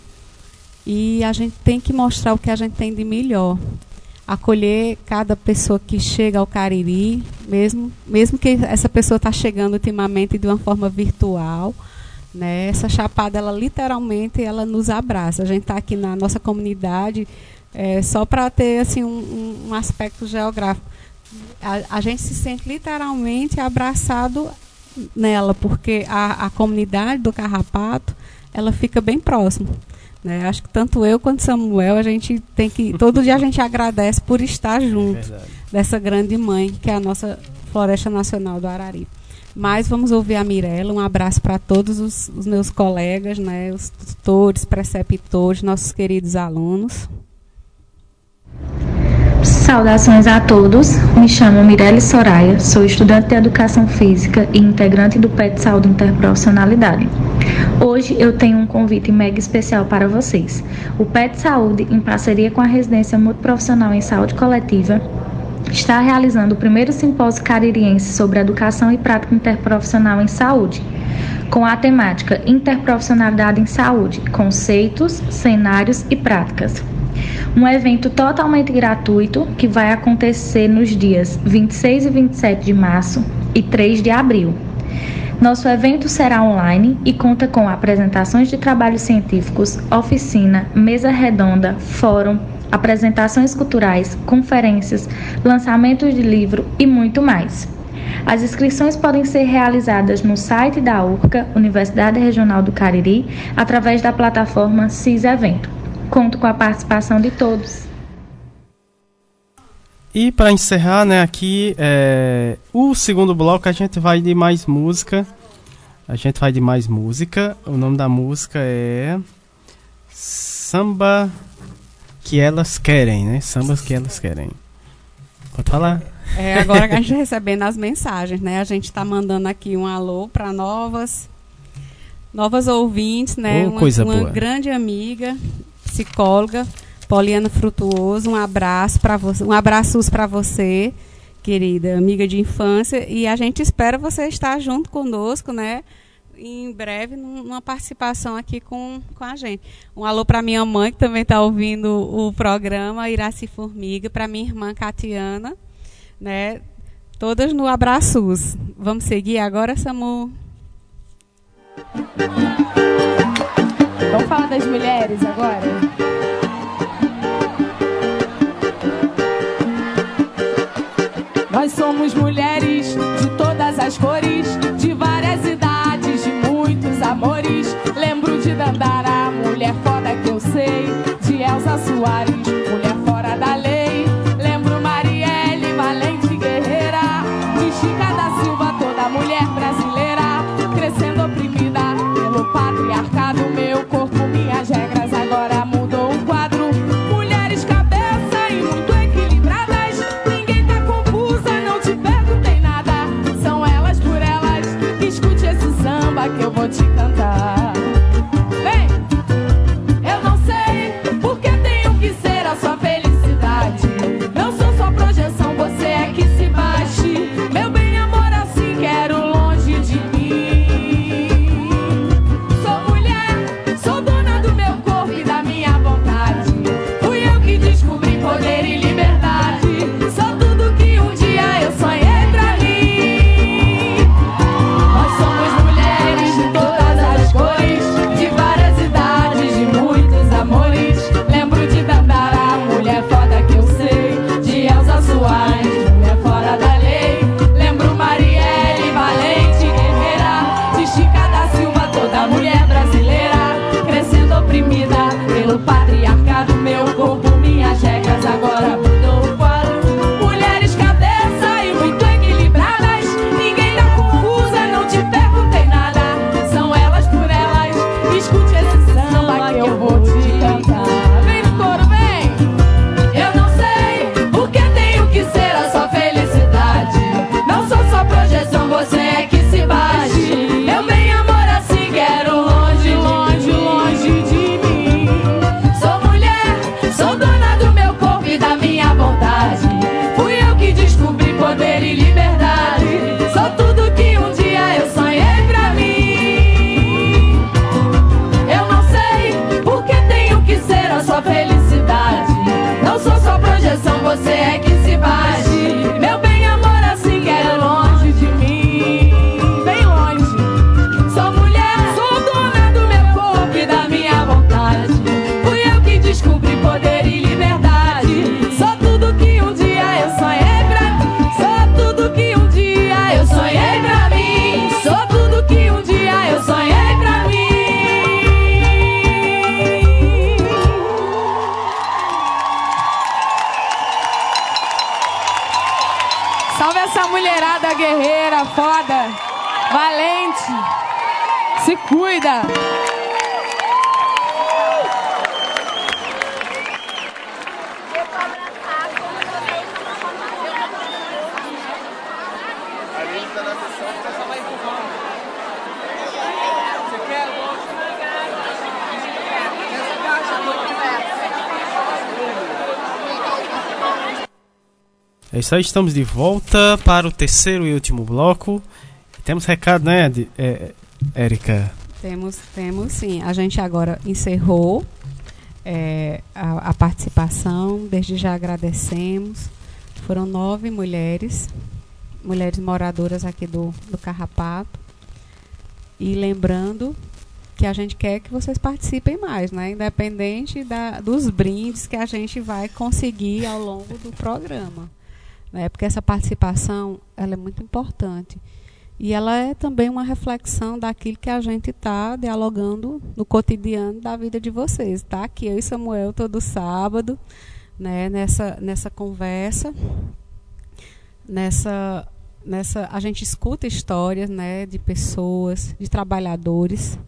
Speaker 10: E a gente tem que mostrar o que a gente tem de melhor. Acolher cada pessoa que chega ao Cariri, mesmo, mesmo que essa pessoa está chegando ultimamente de uma forma virtual. Né? Essa chapada, ela literalmente ela nos abraça. A gente está aqui na nossa comunidade é, só para ter assim, um, um aspecto geográfico a, a gente se sente literalmente abraçado nela, porque a, a comunidade do Carrapato, ela fica bem próxima. Né? Acho que tanto eu quanto Samuel, a gente tem que. Todo dia a gente agradece por estar junto é dessa grande mãe, que é a nossa Floresta Nacional do Arari. Mas vamos ouvir a Mirella. Um abraço para todos os, os, meus colegas, né, os tutores, preceptores, nossos queridos alunos.
Speaker 27: Saudações a todos. Me chamo Mirelle Soraya, sou estudante de Educação Física e integrante do PET Saúde Interprofissionalidade. Hoje eu tenho um convite mega especial para vocês. O PET Saúde, em parceria com a Residência Multiprofissional em Saúde Coletiva, está realizando o primeiro simpósio caririense sobre educação e prática interprofissional em saúde, com a temática Interprofissionalidade em Saúde: Conceitos, Cenários e Práticas. Um evento totalmente gratuito que vai acontecer nos dias 26 e 27 de março e 3 de abril. Nosso evento será online e conta com apresentações de trabalhos científicos, oficina, mesa redonda, fórum, apresentações culturais, conferências, lançamentos de livro e muito mais. As inscrições podem ser realizadas no site da URCA, Universidade Regional do Cariri, através da plataforma CIS Evento. Conto com a participação de todos.
Speaker 9: E para encerrar, né, aqui é, o segundo bloco a gente vai de mais música. A gente vai de mais música. O nome da música é Samba que elas querem, né? Sambas que elas querem. Pode falar.
Speaker 10: É, agora que a gente recebendo as mensagens, né? A gente está mandando aqui um alô para novas novas ouvintes, né?
Speaker 9: Oh,
Speaker 10: uma,
Speaker 9: coisa
Speaker 10: uma
Speaker 9: boa.
Speaker 10: grande amiga, psicóloga, Poliana Frutuoso, um abraço para você, um abraços para você, querida amiga de infância, e a gente espera você estar junto conosco, né? Em breve, num- numa participação aqui com, com a gente. Um alô para minha mãe, que também está ouvindo o programa, Iraci Formiga, para minha irmã Catiana, né? Todas no abraços. Vamos seguir agora, Samu?
Speaker 28: Vamos falar das mulheres agora? Nós somos mulheres de todas as cores, de várias de Dandara, mulher foda que eu sei, de Elza Soares, foda, valente. Se cuida.
Speaker 9: Aí, estamos de volta para o terceiro e último bloco. Temos recado, né, de, é, Érica?
Speaker 10: Temos, temos sim. A gente agora encerrou é, a, a participação. Desde já agradecemos. Foram nove mulheres, mulheres moradoras aqui do, do Carrapato. E lembrando que a gente quer que vocês participem mais, né? Independente da, dos brindes que a gente vai conseguir ao longo do programa. Né? Porque essa participação ela é muito importante. E ela é também uma reflexão daquilo que a gente está dialogando no cotidiano da vida de vocês. Está aqui eu e Samuel todo sábado, né, nessa, nessa conversa, nessa, nessa a gente escuta histórias né, de pessoas, de trabalhadores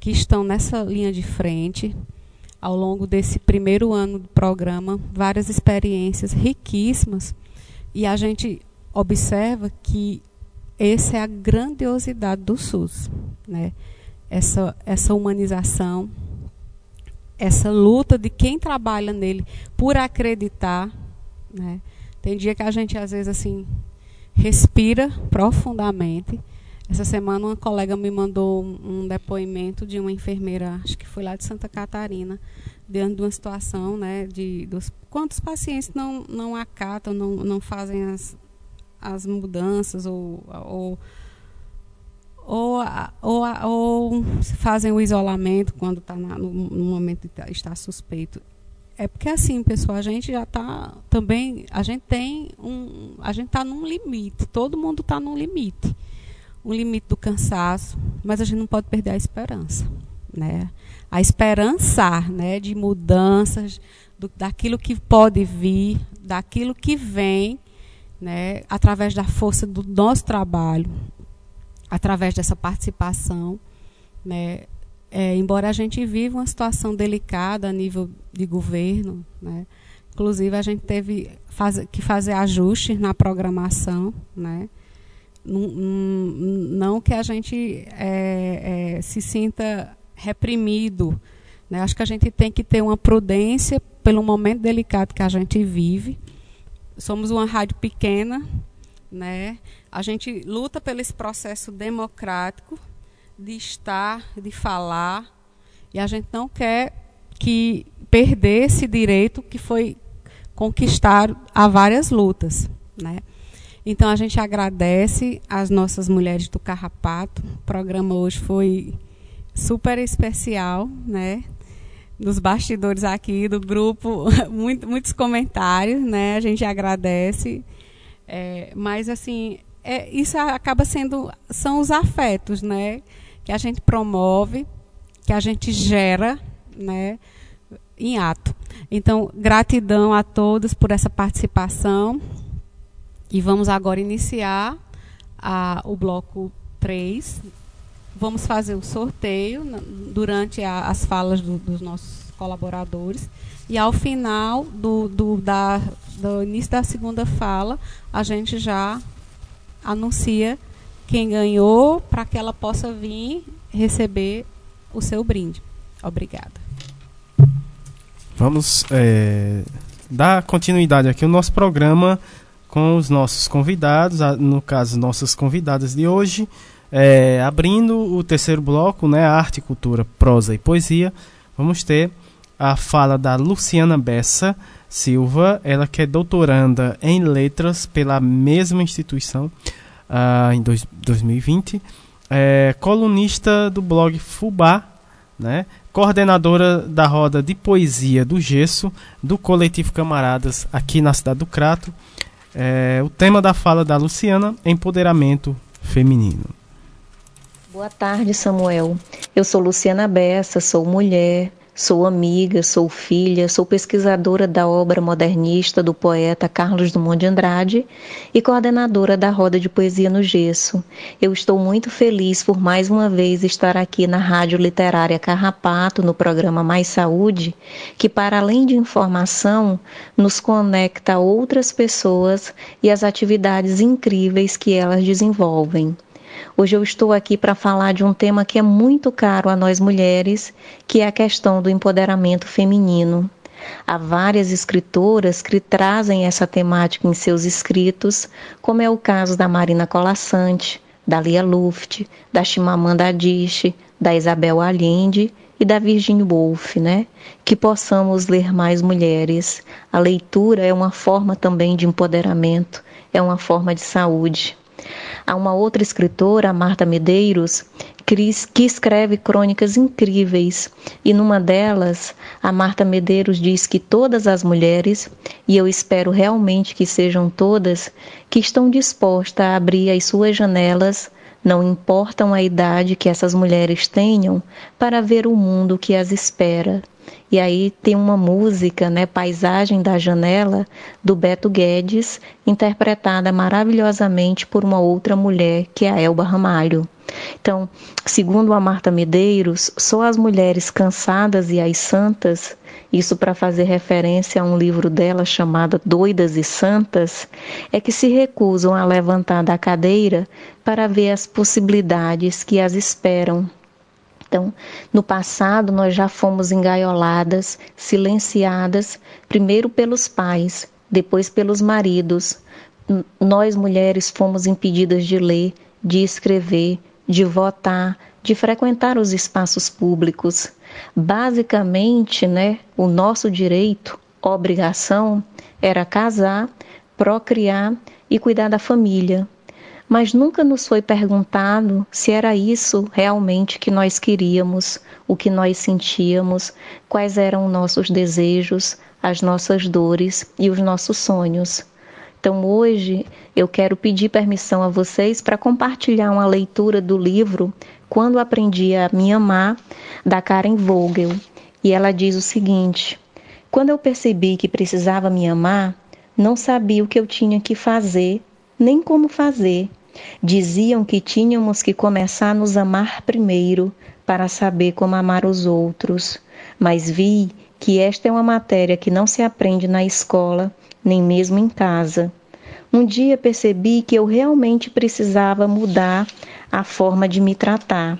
Speaker 10: que estão nessa linha de frente ao longo desse primeiro ano do programa, várias experiências riquíssimas e a gente observa que essa é a grandiosidade do SUS, né? Essa essa humanização, essa luta de quem trabalha nele por acreditar, né? Tem dia que a gente às vezes assim respira profundamente. Essa semana uma colega me mandou um, depoimento de uma enfermeira, acho que foi lá de Santa Catarina, diante de uma situação, né, de dos quantos pacientes não não acatam, não não fazem as as mudanças ou, ou ou, ou, ou fazem o isolamento quando está no, no, momento de tá, estar suspeito. É porque assim, pessoal, a gente já está também, a gente tem um, a gente está num limite, todo mundo está num limite, um limite do cansaço, mas a gente não pode perder a esperança, né? A esperançar, né, de mudanças, do, daquilo que pode vir, daquilo que vem né, através da força do nosso trabalho, através dessa participação, né, é, embora a gente viva uma situação delicada a nível de governo, né, inclusive a gente teve que fazer ajustes na programação, né, não, que a gente é, é, se sinta reprimido, né, acho que a gente tem que ter uma prudência pelo momento delicado que a gente vive, somos uma rádio pequena, né? A gente luta pelo esse processo democrático de estar, de falar, e a gente não quer que perder esse direito que foi conquistado a várias lutas, né? Então a gente agradece às nossas mulheres do Carrapato. O programa hoje foi super especial, né? dos bastidores aqui do grupo, muito, muitos comentários, né? A gente agradece. É, mas assim, é, isso acaba sendo são os afetos, né? Que a gente promove, que a gente gera, né? Em ato. Então, gratidão a todos por essa participação. E vamos agora iniciar a, o bloco 3 vamos fazer o sorteio durante a, as falas do, dos nossos colaboradores. E ao final do, do, da, do início da segunda fala, a gente já anuncia quem ganhou para que ela possa vir receber o seu brinde. Obrigada.
Speaker 9: Vamos é, dar continuidade aqui ao nosso programa com os nossos convidados, no caso, nossas convidadas de hoje. É, abrindo o terceiro bloco, né, arte, cultura, prosa e poesia, vamos ter a fala da Luciana Bessa Silva, ela que é doutoranda em letras pela mesma instituição uh, em dois, 2020, é, colunista do blog Fubá, né, coordenadora da roda de poesia do Gesso, do coletivo Camaradas aqui na cidade do Crato. É, o tema da fala da Luciana, empoderamento feminino.
Speaker 29: Boa tarde, Samuel. Eu sou Luciana Bessa, sou mulher, sou amiga, sou filha, sou pesquisadora da obra modernista do poeta Carlos Dumont de Andrade e coordenadora da Roda de Poesia no Gesso. Eu estou muito feliz por mais uma vez estar aqui na Rádio Literária Carrapato, no programa Mais Saúde, que, para além de informação, nos conecta a outras pessoas e as atividades incríveis que elas desenvolvem. Hoje eu estou aqui para falar de um tema que é muito caro a nós mulheres, que é a questão do empoderamento feminino. Há várias escritoras que trazem essa temática em seus escritos, como é o caso da Marina Colassante, da Lia Luft, da Chimamanda Adichie, da Isabel Allende e da Virginia Woolf, né? Que possamos ler mais mulheres. A leitura é uma forma também de empoderamento, é uma forma de saúde. Há uma outra escritora, Marta Medeiros, que escreve crônicas incríveis, e numa delas, a Marta Medeiros diz que todas as mulheres, e eu espero realmente que sejam todas, que estão dispostas a abrir as suas janelas não importam a idade que essas mulheres tenham para ver o mundo que as espera. E aí tem uma música, né, Paisagem da Janela, do Beto Guedes, interpretada maravilhosamente por uma outra mulher, que é a Elba Ramalho. Então, segundo a Marta Medeiros, só as mulheres cansadas e as santas, isso para fazer referência a um livro dela chamado Doidas e Santas, é que se recusam a levantar da cadeira para ver as possibilidades que as esperam. Então, no passado, nós já fomos engaioladas, silenciadas, primeiro pelos pais, depois pelos maridos. Nós, mulheres, fomos impedidas de ler, de escrever, de votar, de frequentar os espaços públicos. Basicamente, né, o nosso direito, obrigação, era casar, procriar e cuidar da família. Mas nunca nos foi perguntado se era isso realmente que nós queríamos, o que nós sentíamos, quais eram nossos desejos, as nossas dores e os nossos sonhos. Então hoje eu quero pedir permissão a vocês para compartilhar uma leitura do livro Quando Aprendi a Me Amar, da Karen Vogel. E ela diz o seguinte: Quando eu percebi que precisava me amar, não sabia o que eu tinha que fazer, nem como fazer. Diziam que tínhamos que começar a nos amar primeiro para saber como amar os outros. Mas vi que esta é uma matéria que não se aprende na escola nem mesmo em casa. Um dia percebi que eu realmente precisava mudar a forma de me tratar.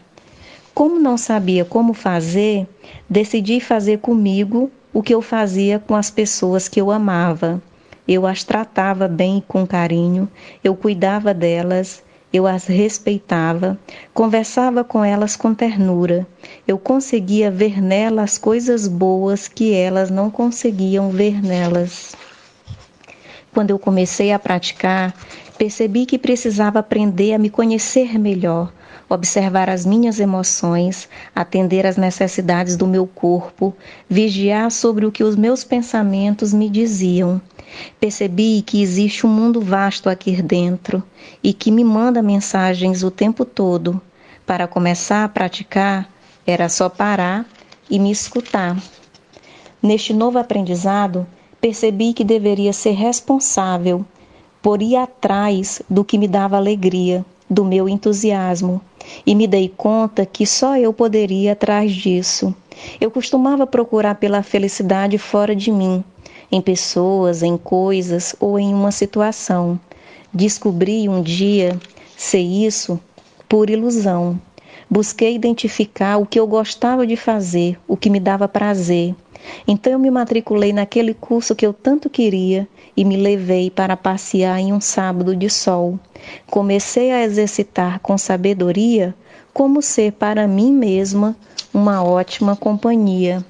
Speaker 29: Como não sabia como fazer, decidi fazer comigo o que eu fazia com as pessoas que eu amava. Eu as tratava bem e com carinho, eu cuidava delas, eu as respeitava, conversava com elas com ternura. Eu conseguia ver nelas coisas boas que elas não conseguiam ver nelas. Quando eu comecei a praticar, percebi que precisava aprender a me conhecer melhor, observar as minhas emoções, atender às necessidades do meu corpo, vigiar sobre o que os meus pensamentos me diziam. Percebi que existe um mundo vasto aqui dentro e que me manda mensagens o tempo todo. Para começar a praticar, era só parar e me escutar. Neste novo aprendizado, percebi que deveria ser responsável por ir atrás do que me dava alegria, do meu entusiasmo, e me dei conta que só eu poderia atrás disso. Eu costumava procurar pela felicidade fora de mim, em pessoas, em coisas ou em uma situação. Descobri um dia ser isso por ilusão. Busquei identificar o que eu gostava de fazer, o que me dava prazer, então eu me matriculei naquele curso que eu tanto queria e me levei para passear em um sábado de sol. Comecei a exercitar com sabedoria como ser para mim mesma uma ótima companhia.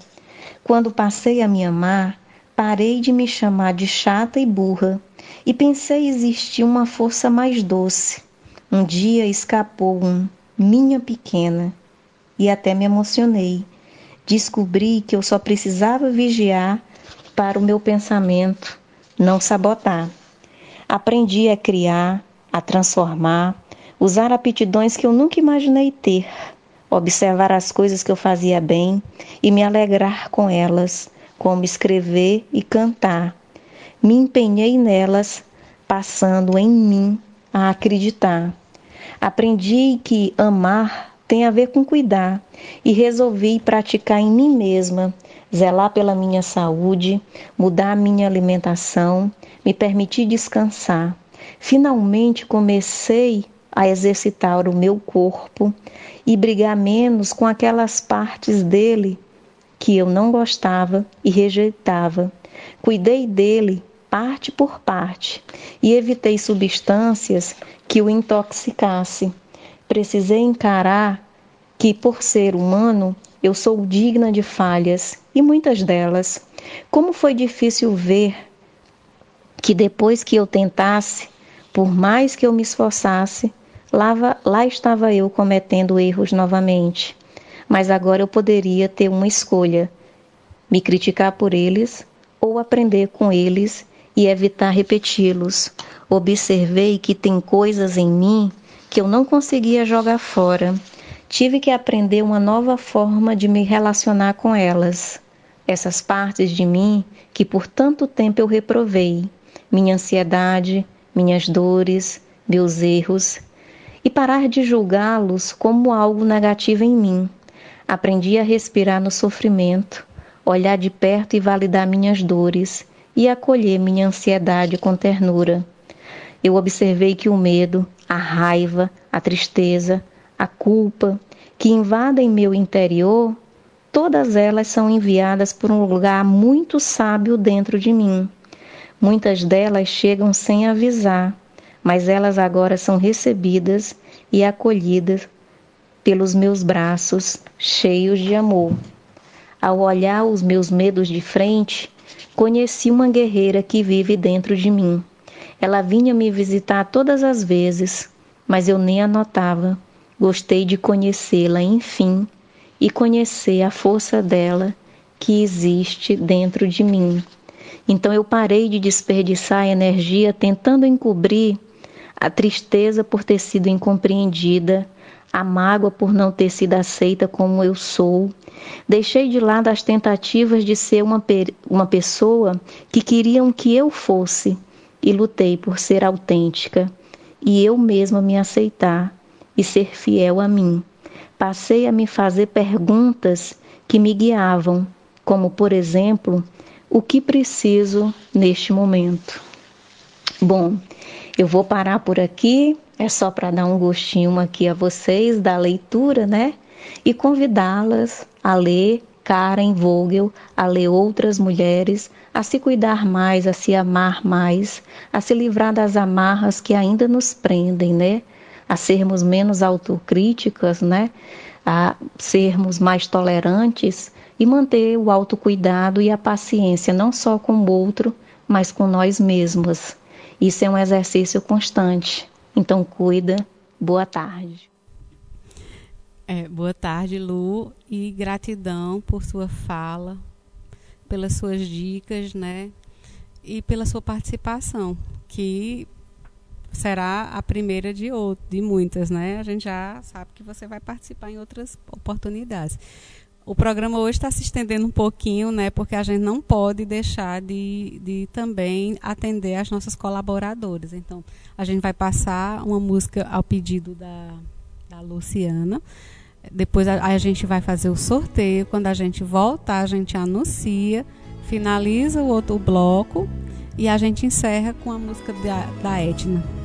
Speaker 29: Quando passei a me amar, parei de me chamar de chata e burra e pensei existir uma força mais doce. Um dia escapou um minha pequena e até me emocionei descobri que eu só precisava vigiar para o meu pensamento não sabotar. Aprendi a criar, a transformar, usar aptidões que eu nunca imaginei ter, observar as coisas que eu fazia bem e me alegrar com elas, como escrever e cantar. Me empenhei nelas, passando em mim a acreditar. Aprendi que amar tem a ver com cuidar e resolvi praticar em mim mesma, zelar pela minha saúde, mudar a minha alimentação, me permitir descansar. Finalmente comecei a exercitar o meu corpo e brigar menos com aquelas partes dele que eu não gostava e rejeitava. Cuidei dele parte por parte e evitei substâncias que o intoxicasse precisei encarar que, por ser humano, Eu sou digna de falhas e muitas delas. Como foi difícil ver que depois que eu tentasse, por mais que eu me esforçasse, lá, lá estava eu cometendo erros novamente. Mas agora eu poderia ter uma escolha: me criticar por eles ou aprender com eles e evitar repeti-los. Observei que tem coisas em mim que eu não conseguia jogar fora. Tive que aprender uma nova forma de me relacionar com elas. Essas partes de mim que por tanto tempo eu reprovei, minha ansiedade, minhas dores, meus erros, e parar de julgá-los como algo negativo em mim. Aprendi a respirar no sofrimento, olhar de perto e validar minhas dores e acolher minha ansiedade com ternura. Eu observei que o medo, a raiva, a tristeza, a culpa que invadem meu interior, todas elas são enviadas por um lugar muito sábio dentro de mim. Muitas delas chegam sem avisar, mas elas agora são recebidas e acolhidas pelos meus braços cheios de amor. Ao olhar os meus medos de frente, conheci uma guerreira que vive dentro de mim. Ela vinha me visitar todas as vezes, mas eu nem a notava. Gostei de conhecê-la, enfim, e conhecer a força dela que existe dentro de mim. Então eu parei de desperdiçar energia tentando encobrir a tristeza por ter sido incompreendida, a mágoa por não ter sido aceita como eu sou. Deixei de lado as tentativas de ser uma, uma pessoa que queriam que eu fosse e lutei por ser autêntica e eu mesma me aceitar e ser fiel a mim. Passei a me fazer perguntas que me guiavam, como, por exemplo, o que preciso neste momento. Bom, eu vou parar por aqui, é só para dar um gostinho aqui a vocês da leitura, né? E convidá-las a ler Karen Vogel, a ler outras mulheres, a se cuidar mais, a se amar mais, a se livrar das amarras que ainda nos prendem, né? A sermos menos autocríticas, né? A sermos mais tolerantes e manter o autocuidado e a paciência não só com o outro, mas com nós mesmos. Isso é um exercício constante. Então cuida. Boa tarde.
Speaker 10: É, boa tarde, Lu, e gratidão por sua fala, pelas suas dicas, né? E pela sua participação, que será a primeira de, outro, de muitas, né? A gente já sabe que você vai participar em outras oportunidades. O programa hoje está se estendendo um pouquinho, né? Porque a gente não pode deixar de, de também atender as nossas colaboradoras. Então, a gente vai passar uma música ao pedido da, da Luciana. Depois a, a gente vai fazer o sorteio. Quando a gente voltar, a gente anuncia, finaliza o outro bloco e a gente encerra com a música da, da Etna.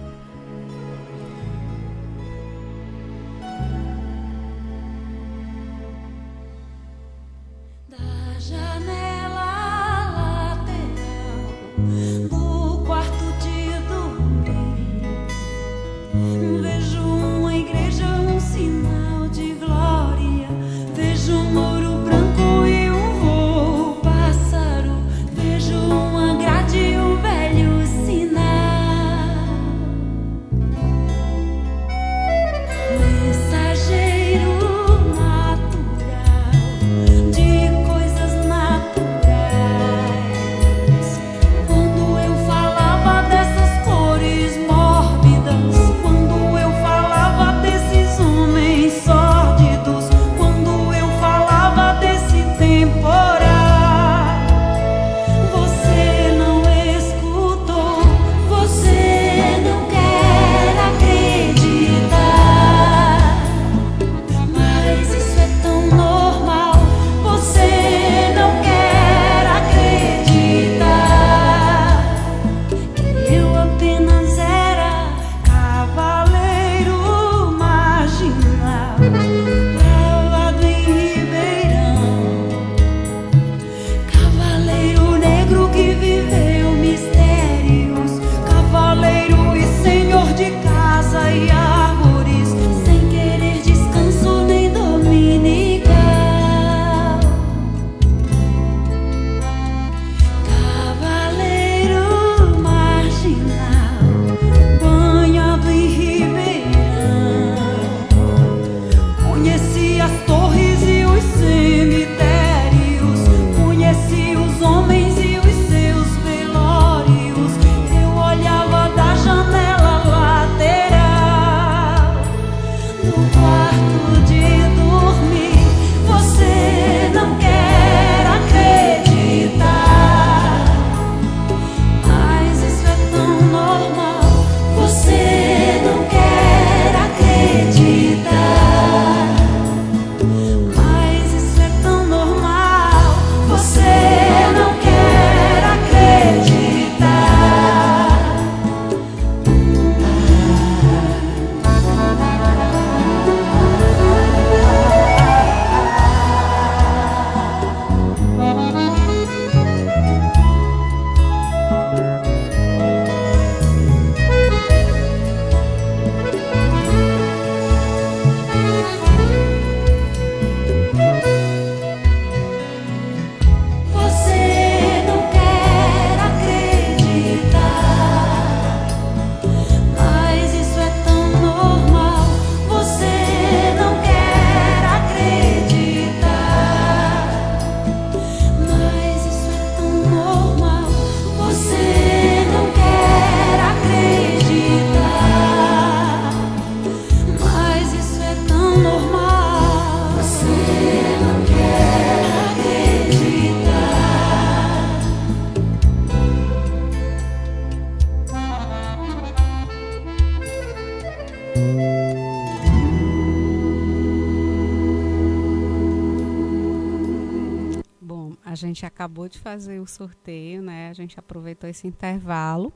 Speaker 10: Gente acabou de fazer o sorteio, né? A gente aproveitou esse intervalo.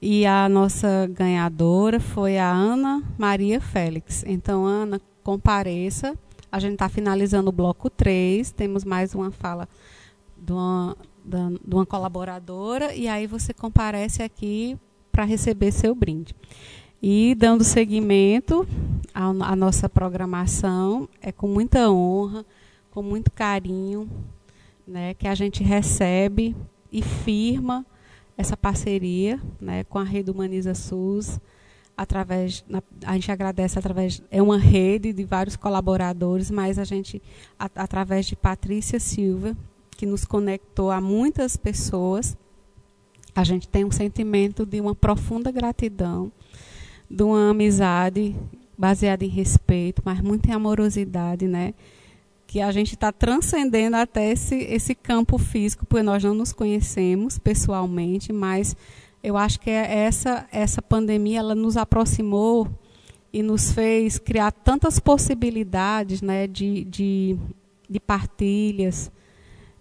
Speaker 10: E a nossa ganhadora foi a Ana Maria Félix. Então, Ana, compareça. A gente está finalizando o bloco 3. Temos mais uma fala de uma, de uma colaboradora. E aí você comparece aqui para receber seu brinde. E dando seguimento à, à nossa programação, é com muita honra, com muito carinho, né, que a gente recebe e firma essa parceria né, com a Rede Humaniza SUS. Através, a gente agradece através, é uma rede de vários colaboradores, mas a gente, a, através de Patrícia Silva, que nos conectou a muitas pessoas, a gente tem um sentimento de uma profunda gratidão, de uma amizade baseada em respeito, mas muito em amorosidade, né? Que a gente está transcendendo até esse, esse campo físico, porque nós não nos conhecemos pessoalmente, mas eu acho que é essa, essa pandemia ela nos aproximou e nos fez criar tantas possibilidades né, de, de, de partilhas,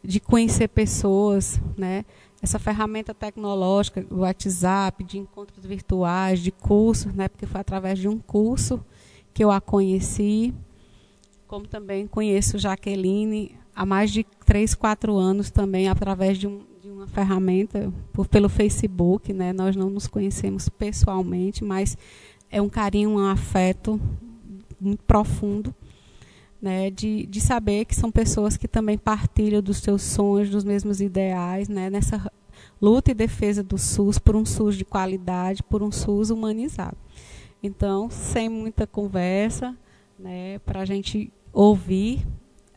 Speaker 10: de conhecer pessoas, né? essa ferramenta tecnológica, o WhatsApp, de encontros virtuais, de cursos, né? porque foi através de um curso que eu a conheci como também conheço Jaqueline há mais de 3, 4 anos também, através de, um, de uma ferramenta por, pelo Facebook. Né? Nós não nos conhecemos pessoalmente, mas é um carinho, um afeto muito profundo. Né, de, de saber que são pessoas que também partilham dos seus sonhos, dos mesmos ideais, né, nessa luta e defesa do SUS por um SUS de qualidade, por um SUS humanizado. Então, sem muita conversa, né, para a gente ouvir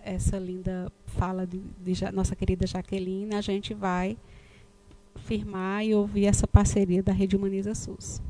Speaker 10: essa linda fala de, de, nossa querida Jaqueline, a gente vai firmar e ouvir essa parceria da Rede Humaniza SUS.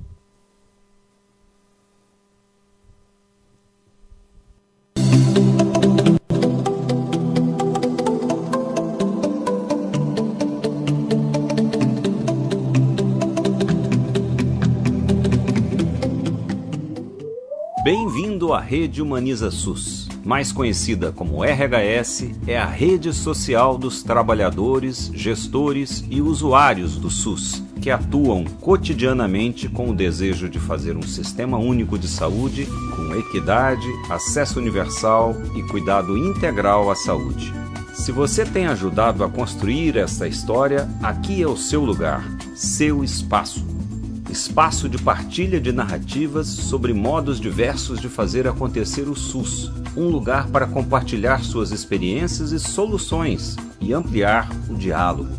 Speaker 30: Bem-vindo à Rede Humaniza SUS. Mais conhecida como RHS, é a rede social dos trabalhadores, gestores e usuários do SUS, que atuam cotidianamente com o desejo de fazer um sistema único de saúde com equidade, acesso universal e cuidado integral à saúde. Se você tem ajudado a construir esta história, aqui é o seu lugar, seu espaço espaço de partilha de narrativas sobre modos diversos de fazer acontecer o SUS, um lugar para compartilhar suas experiências e soluções e ampliar o diálogo.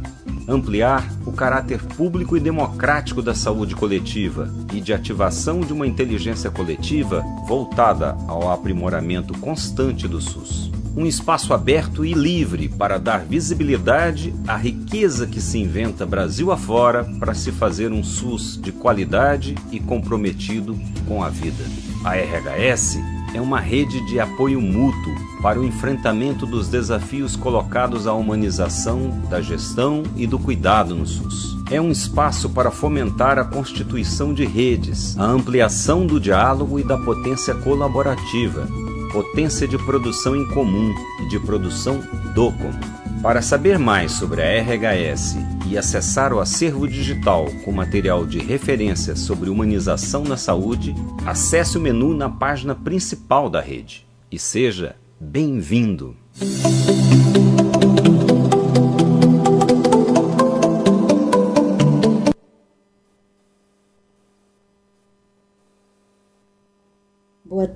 Speaker 30: Ampliar o caráter público e democrático da saúde coletiva e de ativação de uma inteligência coletiva voltada ao aprimoramento constante do SUS um espaço aberto e livre para dar visibilidade à riqueza que se inventa Brasil afora para se fazer um SUS de qualidade e comprometido com a vida. A RHS é uma rede de apoio mútuo para o enfrentamento dos desafios colocados à humanização da gestão e do cuidado no SUS. É um espaço para fomentar a constituição de redes, a ampliação do diálogo e da potência colaborativa, potência de produção em comum e de produção do comum. Para saber mais sobre a RHS e acessar o acervo digital com material de referência sobre humanização na saúde, acesse o menu na página principal da rede. E seja bem-vindo!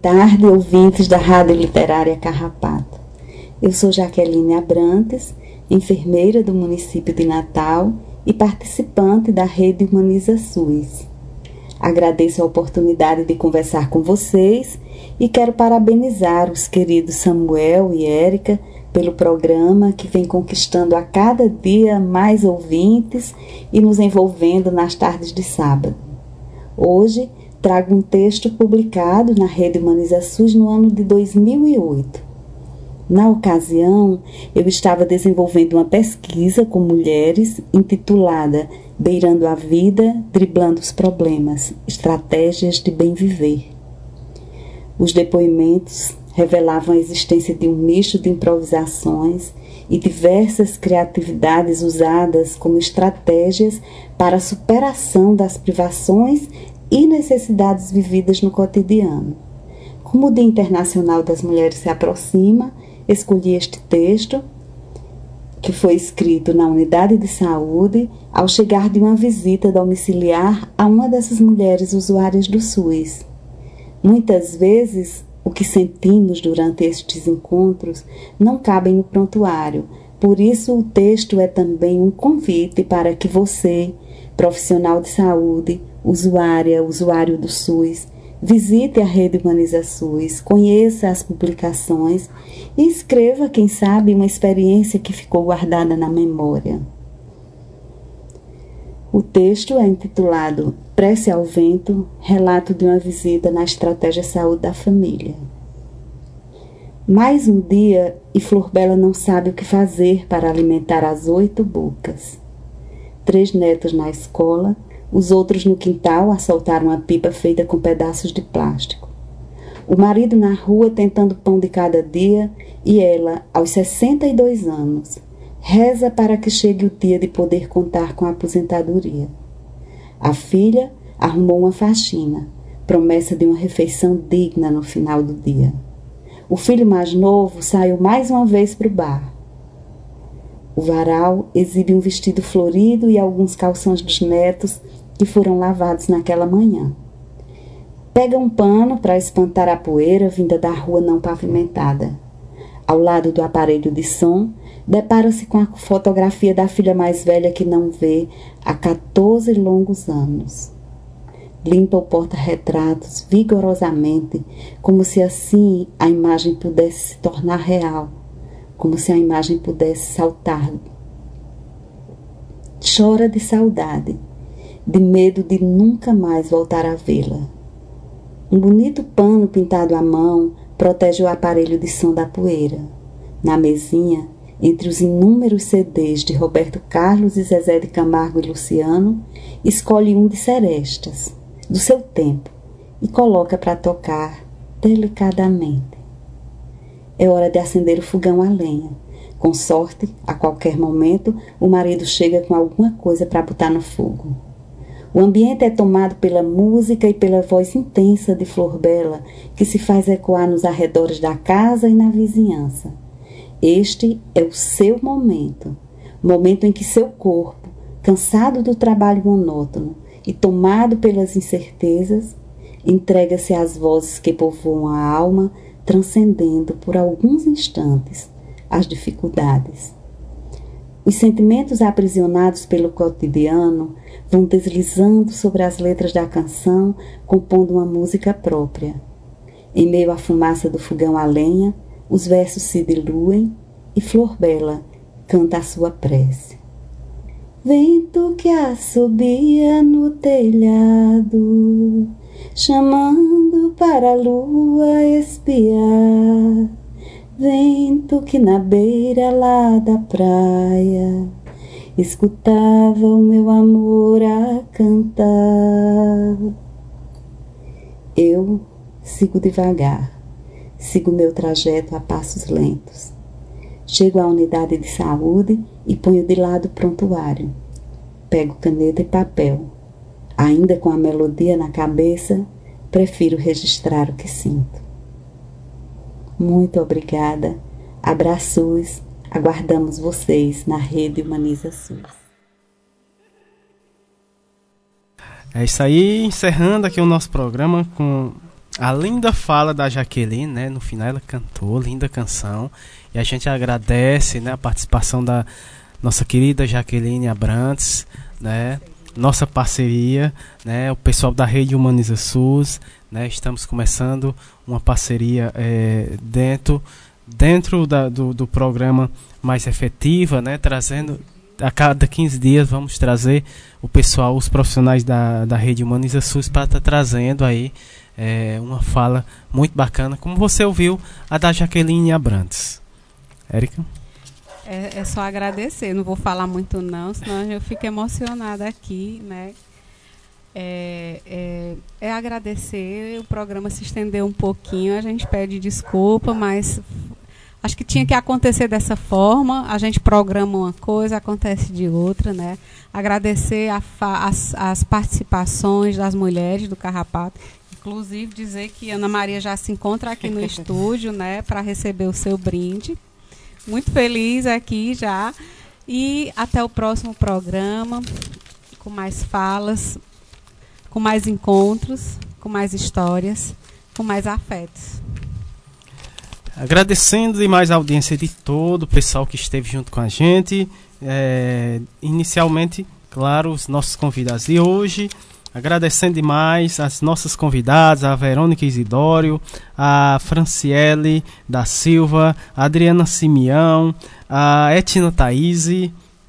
Speaker 31: Tarde, ouvintes da Rádio Literária Carrapato. Eu sou Jaqueline Abrantes, enfermeira do município de Natal e participante da Rede Humaniza SUS. Agradeço a oportunidade de conversar com vocês e quero parabenizar os queridos Samuel e Érica pelo programa que vem conquistando a cada dia mais ouvintes e nos envolvendo nas tardes de sábado. Hoje, trago um texto publicado na Rede Humaniza SUS no ano de 2008. Na ocasião, eu estava desenvolvendo uma pesquisa com mulheres intitulada Beirando a Vida, Driblando os Problemas Estratégias de Bem Viver. Os depoimentos revelavam a existência de um nicho de improvisações e diversas criatividades usadas como estratégias para a superação das privações e necessidades vividas no cotidiano. Como o Dia Internacional das Mulheres se aproxima, escolhi este texto, que foi escrito na unidade de saúde ao chegar de uma visita domiciliar a uma dessas mulheres usuárias do SUS. Muitas vezes, o que sentimos durante estes encontros não cabe no prontuário, por isso o texto é também um convite para que você, profissional de saúde, usuária, usuário do SUS, visite a rede Humaniza SUS, conheça as publicações e escreva, quem sabe, uma experiência que ficou guardada na memória. O texto é intitulado Prece ao Vento Relato de uma visita na Estratégia Saúde da Família. Mais um dia e Flor Bela não sabe o que fazer para alimentar as oito bocas. Três netos na escola, os outros no quintal a soltar uma pipa feita com pedaços de plástico. O marido na rua tentando pão de cada dia e ela, aos 62 anos, reza para que chegue o dia de poder contar com a aposentadoria. A filha arrumou uma faxina, promessa de uma refeição digna no final do dia. O filho mais novo saiu mais uma vez para o bar. O varal exibe um vestido florido e alguns calções dos netos que foram lavados naquela manhã. Pega um pano para espantar a poeira vinda da rua não pavimentada. Ao lado do aparelho de som, depara-se com a fotografia da filha mais velha que não vê há 14 longos anos. Limpa o porta-retratos vigorosamente, como se assim a imagem pudesse se tornar real, como se a imagem pudesse saltar. Chora de saudade de medo de nunca mais voltar a vê-la. Um bonito pano pintado à mão protege o aparelho de som da poeira. Na mesinha, entre os inúmeros CDs de Roberto Carlos e Zezé de Camargo e Luciano, escolhe um de Serestas, do seu tempo, e coloca para tocar delicadamente. É hora de acender o fogão a lenha. Com sorte, a qualquer momento, o marido chega com alguma coisa para botar no fogo. O ambiente é tomado pela música e pela voz intensa de Flor Bela, que se faz ecoar nos arredores da casa e na vizinhança. Este é o seu momento, momento em que seu corpo, cansado do trabalho monótono e tomado pelas incertezas, entrega-se às vozes que povoam a alma, transcendendo por alguns instantes as dificuldades. Os sentimentos aprisionados pelo cotidiano vão deslizando sobre as letras da canção, compondo uma música própria. Em meio à fumaça do fogão a lenha, os versos se diluem e Flor Bela canta a sua prece. Vento que assobia no telhado, chamando para a lua espiar. Vento que na beira lá da praia escutava o meu amor a cantar. Eu sigo devagar, sigo meu trajeto a passos lentos. Chego à unidade de saúde e ponho de lado o prontuário. Pego caneta e papel. Ainda com a melodia na cabeça, prefiro registrar o que sinto. Muito obrigada. Abraços Aguardamos vocês na rede Humaniza SUS.
Speaker 9: É isso aí, encerrando aqui o nosso programa com a linda fala da Jaqueline, né? No final ela cantou, linda canção. E a gente agradece, né, a participação da nossa querida Jaqueline Abrantes, né? Nossa parceria, né? O pessoal da Rede Humaniza SUS, né? Estamos começando uma parceria é, dentro dentro da, do, do programa mais efetiva, né, trazendo a cada 15 dias vamos trazer o pessoal, os profissionais da, da rede Humaniza SUS para estar tá trazendo aí é, uma fala muito bacana, como você ouviu a da Jaqueline Abrantes. Érica?
Speaker 10: É, é, só agradecer, não vou falar muito não, senão eu fico emocionada aqui, né? É, é, é, agradecer. O programa se estendeu um pouquinho, a gente pede desculpa, mas acho que tinha que acontecer dessa forma. A gente programa uma coisa, acontece de outra, né? Agradecer a, as, as participações das mulheres do Carrapato. Inclusive dizer que Ana Maria já se encontra aqui no estúdio, né, para receber o seu brinde. Muito feliz aqui já. E até o próximo programa, com mais falas, com mais encontros, com mais histórias, com mais afetos.
Speaker 9: Agradecendo demais a audiência de todo o pessoal que esteve junto com a gente. É, inicialmente, claro, os nossos convidados de hoje. Agradecendo demais as nossas convidadas, a Verônica Isidório, a Franciele da Silva, a Adriana Simeão, a Etina Thaís,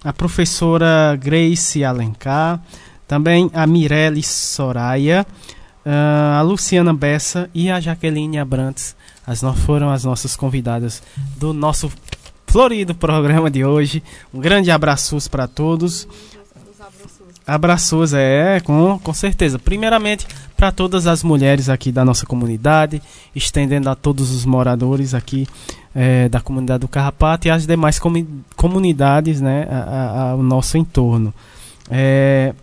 Speaker 9: a professora Grace Alencar, também a Mirelle Soraya, a Luciana Bessa e a Jaqueline Abrantes. As no, foram as nossas convidadas do nosso florido programa de hoje. Um grande abraço para todos. Abraços, é, com, com certeza. Primeiramente, para todas as mulheres aqui da nossa comunidade, estendendo a todos os moradores aqui é, da comunidade do Carrapato e as demais comunidades né, ao nosso entorno. É,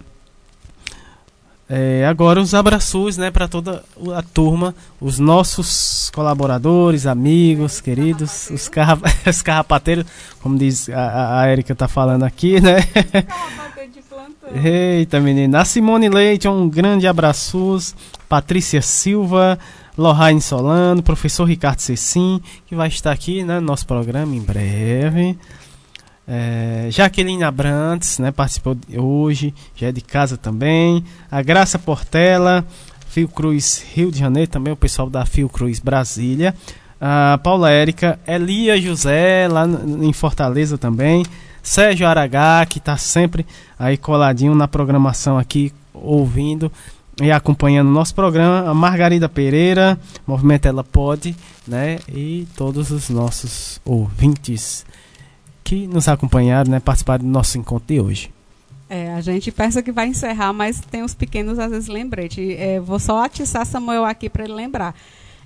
Speaker 9: é, agora os abraços né, para toda a turma, os nossos colaboradores, amigos, queridos, os, carra os carrapateiros, como diz a, a Erika está falando aqui, né? Eita, menina. A Simone Leite, um grande abraço. Patrícia Silva, Lohane Solano, professor Ricardo Cecim, que vai estar aqui né, no nosso programa em breve. É, Jaqueline Abrantes, né, participou hoje, já é de casa também. A Graça Portela, Fiocruz Rio de Janeiro, também o pessoal da Fiocruz Brasília. A Paula Érica, Elia José, lá em Fortaleza também. Sérgio Aragá, que está sempre aí coladinho na programação aqui, ouvindo e acompanhando o nosso programa. A Margarida Pereira, Movimento Ela Pode, né? E todos os nossos ouvintes que nos acompanharam, né? Participaram do nosso encontro de hoje.
Speaker 10: É, a gente pensa que vai encerrar, mas tem uns pequenos, às vezes, lembrete. É, vou só atiçar Samuel aqui para ele lembrar.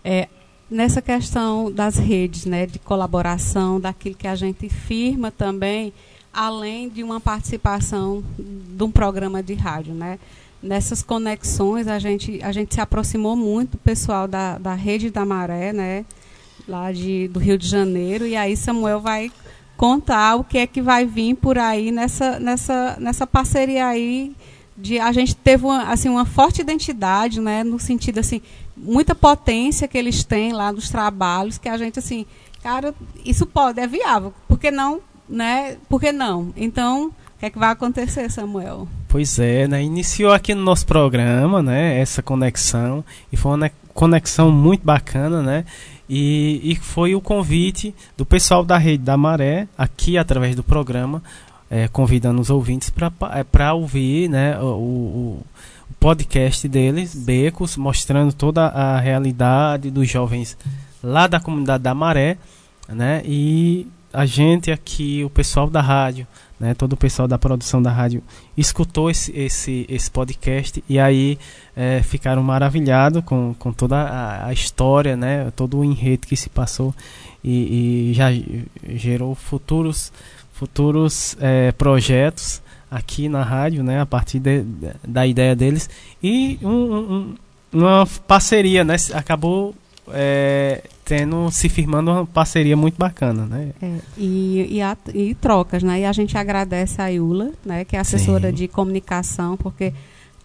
Speaker 10: É, nessa questão das redes, né, de colaboração, daquilo que a gente firma também, além de uma participação de um programa de rádio, né? Nessas conexões a gente a gente se aproximou muito pessoal da, da rede da Maré, né? Lá de, do Rio de Janeiro e aí Samuel vai contar o que é que vai vir por aí nessa nessa nessa parceria aí de a gente teve uma, assim uma forte identidade, né, no sentido assim, muita potência que eles têm lá nos trabalhos que a gente assim, cara, isso pode é viável, porque não, né? Por que não? Então, o que é que vai acontecer, Samuel?
Speaker 9: Pois é, né? Iniciou aqui no nosso programa, né, essa conexão e foi uma conexão muito bacana, né? E, e foi o convite do pessoal da rede da Maré aqui através do programa é, convidando os ouvintes para é, ouvir né, o, o, o, podcast deles, Becos, mostrando toda a realidade dos jovens lá da comunidade da Maré. Né, e a gente aqui, o pessoal da rádio, né, todo o pessoal da produção da rádio escutou esse, esse, esse podcast e aí é, ficaram maravilhados com, com toda a, a, história, né, todo o enredo que se passou e, e já gerou futuros futuros é, projetos aqui na rádio, né, a partir de, da ideia deles e um, um, uma parceria, né, acabou é, tendo se firmando uma parceria muito bacana, né?
Speaker 10: É, e, e, a, e, trocas, né? E a gente agradece a Iula, né, que é assessora Sim. de comunicação, porque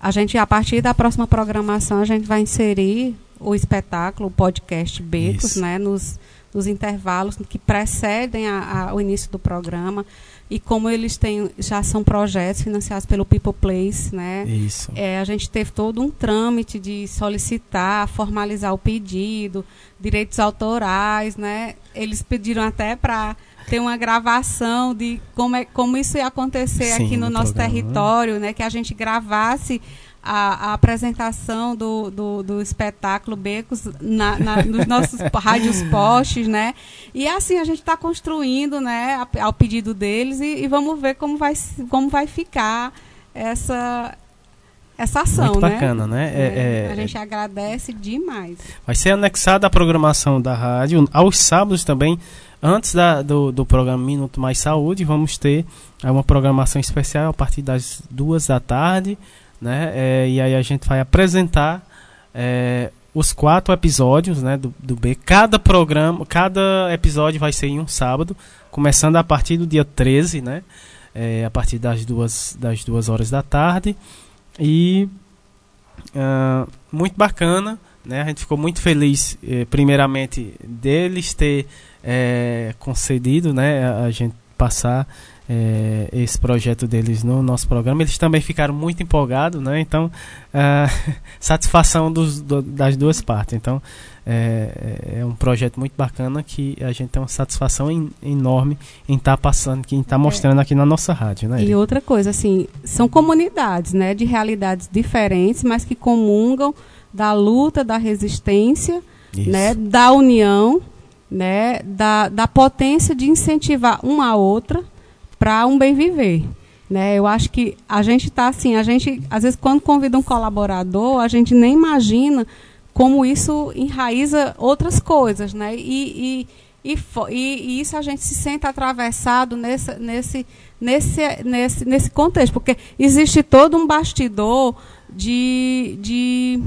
Speaker 10: a gente a partir da próxima programação a gente vai inserir o espetáculo, o podcast Becos, Isso. né, nos nos intervalos que precedem a, a, o início do programa e como eles têm já são projetos financiados pelo People Place, né?
Speaker 9: Isso.
Speaker 10: É, a gente teve todo um trâmite de solicitar, formalizar o pedido, direitos autorais, né? Eles pediram até para ter uma gravação de como é como isso ia acontecer Sim, aqui no, no nosso programa. território, né? Que a gente gravasse a, a apresentação do, do, do, espetáculo Becos na, na, nos nossos rádios postes, né? E assim a gente está construindo, né, ao pedido deles e, e, vamos ver como vai, como vai ficar essa essa ação,
Speaker 9: Muito
Speaker 10: né?
Speaker 9: bacana, né? É, é,
Speaker 10: a gente agradece demais.
Speaker 9: Vai ser anexada a programação da rádio aos sábados também. Antes da, do, do programa Minuto Mais Saúde, vamos ter é, uma programação especial a partir das duas da tarde, né? É, e aí a gente vai apresentar é, os quatro episódios, né, do, do B. Cada programa, cada episódio vai ser em um sábado, começando a partir do dia 13, né? É, a partir das duas, das duas horas da tarde. E uh, muito bacana, né? A gente ficou muito feliz, eh, primeiramente, deles ter eh, concedido, né? A, a gente passar eh, esse projeto deles no nosso programa. Eles também ficaram muito empolgados, né? Então, uh, satisfação dos, do, das duas partes. Então, é, é, um projeto muito bacana que a gente tem uma satisfação in, enorme em estar tá passando, em estar tá mostrando aqui na nossa rádio, né?
Speaker 10: E outra coisa, assim, são comunidades, né, de realidades diferentes, mas que comungam da luta, da resistência, Isso. né, da união, né, da, da potência de incentivar uma a outra para um bem viver. Né? Eu acho que a gente está assim, a gente, às vezes, quando convida um colaborador, a gente nem imagina como isso enraiza outras coisas, né? E, e, e, e, isso a gente se sente atravessado nesse, nesse, nesse, nesse, nesse contexto, porque existe todo um bastidor de, de,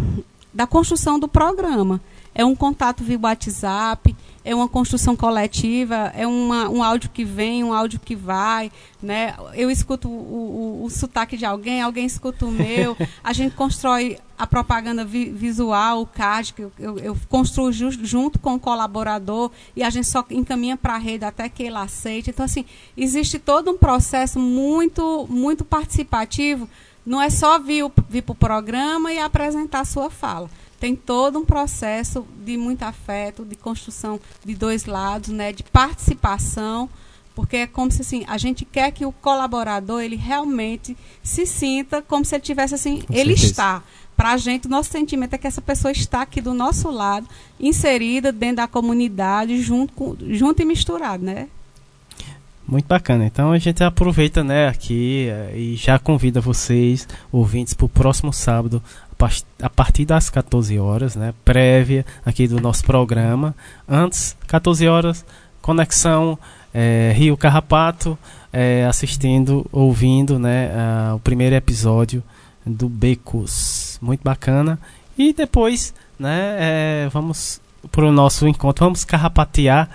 Speaker 10: da construção do programa. É um contato via WhatsApp, é uma construção coletiva, é uma, um áudio que vem, um áudio que vai, né? Eu escuto o, o, o sotaque de alguém, alguém escuta o meu, a gente constrói a propaganda vi, visual, o CAD, que eu, eu, eu construo ju, junto com o colaborador e a gente só encaminha para a rede até que ele aceite. Então, assim, existe todo um processo muito, muito participativo, não é só vir, vir para o programa e apresentar a sua fala tem todo um processo de muito afeto, de construção de dois lados, né, de participação, porque é como se assim, a gente quer que o colaborador ele realmente se sinta como se ele tivesse assim, Com ele certeza. está. Para a gente, o nosso sentimento é que essa pessoa está aqui do nosso lado, inserida dentro da comunidade, junto, com, junto e misturado, né?
Speaker 9: Muito bacana. Então a gente aproveita, né, aqui eh, e já convida vocês, ouvintes, para o próximo sábado, a partir das 14 horas, né, prévia aqui do nosso programa. Antes, 14 horas, conexão é, Rio Carrapato, é, assistindo, ouvindo, né, o primeiro episódio do Becos. Muito bacana. E depois, né, é, vamos para o nosso encontro, vamos carrapatear,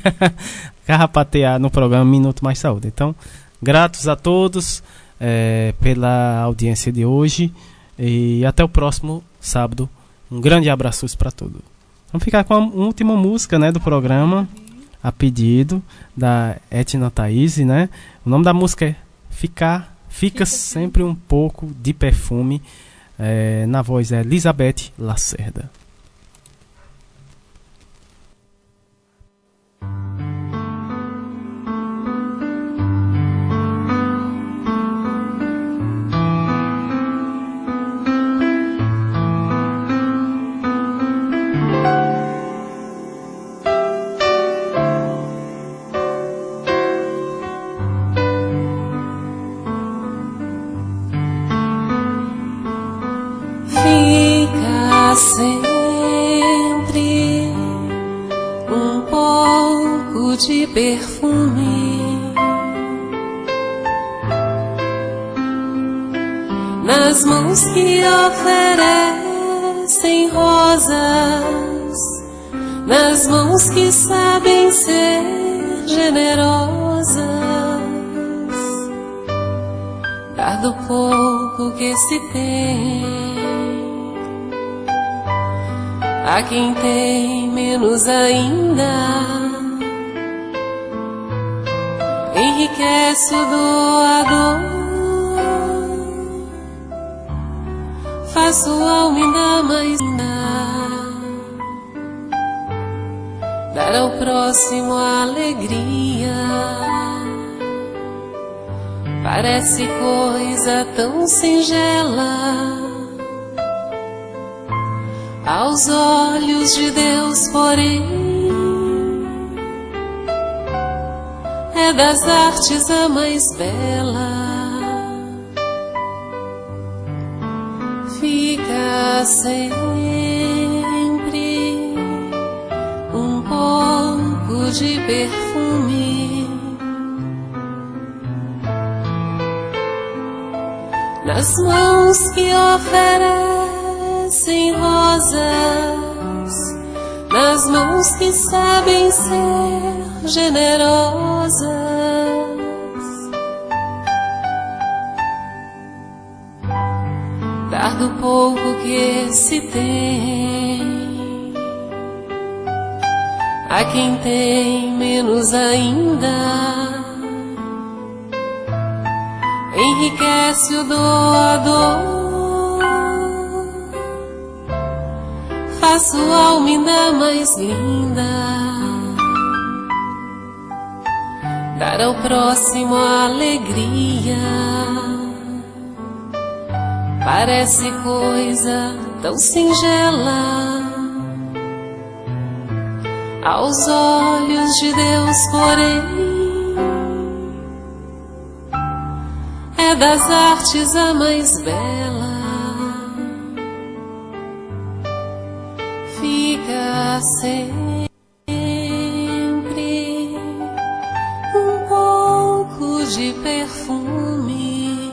Speaker 9: carrapatear no programa Minuto Mais Saúde. Então, gratos a todos pela audiência de hoje. E até o próximo sábado. Um grande abraço para todos. Vamos ficar com a última música né, do programa, a pedido da Etna Thaís, né? O nome da música é Ficar, Fica, Sempre Um Pouco de Perfume. É, na voz é Elizabeth Lacerda.
Speaker 32: Perfume. Nas mãos que oferecem rosas, nas mãos que sabem ser generosas, dar do pouco que se tem. A quem tem menos ainda enriquece o doador. Sua alma ainda mais linda, dar ao próximo alegria. Parece coisa tão singela aos olhos de Deus, porém é das artes a mais bela. fica sempre um pouco de perfume nas mãos que oferecem rosas, nas mãos que sabem ser generosas. Dar do pouco que se tem a quem tem menos ainda. Enriquece o doador, faz sua alma ainda mais linda. dar ao próximo alegria. Parece coisa tão singela aos olhos de Deus, porém é das artes a mais bela. Sempre. Um pouco de perfume.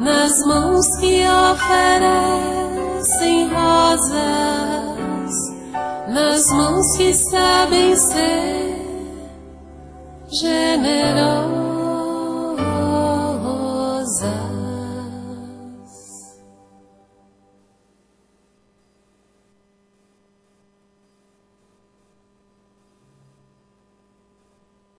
Speaker 32: Nas mãos que oferecem rosas, nas mãos que sabem ser generosas.